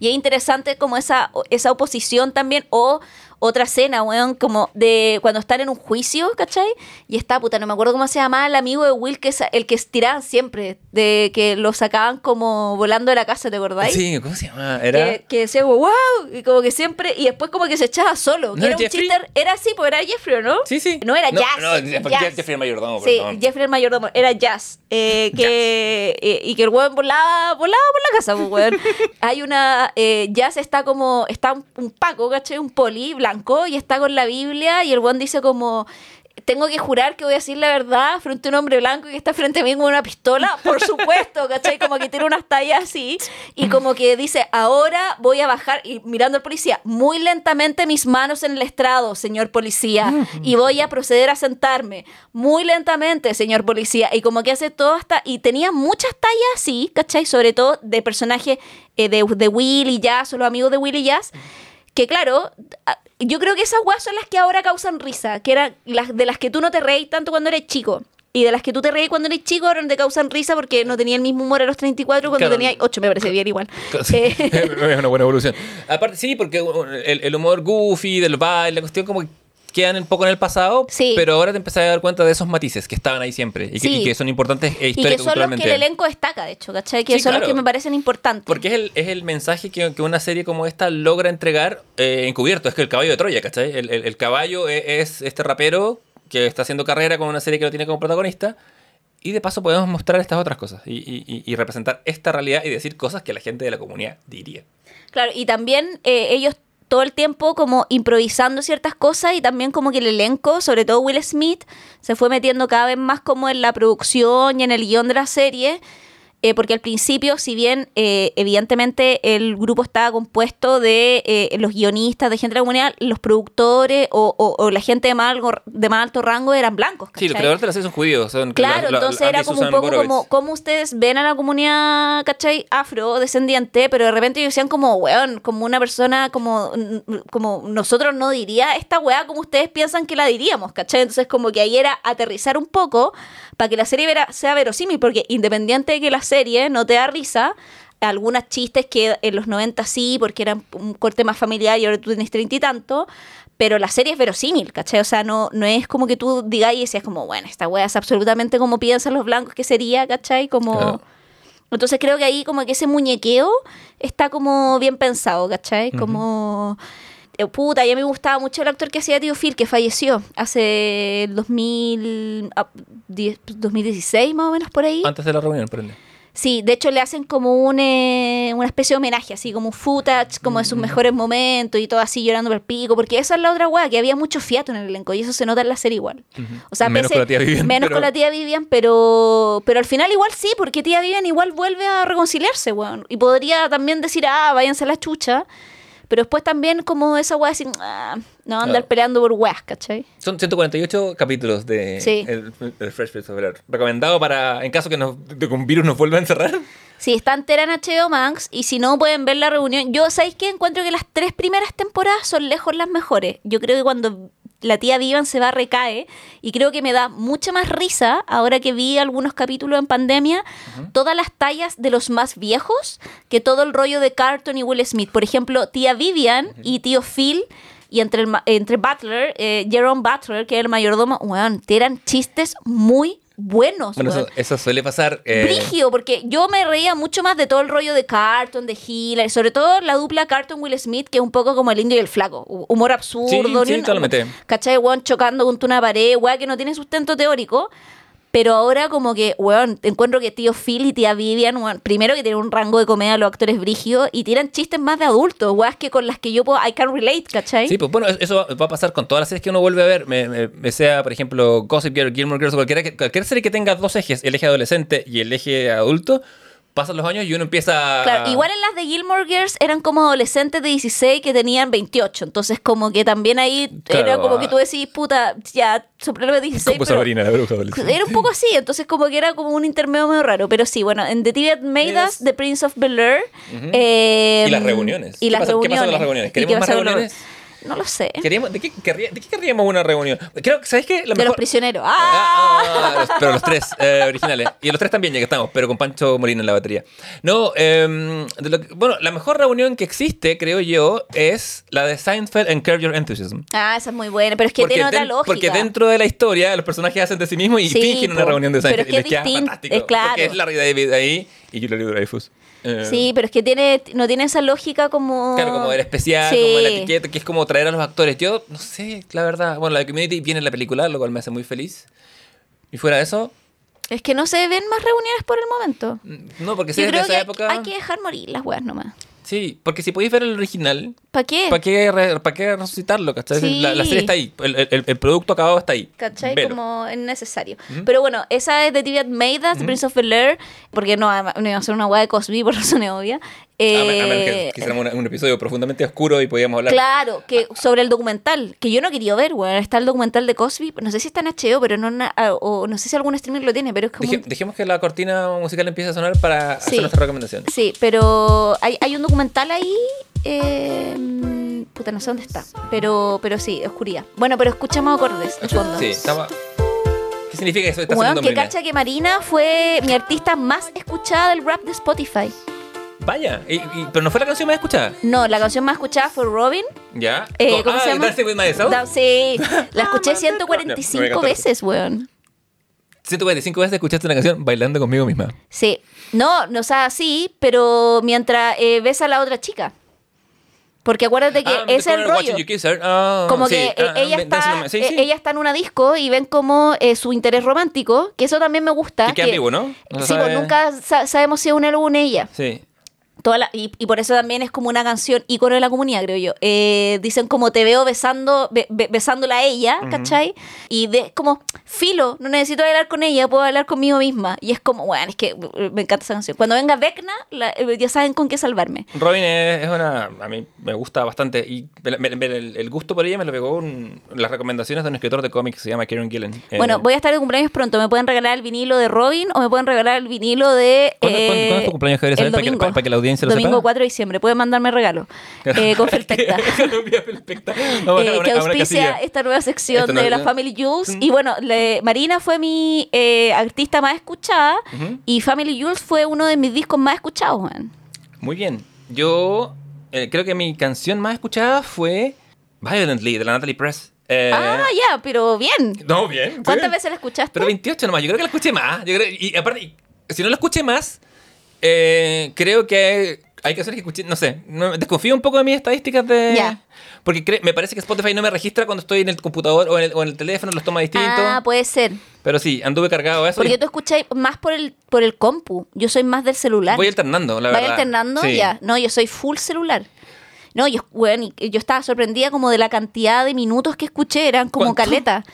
Y es interesante como esa, esa oposición también, o otra escena, weón, como de cuando están en un juicio, ¿cachai? Y está, puta, no me acuerdo cómo se llamaba el amigo de Will, que es el que estiraban siempre, de que lo sacaban como volando de la casa, ¿te acordáis? Sí, ¿cómo se llama? Era... Que, que decía, wow, y como que siempre, y después como que se echaba solo. ¿No que era era un chiste, era así, pues era Jeffrey, ¿o ¿no? Sí, sí. No era Jazz. No, Jazz. Jeffrey el mayordomo, Sí, perdón. Jeffrey el mayordomo, era Jazz. eh, que, eh, y que el weón volaba, volaba por la casa, pues, weón. Hay una. eh, Jazz está como. Está un, un Paco, ¿cachai? Un poli blanco y está con la Biblia y el weón dice como. tengo que jurar que voy a decir la verdad frente a un hombre blanco que está frente a mí con una pistola, por supuesto, ¿cachai? Como que tiene unas tallas así y como que dice, ahora voy a bajar y mirando al policía, muy lentamente mis manos en el estrado, señor policía, y voy a proceder a sentarme, muy lentamente, señor policía, y como que hace todo hasta, y tenía muchas tallas así, ¿cachai? Sobre todo de personajes eh, de, de Will y Jazz o los amigos de Will y Jazz que claro, yo creo que esas weas son las que ahora causan risa, que eran las de las que tú no te reís tanto cuando eres chico. Y de las que tú te reís cuando eres chico ahora no te causan risa porque no tenía el mismo humor a los 34 cuando Claro. tenía 8, me parece bien igual. Sí, Eh, es una buena evolución. Aparte, sí, porque el, el humor goofy, del baile, la cuestión como que quedan un poco en el pasado, Sí. pero ahora te empezás a dar cuenta de esos matices que estaban ahí siempre y que, Sí. y que son importantes e y que son los que el elenco destaca, de hecho, ¿cachai? Que Sí, son los que me parecen importantes. Porque es el, es el mensaje que, que una serie como esta logra entregar eh, encubierto. Es que el caballo de Troya, ¿cachai? El, el- el caballo e- es, este rapero que está haciendo carrera con una serie que lo tiene como protagonista. Y de paso podemos mostrar estas otras cosas y, y- y- y representar esta realidad y decir cosas que la gente de la comunidad diría. Claro, y también eh, ellos todo el tiempo como improvisando ciertas cosas y también como que el elenco, sobre todo Will Smith, se fue metiendo cada vez más como en la producción y en el guion de la serie. Eh, porque al principio, si bien eh, evidentemente el grupo estaba compuesto de eh, los guionistas, de gente de la comunidad, los productores o, o- o la gente de más, algo- de más alto rango eran blancos. Sí, los creadores de la serie son judíos. Son Claro, la- la- entonces era como un poco Borowitz. como, como ustedes ven a la comunidad, ¿cachai? Afrodescendiente, pero de repente ellos decían como, weón, como una persona, como, como nosotros no diría esta weá como ustedes piensan que la diríamos, ¿cachai? Entonces como que ahí era aterrizar un poco para que la serie vera- sea verosímil, porque independiente de que la serie no te da risa, algunas chistes que en los 90 sí, porque eran un corte más familiar y ahora tú tienes treinta y tanto, pero la serie es verosímil, ¿cachai? O sea, no, no es como que tú digas y decías como, bueno, esta wea es absolutamente como piensan los blancos que sería, ¿cachai? Como... Claro. Entonces creo que ahí como que ese muñequeo está como bien pensado, ¿cachai? Como... eh, Puta, y a mí me gustaba mucho el actor que hacía Tío Phil, que falleció hace el 2000, ah, 10 2016 más o menos por ahí. Antes de la reunión, prende. Sí, de hecho le hacen como un, eh, una especie de homenaje, así como un footage, como de sus mejores momentos y todo así llorando por el pico, porque esa es la otra weá, que había mucho fiato en el elenco y eso se nota en la serie igual. O sea, Menos pese- con la tía Vivian, Menos pero- con la tía Vivian, pero, pero al final igual sí, porque tía Vivian igual vuelve a reconciliarse, weón. Y podría también decir, ah, váyanse a la chucha. Pero después también como esa weá decir, ah, no andar Claro. peleando por weas, ¿cachai? Son 148 capítulos de Sí. el, el Fresh Prince of Bel-Air. Recomendado para, en caso que, nos, de que un virus nos vuelva a encerrar. Sí, está entera en HBO Max y si no pueden ver la reunión. Yo, ¿sabéis qué? Encuentro que las tres primeras temporadas son lejos las mejores. Yo creo que cuando la tía Vivan se va recae y creo que me da mucha más risa ahora que vi algunos capítulos en pandemia, todas las tallas de los más viejos que todo el rollo de Carton y Will Smith. Por ejemplo, tía Vivian y tío Phil y entre, el, entre Butler, eh, Jerome Butler, que es el mayordomo, weón, eran chistes muy buenos. Bueno, eso, eso suele pasar. eh, porque yo me reía mucho más de todo el rollo de Carton, de Hillary, sobre todo la dupla Carton-Will Smith, que es un poco como el indio y el flaco. Hu- Humor absurdo. Sí, sí. ¿Cachai, weón? Chocando contra una pared, weón, que no tiene sustento teórico. Pero ahora como que, weón, encuentro que tío Phil y tía Vivian, weón, primero que tienen un rango de comedia los actores brigios y tiran chistes más de adultos, weón, que con las que yo puedo, I can relate, ¿cachai? Sí, pues bueno, eso va a pasar con todas las series que uno vuelve a ver, me, me- me sea, por ejemplo, Gossip Girl, Gilmore Girls, cualquiera cualquier serie que tenga dos ejes, el eje adolescente y el eje adulto, pasan los años y uno empieza a... Claro, igual en las de Gilmore Girls eran como adolescentes de 16 que tenían 28. Entonces, como que también ahí Claro, era como que ah. tú decís, puta, ya los 16. Como pero- Sabrina, la bruja adolescente. Era un poco así, entonces como que era como un intermedio medio raro. Pero sí, bueno, en The That Made Us. The Prince of Bel Air. eh, Y las reuniones. Y ¿Qué las pasa- qué reuniones. pasa con las reuniones? ¿Y ¿Queremos qué más reuniones? No lo sé. Queríamos- ¿de, qué querría- ¿De qué querríamos una reunión? Creo que, ¿sabes qué? La De los prisioneros. Ah, ¡Ah! ah, los- pero los tres eh, originales. Y los tres también, ya que estamos, pero con Pancho Molina en la batería. No, em, de lo que- bueno, la mejor reunión que existe, creo yo, es la de Seinfeld and Curb Your Enthusiasm. Ah, esa es muy buena, pero es que tiene otra lógica. porque dentro de la historia los personajes hacen de sí mismos y Sí, fingen una reunión de Pero Seinfeld. es que y les es queda distinto, fantástico. es claro. Porque es Larry David ahí y Julia Dreyfus. Eh, Sí, pero es que tiene, no tiene esa lógica como... Claro, como era especial, Sí. como la etiqueta, que es como traer a los actores. Yo, no sé, la verdad. Bueno, la de Community viene en la película, lo cual me hace muy feliz. Y fuera de eso, Es que no se ven más reuniones por el momento. mm, no, porque si es de esa época. hay que dejar morir las weas nomás. Sí, porque si podéis ver el original, ¿Para qué? ¿para qué, re- pa' qué resucitarlo? ¿cachai? Sí. La, la serie está ahí, el, el- el producto acabado está ahí. ¿Cachai? Velo. Como es necesario. Pero bueno, esa es de TV Made The Prince of Bel Air, porque no, no iba a ser una guay de Cosby por razones obvias. A men- a menos Eh, que quisiéramos un, un episodio profundamente oscuro y podíamos hablar. Claro, que sobre el documental, que yo no quería ver, weón. Está el documental de Cosby, no sé si está en HBO, pero no na- ah, o no sé si algún streaming lo tiene, pero es como... Deje- dejemos que la cortina musical empiece a sonar para Sí. hacer nuestra recomendación. Sí, pero hay, hay un documental ahí. eh, puta, no sé dónde está. Pero, pero sí, oscuridad. Bueno, pero escuchamos acordes de fondo. Sí, estaba... ¿Qué significa eso? Está sonando que cacha que Marina fue mi artista más escuchada del rap de Spotify. Vaya, y- y- pero no fue la canción más escuchada. No, la canción más escuchada fue Robin. ¿Ya? Eh, ¿Cómo ah, se llama? Dancing with Myself. Da- sí, la escuché No, me 145 encantó. veces, weón. 145 veces escuchaste una canción bailando conmigo misma. Sí. No, no o sea, sí, pero mientras eh, ves a la otra chica. Porque acuérdate que Ah, es el rollo. Ah, Como sí. que eh, Ah, ah, ella, está, sí, eh, sí. ella está en una disco y ven como eh, su interés romántico, que eso también me gusta. Que queda ambiguo, ¿no? Sí, pues nunca sa- sabemos si es una o una ella. Sí. Toda la- y, y por eso también es como una canción ícono de la comunidad, creo yo. Eh, dicen como te veo besando, be- be- besándola a ella, ¿cachai? Y de como, filo, no necesito bailar con ella, puedo bailar conmigo misma. Y es como, bueno, es que uh, me encanta esa canción. Cuando venga Vecna, la- eh, ya saben con qué salvarme. Robin es, es una. A mí me gusta bastante. Y me- me- el, el gusto por ella me lo pegó un- las recomendaciones de un escritor de cómics que se llama Kieran Gillen. Eh, Bueno, voy a estar de cumpleaños pronto. ¿Me pueden regalar el vinilo de Robin o me pueden regalar el vinilo de. ¿Cuándo- cuándo- cuándo es tu cumpleaños, Javier el Para que- para que la audiencia lo Domingo sepa. 4 de diciembre. Pueden mandarme regalo. Eh, con Felpecta. Eh, que auspicia esta nueva sección Esta nueva- de la Family Jules. Y bueno, le- Marina fue mi eh, artista más escuchada y Family Jules fue uno de mis discos más escuchados, man. Muy bien. Yo eh, creo que mi canción más escuchada fue Violently de la Natalie Press. Eh, ah, ya, pero bien. No, bien. ¿Cuántas veces la escuchaste? Pero 28 nomás. Yo creo que la escuché más. Yo creo- y aparte, si no la escuché más, eh, creo que hay canciones que escuché, no sé, no- desconfío un poco de mis estadísticas de... Ya. Porque me parece que Spotify no me registra cuando estoy en el computador o en el, o en el teléfono, los toma distinto. Ah, puede ser. Pero sí, anduve cargado eso. Porque y tú escucháis más por el, por el compu. Yo soy más del celular. voy alternando, la ¿Vaya verdad. alternando? Sí. Ya. No, yo soy full celular. No, yo, bueno, yo estaba sorprendida como de la cantidad de minutos que escuché, eran como ¿Cuánto? caleta.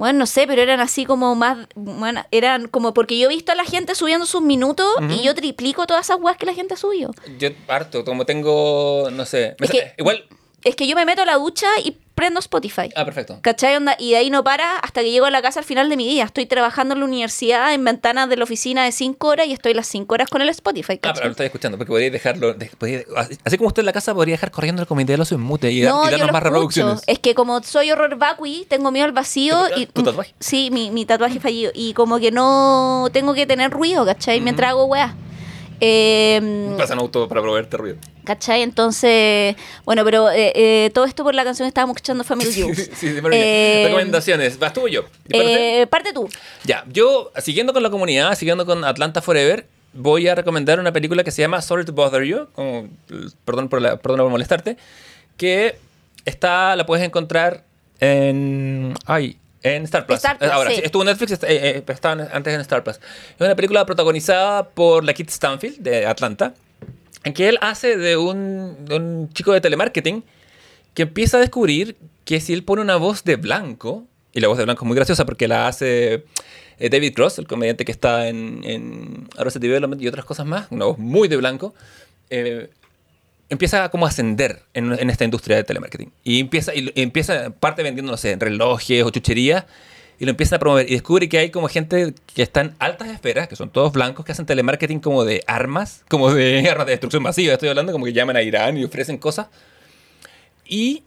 Bueno, no sé, pero eran así como más, bueno, eran como porque yo he visto a la gente subiendo sus minutos y yo triplico todas esas weas que la gente ha subido. Yo harto, como tengo, no sé. me Es que- Igual... Es que yo me meto a la ducha y prendo Spotify. Ah, perfecto. ¿Cachai? Onda? Y de ahí no para hasta que llego a la casa al final de mi día. Estoy trabajando en la universidad en ventanas de la oficina de 5 horas y estoy las 5 horas con el Spotify. Ah, pero ¿cachai? lo estoy escuchando, porque podría dejarlo. de- podría- así como usted en la casa podría dejar corriendo el comité ocio en mute y, No, y yo darnos más reproducciones. Es que como soy horror vacui, tengo miedo al vacío ¿Tu- y tu tatuaje? sí, mi, mi tatuaje fallido y como que no tengo que tener ruido, ¿cachai? Mientras hago weas. Eh, Pasan auto para proveerte ruido. ¿Cachai? Entonces, bueno, pero eh, eh, todo esto por la canción que estábamos escuchando Family Jewels. sí, sí. Eh, Recomendaciones. ¿Vas tú o yo? Eh, parte tú. Ya, yo, siguiendo con la comunidad, siguiendo con Atlanta Forever, voy a recomendar una película que se llama Sorry to Bother You, como, perdón, por la, perdón por molestarte, que está, la puedes encontrar en... Ay, en Star Plus. Star Plus, Ahora, sí. estuvo en Netflix, eh, eh, estaba antes en Star Plus. Es una película protagonizada por la Kit Stanfield de Atlanta, en que él hace de un, de un chico de telemarketing que empieza a descubrir que si él pone una voz de blanco, y la voz de blanco es muy graciosa porque la hace eh, David Cross, el comediante que está en, en Arrested Development y otras cosas más, una voz muy de blanco, eh, empieza como a ascender en, en esta industria de telemarketing. Y empieza, y, empieza parte vendiendo, no sé, relojes o chucherías, y lo empiezan a promover. Y descubre que hay como gente que está en altas esferas, que son todos blancos, que hacen telemarketing como de armas, como de armas de destrucción masiva, estoy hablando, como que llaman a Irán y ofrecen cosas. Y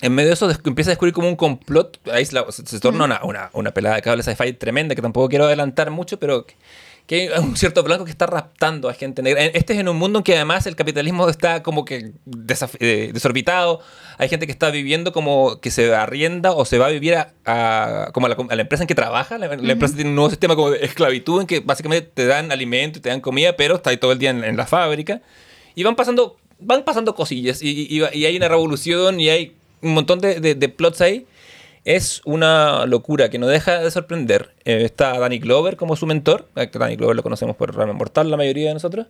en medio de eso empieza a descubrir como un complot. Ahí se- se torna una, una, una pelada de cable sci-fi tremenda que tampoco quiero adelantar mucho, pero que- que hay un cierto blanco que está raptando a gente negra. Este es en un mundo en que además el capitalismo está como que eh, desorbitado. Hay gente que está viviendo como que se arrienda o se va a vivir a, a- como a la, a la empresa en que trabaja. La, la empresa tiene un nuevo sistema como de esclavitud en que básicamente te dan alimento y te dan comida, pero está ahí todo el día en, en la fábrica. Y van pasando, van pasando cosillas y, y- y hay una revolución y hay un montón de, de- de plots ahí. Es una locura que no deja de sorprender. Eh, está Danny Glover como su mentor. Danny Glover lo conocemos por Rama Mortal, la mayoría de nosotros.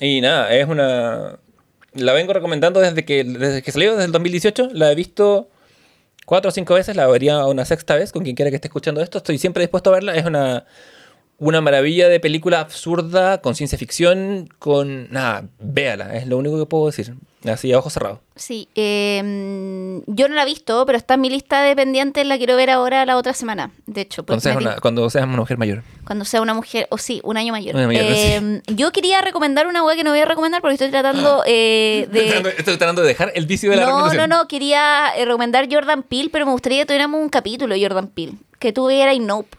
Y nada, es una. la vengo recomendando desde que, desde que salió, desde el 2018. La he visto cuatro o cinco veces, la vería una sexta vez con quien quiera que esté escuchando esto. Estoy siempre dispuesto a verla. Es una, una maravilla de película absurda, con ciencia ficción, con... Nada, véala, es lo único que puedo decir. Así, a ojos cerrados. Sí, eh, yo no la he visto, pero está en mi lista de pendientes, la quiero ver ahora la otra semana, de hecho. Cuando seas, una, cuando seas una mujer mayor. Cuando sea una mujer, o sí, un año mayor. Un año mayor, Eh, Yo quería recomendar una web que no voy a recomendar porque estoy tratando eh, Estoy, tratando, de... estoy tratando de dejar el vicio de la No, no, no, quería eh, recomendar Jordan Peele, pero me gustaría que tuviéramos un capítulo de Jordan Peele. Que tú vieras Nope.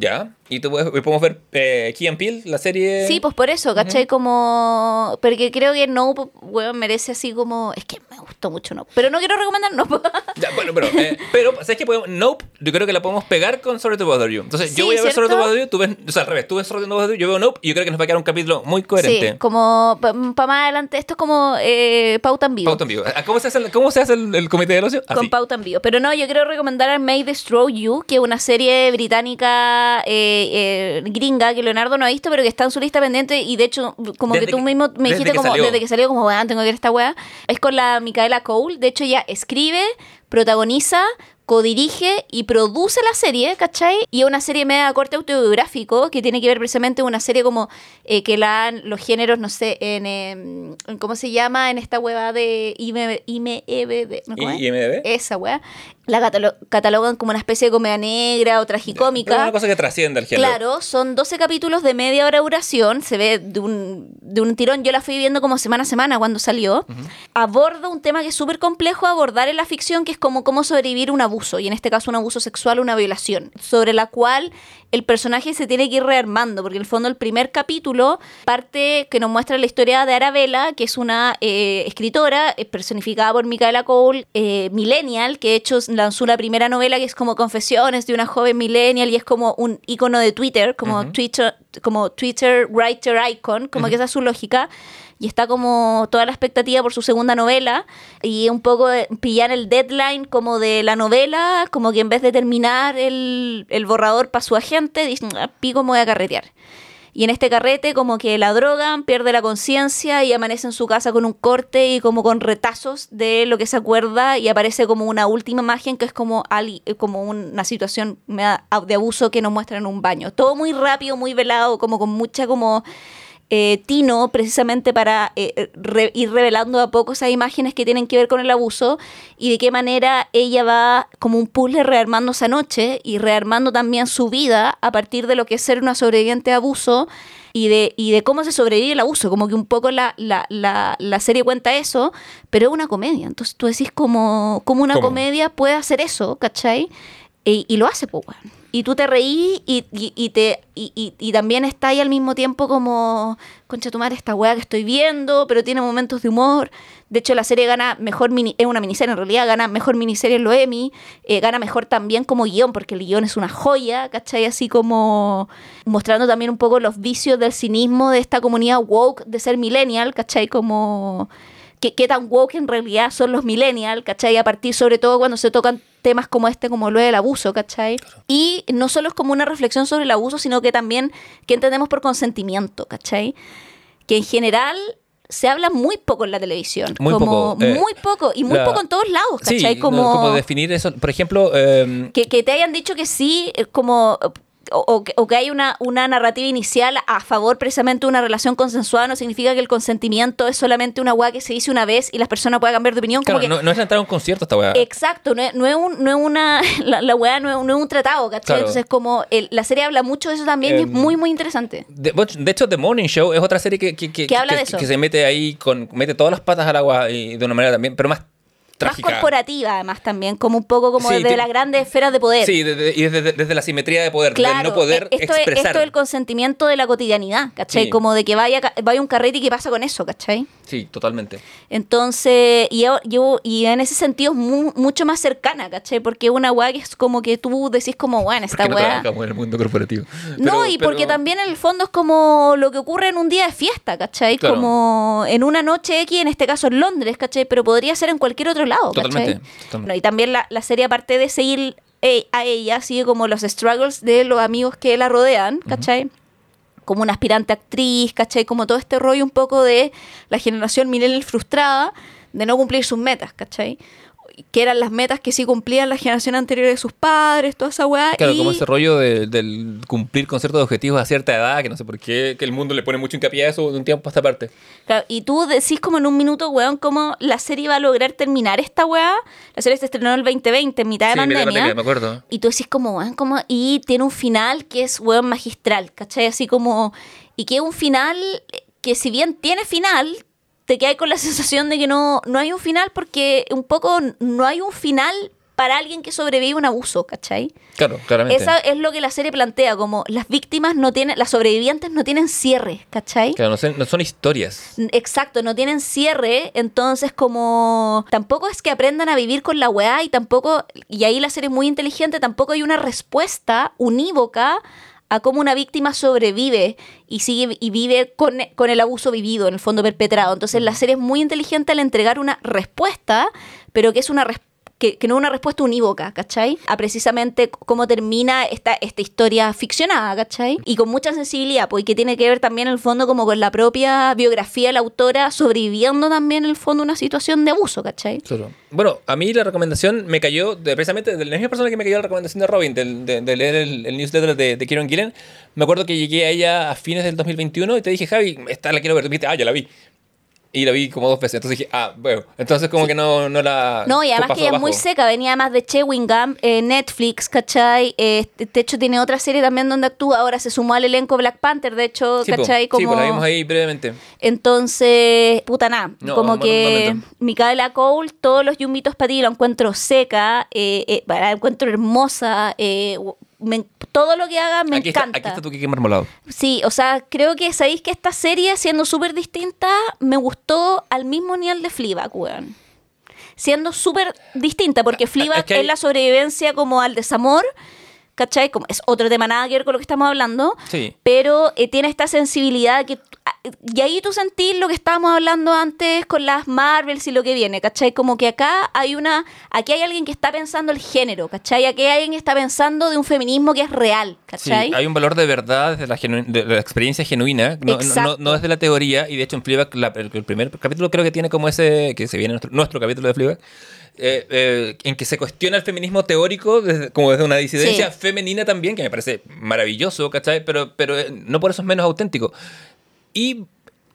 Ya, y tú puedes- podemos ver eh, Key and Peele, la serie... Sí, pues por eso, ¿cachai? Como... Porque creo que Nope, weón, merece así como... Es que me gustó mucho Nope. Pero no quiero recomendar Nope. Ya, bueno, pero, eh, pero ¿sabes qué? Podemos, nope, yo creo que la podemos pegar con Sorry to Bother You. Entonces, Sí, yo voy a ver Sorry to. Bother You, tú ves, o sea, al revés, tú ves Sorry to Bother You, yo veo Nope, y yo creo que nos va a quedar un capítulo muy coherente. Sí, como para más adelante. Esto es como eh, pauta en vivo. Pauta en vivo. Ah, ¿Cómo se hace el, cómo se hace el, el comité del ocio? Así. Con pauta en vivo. Pero no, yo quiero recomendar a May Destroy You, que es una serie británica eh, eh, gringa que Leonardo no ha visto, pero que está en su lista pendiente. Y de hecho, como Desde que tú que- mismo me dijiste, como salió. desde que salió, como, weón, tengo que ver esta weá. Es con la Micaela Cole. De hecho, ella escribe, protagoniza. Codirige y produce la serie, ¿cachai? Y es una serie media de corte autobiográfico que tiene que ver precisamente una serie como eh, que la han los géneros, no sé, en, em, ¿cómo se llama? En esta hueva de IMDb. IMDb, ¿no? ¿Cómo es? IMDb. Esa weá. La catalo- catalogan como una especie de comedia negra o Pero es tragicómica. una cosa que trasciende al género. Claro, son 12 capítulos de media hora de duración, se ve de un, de un tirón, yo la fui viendo como semana a semana cuando salió. Aborda un tema que es súper complejo abordar en la ficción, que es como cómo sobrevivir un abuso, y en este caso un abuso sexual o una violación, sobre la cual el personaje se tiene que ir rearmando, porque en el fondo el primer capítulo parte que nos muestra la historia de Arabella, que es una eh, escritora eh, personificada por Micaela Cole, eh, millennial, que de hecho lanzó la primera novela que es como Confesiones de una joven millennial y es como un icono de Twitter, como Twitter, como Twitter writer icon, como que esa es su lógica. Y está como toda la expectativa por su segunda novela y un poco pillar el deadline como de la novela, como que en vez de terminar el, el borrador para su agente, dicen, "Ah, pico, me voy a carretear. Y en este carrete como que la drogan, pierde la conciencia y amanece en su casa con un corte y como con retazos de lo que se acuerda y aparece como una última imagen que es como, ali- eh, como una situación de abuso que nos muestra en un baño. Todo muy rápido, muy velado, como con mucha como eh, tino precisamente para eh, re- ir revelando a poco esas imágenes que tienen que ver con el abuso y de qué manera ella va como un puzzle rearmando esa noche y rearmando también su vida a partir de lo que es ser una sobreviviente de abuso y de, y de cómo se sobrevive el abuso, como que un poco la, la, la, la serie cuenta eso, pero es una comedia, entonces tú decís como, como una ¿Cómo? comedia puede hacer eso, ¿cachai? Y, y lo hace, pues. Y tú te reís y, y, y te, y, y- también está ahí al mismo tiempo como, concha tu madre, esta weá que estoy viendo, pero tiene momentos de humor. De hecho, la serie gana mejor, mini, es una miniserie en realidad, gana mejor miniserie en los Emmy, eh, gana mejor también como guion, porque el guion es una joya, ¿cachai? Así como mostrando también un poco los vicios del cinismo de esta comunidad woke de ser millennial, ¿cachai? Como qué, qué tan woke en realidad son los millennials, ¿cachai? A partir sobre todo cuando se tocan temas como este, como lo del abuso, ¿cachai? Y no solo es como una reflexión sobre el abuso, sino que también qué entendemos por consentimiento, ¿cachai? Que en general se habla muy poco en la televisión. Muy como poco, eh, muy poco. Y muy la- poco en todos lados, ¿cachai? como, como definir eso. Por ejemplo, eh, que, que te hayan dicho que sí, eh, como... O, o que, hay una, una narrativa inicial a favor precisamente de una relación consensuada no significa que el consentimiento es solamente una weá que se dice una vez y las personas puedan cambiar de opinión. Como claro, que, no, no es entrar a un concierto esta weá. Exacto, no es, no es un, no es una. La, la weá no es, no es un tratado, ¿cachai? Claro. Entonces, como el- la serie habla mucho de eso también y es Em, muy, muy interesante. De, de hecho, The Morning Show es otra serie que, que, que, Que habla de eso. que se mete ahí, con mete todas las patas al agua y de una manera también, pero más trágica. Más corporativa, además, también, como un poco como Sí, desde te- las grandes esferas de poder. Sí, desde, y desde, desde la simetría de poder, Claro, del no poder eh, esto, es, expresar. esto es el consentimiento de la cotidianidad, ¿cachai? Sí. Como de que vaya, vaya un carrete y qué pasa con eso, ¿cachai? Sí, totalmente. Entonces, y, yo, y en ese sentido es mu- mucho más cercana, ¿cachai? Porque es una weá que es como que tú decís como, bueno, esta no weá... en el mundo corporativo. No, Pero- y pero- porque también en el fondo es como lo que ocurre en un día de fiesta, ¿cachai? Claro. Como en una noche X, en este caso en Londres, ¿cachai? Pero podría ser en cualquier otro lado. Totalmente, totalmente. Bueno, y también la, la serie, aparte de seguir eh, a ella, sigue como los struggles de los amigos que la rodean, ¿cachai? como una aspirante actriz, ¿cachai? Como todo este rollo un poco de la generación millennial frustrada de no cumplir sus metas, ¿cachai? Que eran las metas que sí cumplían la generación anterior de sus padres, toda esa weá. Claro, y- como ese rollo de- del cumplir con ciertos objetivos a cierta edad, que no sé por qué, que el mundo le pone mucho hincapié a eso de un tiempo a esta parte. Claro, y tú decís como en un minuto, weón, cómo la serie va a lograr terminar esta weá. La serie se estrenó en el 2020, en mitad de Sí, mira, pandemia. me acuerdo. Y tú decís como, weón, como... Y tiene un final que es, weón, magistral, ¿cachai? Así como... Y que es un final que si bien tiene final, te quedas con la sensación de que no, no hay un final porque un poco no hay un final para alguien que sobrevive a un abuso, ¿cachai? Claro, claramente. Eso es lo que la serie plantea, como las víctimas no tienen, las sobrevivientes no tienen cierre, ¿cachai? Claro, no, sé- no son historias. Exacto, no tienen cierre, entonces como tampoco es que aprendan a vivir con la weá y tampoco, y ahí la serie es muy inteligente, tampoco hay una respuesta unívoca a cómo una víctima sobrevive y sigue y vive con, con el abuso vivido, en el fondo perpetrado. Entonces la serie es muy inteligente al entregar una respuesta, pero que es una respuesta que, no es una respuesta unívoca, ¿cachai? A precisamente cómo termina esta, esta historia ficcionada, ¿cachai? Y con mucha sensibilidad, pues, y que tiene que ver también en el fondo como con la propia biografía de la autora sobreviviendo también en el fondo una situación de abuso, ¿cachai? Claro. Bueno, a mí la recomendación me cayó precisamente de la misma persona que me cayó la recomendación de Robin, de, leer el, el newsletter de, de Kieron Gillen. Me acuerdo que llegué a ella a fines del 2021 y te dije, Javi, esta la quiero ver. Dijiste, ah, ya la vi. Y la vi como dos veces. Entonces dije, ah, bueno. Entonces como que no, no la... No, y además que ella es muy seca, venía más de Chewing Gum, eh, Netflix, ¿cachai? Eh, de hecho, tiene otra serie también donde actúa, ahora se sumó al elenco Black Panther, de hecho, Sí. ¿cachai? Sí, Como... pues la vimos ahí brevemente. Entonces, puta nada, No, como que. Micaela Cole, todos los yumbitos para ti, la encuentro seca, eh, eh, la encuentro hermosa, me- todo lo que haga me aquí, está, encanta. aquí está tu Kike marmolado. Sí, o sea, creo que sabéis que esta serie, siendo súper distinta, me gustó al mismo nivel de Fleabag, weón. Siendo súper distinta, porque Fleabag es que hay- es la sobrevivencia como al desamor, ¿cachai? Como es otro tema nada que ver con lo que estamos hablando, Sí. pero eh, tiene esta sensibilidad que... ah, Y ahí tú sentís lo que estábamos hablando antes con las Marvels y lo que viene, ¿cachai? Como que acá hay una... Aquí hay alguien que está pensando el género, ¿cachai? Aquí hay alguien que está pensando de un feminismo que es real, Sí, ¿cachai? hay un valor de verdad desde la, genu- de la experiencia genuina, no, no, no desde la teoría, y de hecho en Fleabag, la- el, el primer capítulo creo que tiene como ese, que se viene nuestro, nuestro capítulo de Fleabag, eh, eh, en que se cuestiona el feminismo teórico desde- como desde una disidencia Sí. femenina también, que me parece maravilloso, ¿cachai? Pero, pero eh, no por eso es menos auténtico. Y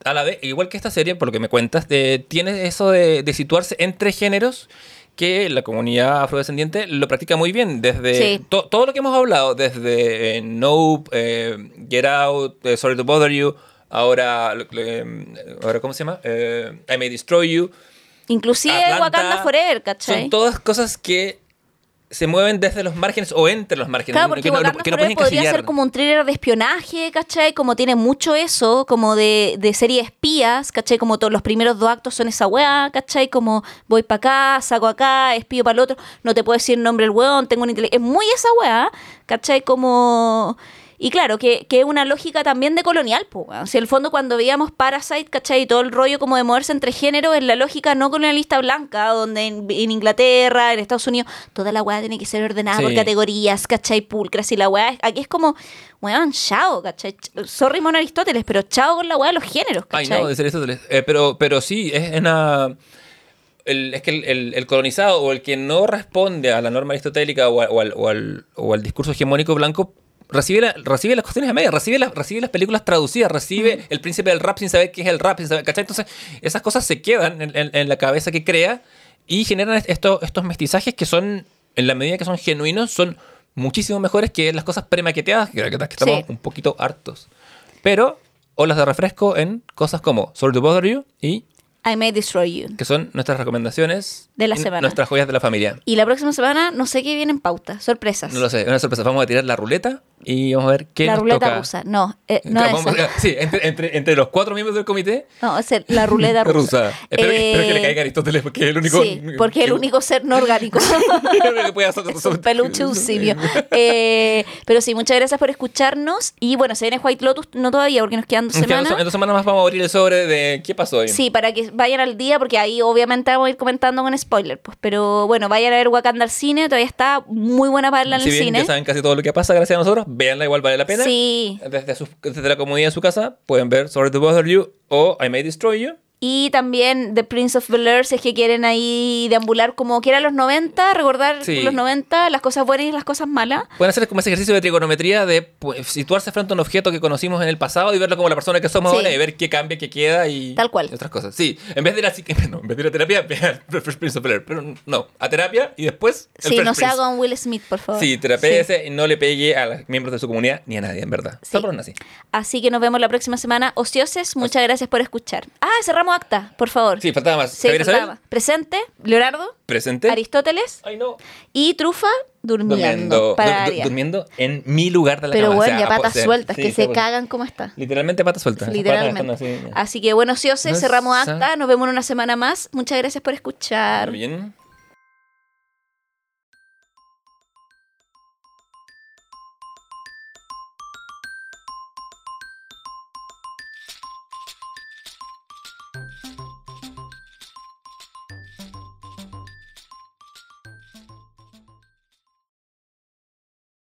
a la vez, igual que esta serie, por lo que me cuentas, eh, tiene eso de, de situarse entre géneros que la comunidad afrodescendiente lo practica muy bien. Desde Sí. to- todo lo que hemos hablado, desde eh, Nope, eh, Get Out, eh, Sorry to Bother You, ahora, ahora ¿cómo se llama? I May Destroy You. Inclusive Atlanta, Wakanda Forever, ¿cachai? Son todas cosas que se mueven desde los márgenes o entre los márgenes. Claro, porque que no, que no podría ser como un thriller de espionaje, ¿cachai? Como tiene mucho eso, como de, de serie de espías, ¿cachai? Como todos los primeros dos actos son esa weá, ¿cachai? Como voy para acá, saco acá, espío para el otro, no te puedo decir el nombre del weón, tengo inteligencia. Es muy esa weá, ¿cachai? Como... Y claro, que, que es una lógica también de colonial, pues. Si en el fondo cuando veíamos Parasite, ¿cachai? Y todo el rollo como de moverse entre géneros, es la lógica no colonialista blanca, donde en, en Inglaterra, en Estados Unidos, toda la weá tiene que ser ordenada por Sí. categorías, ¿cachai? Pulcras y la weá. Aquí es como, weón, chao, ¿cachai? Ch- Sorry, Mon Aristóteles, pero chao con la weá de los géneros, Ay, ¿cachai? no, de ser Aristóteles. Eh, pero, pero sí, es una. el- es que el, el- el colonizado o el que no responde a la norma aristotélica o, a- o al, o al- o al discurso hegemónico blanco recibe, la- recibe las cuestiones a medias, recibe, las recibe las películas traducidas, recibe el príncipe del rap sin saber qué es el rap, sin saber, ¿cachai? Entonces, esas cosas se quedan en, en- en la cabeza que crea y generan estos, estos mestizajes que son, en la medida que son genuinos, son muchísimo mejores que las cosas premaqueteadas, que, que estamos Sí. un poquito hartos. Pero, olas de refresco en cosas como Sorry to Bother You y I May Destroy You. que son nuestras recomendaciones De la semana. Nuestras joyas de la familia. Y la próxima semana no sé qué viene en pauta, sorpresas. No lo sé, una sorpresa. Vamos a tirar la ruleta y vamos a ver qué la nos ruleta toca. rusa. No, eh, no vamos esa. sí, entre, entre, entre los cuatro miembros del comité. No, es el- la ruleta rusa. Espero, que- espero que le Eh, caiga a Aristóteles porque es el único. Sí, porque es el único ser no orgánico. Es un peluche, un simio. Eh, pero sí, muchas gracias por escucharnos. Y bueno, se viene White Lotus, no todavía, porque nos quedan dos semanas. En dos semanas más vamos a abrir el sobre de qué pasó hoy. Sí, para que vayan al día, porque ahí obviamente vamos a ir comentando con spoiler. Pues, pero bueno, vayan a ver Wakanda al cine, todavía está muy buena para verla en si el bien cine. ya saben casi todo lo que pasa gracias a nosotros, véanla, igual vale la pena. Sí. Desde, su- desde la comodidad de su casa pueden ver Sorry to Bother You o I May Destroy You. Y también The Prince of Bel Air, si es que quieren ahí deambular como quieran los 90, recordar Sí. los 90, las cosas buenas y las cosas malas. Pueden hacer como ese ejercicio de trigonometría de pues, situarse frente a un objeto que conocimos en el pasado y verlo como la persona que somos Sí. ahora y ver qué cambia, qué queda y Tal cual. otras cosas. Sí, en vez de ir a, no, en vez de ir a terapia, The Prince of Bel-Air. Pero no, a terapia y después el Sí, no sea Prince. con Will Smith, por favor. Sí, terapia y no le pegue a los miembros de su comunidad ni a nadie, en verdad. Sí. Solo así. Así que nos vemos la próxima semana. Ocioses, muchas gracias por escuchar. Ah, cerramos acta, por favor. Sí, faltaba más. Sí, Javier faltaba Isabel. Presente, Leonardo, presente. Aristóteles Ay, no. y Trufa durmiendo. Durmiendo, para durmiendo en mi lugar de la Pero cama. bueno, O sea, ya a- patas sueltas, sí, que se bueno. cagan como está. Literalmente patas sueltas. Literalmente. patas así, que bueno, Ocioses, No cerramos acta. Nos vemos en una semana más. Muchas gracias por escuchar. Bien.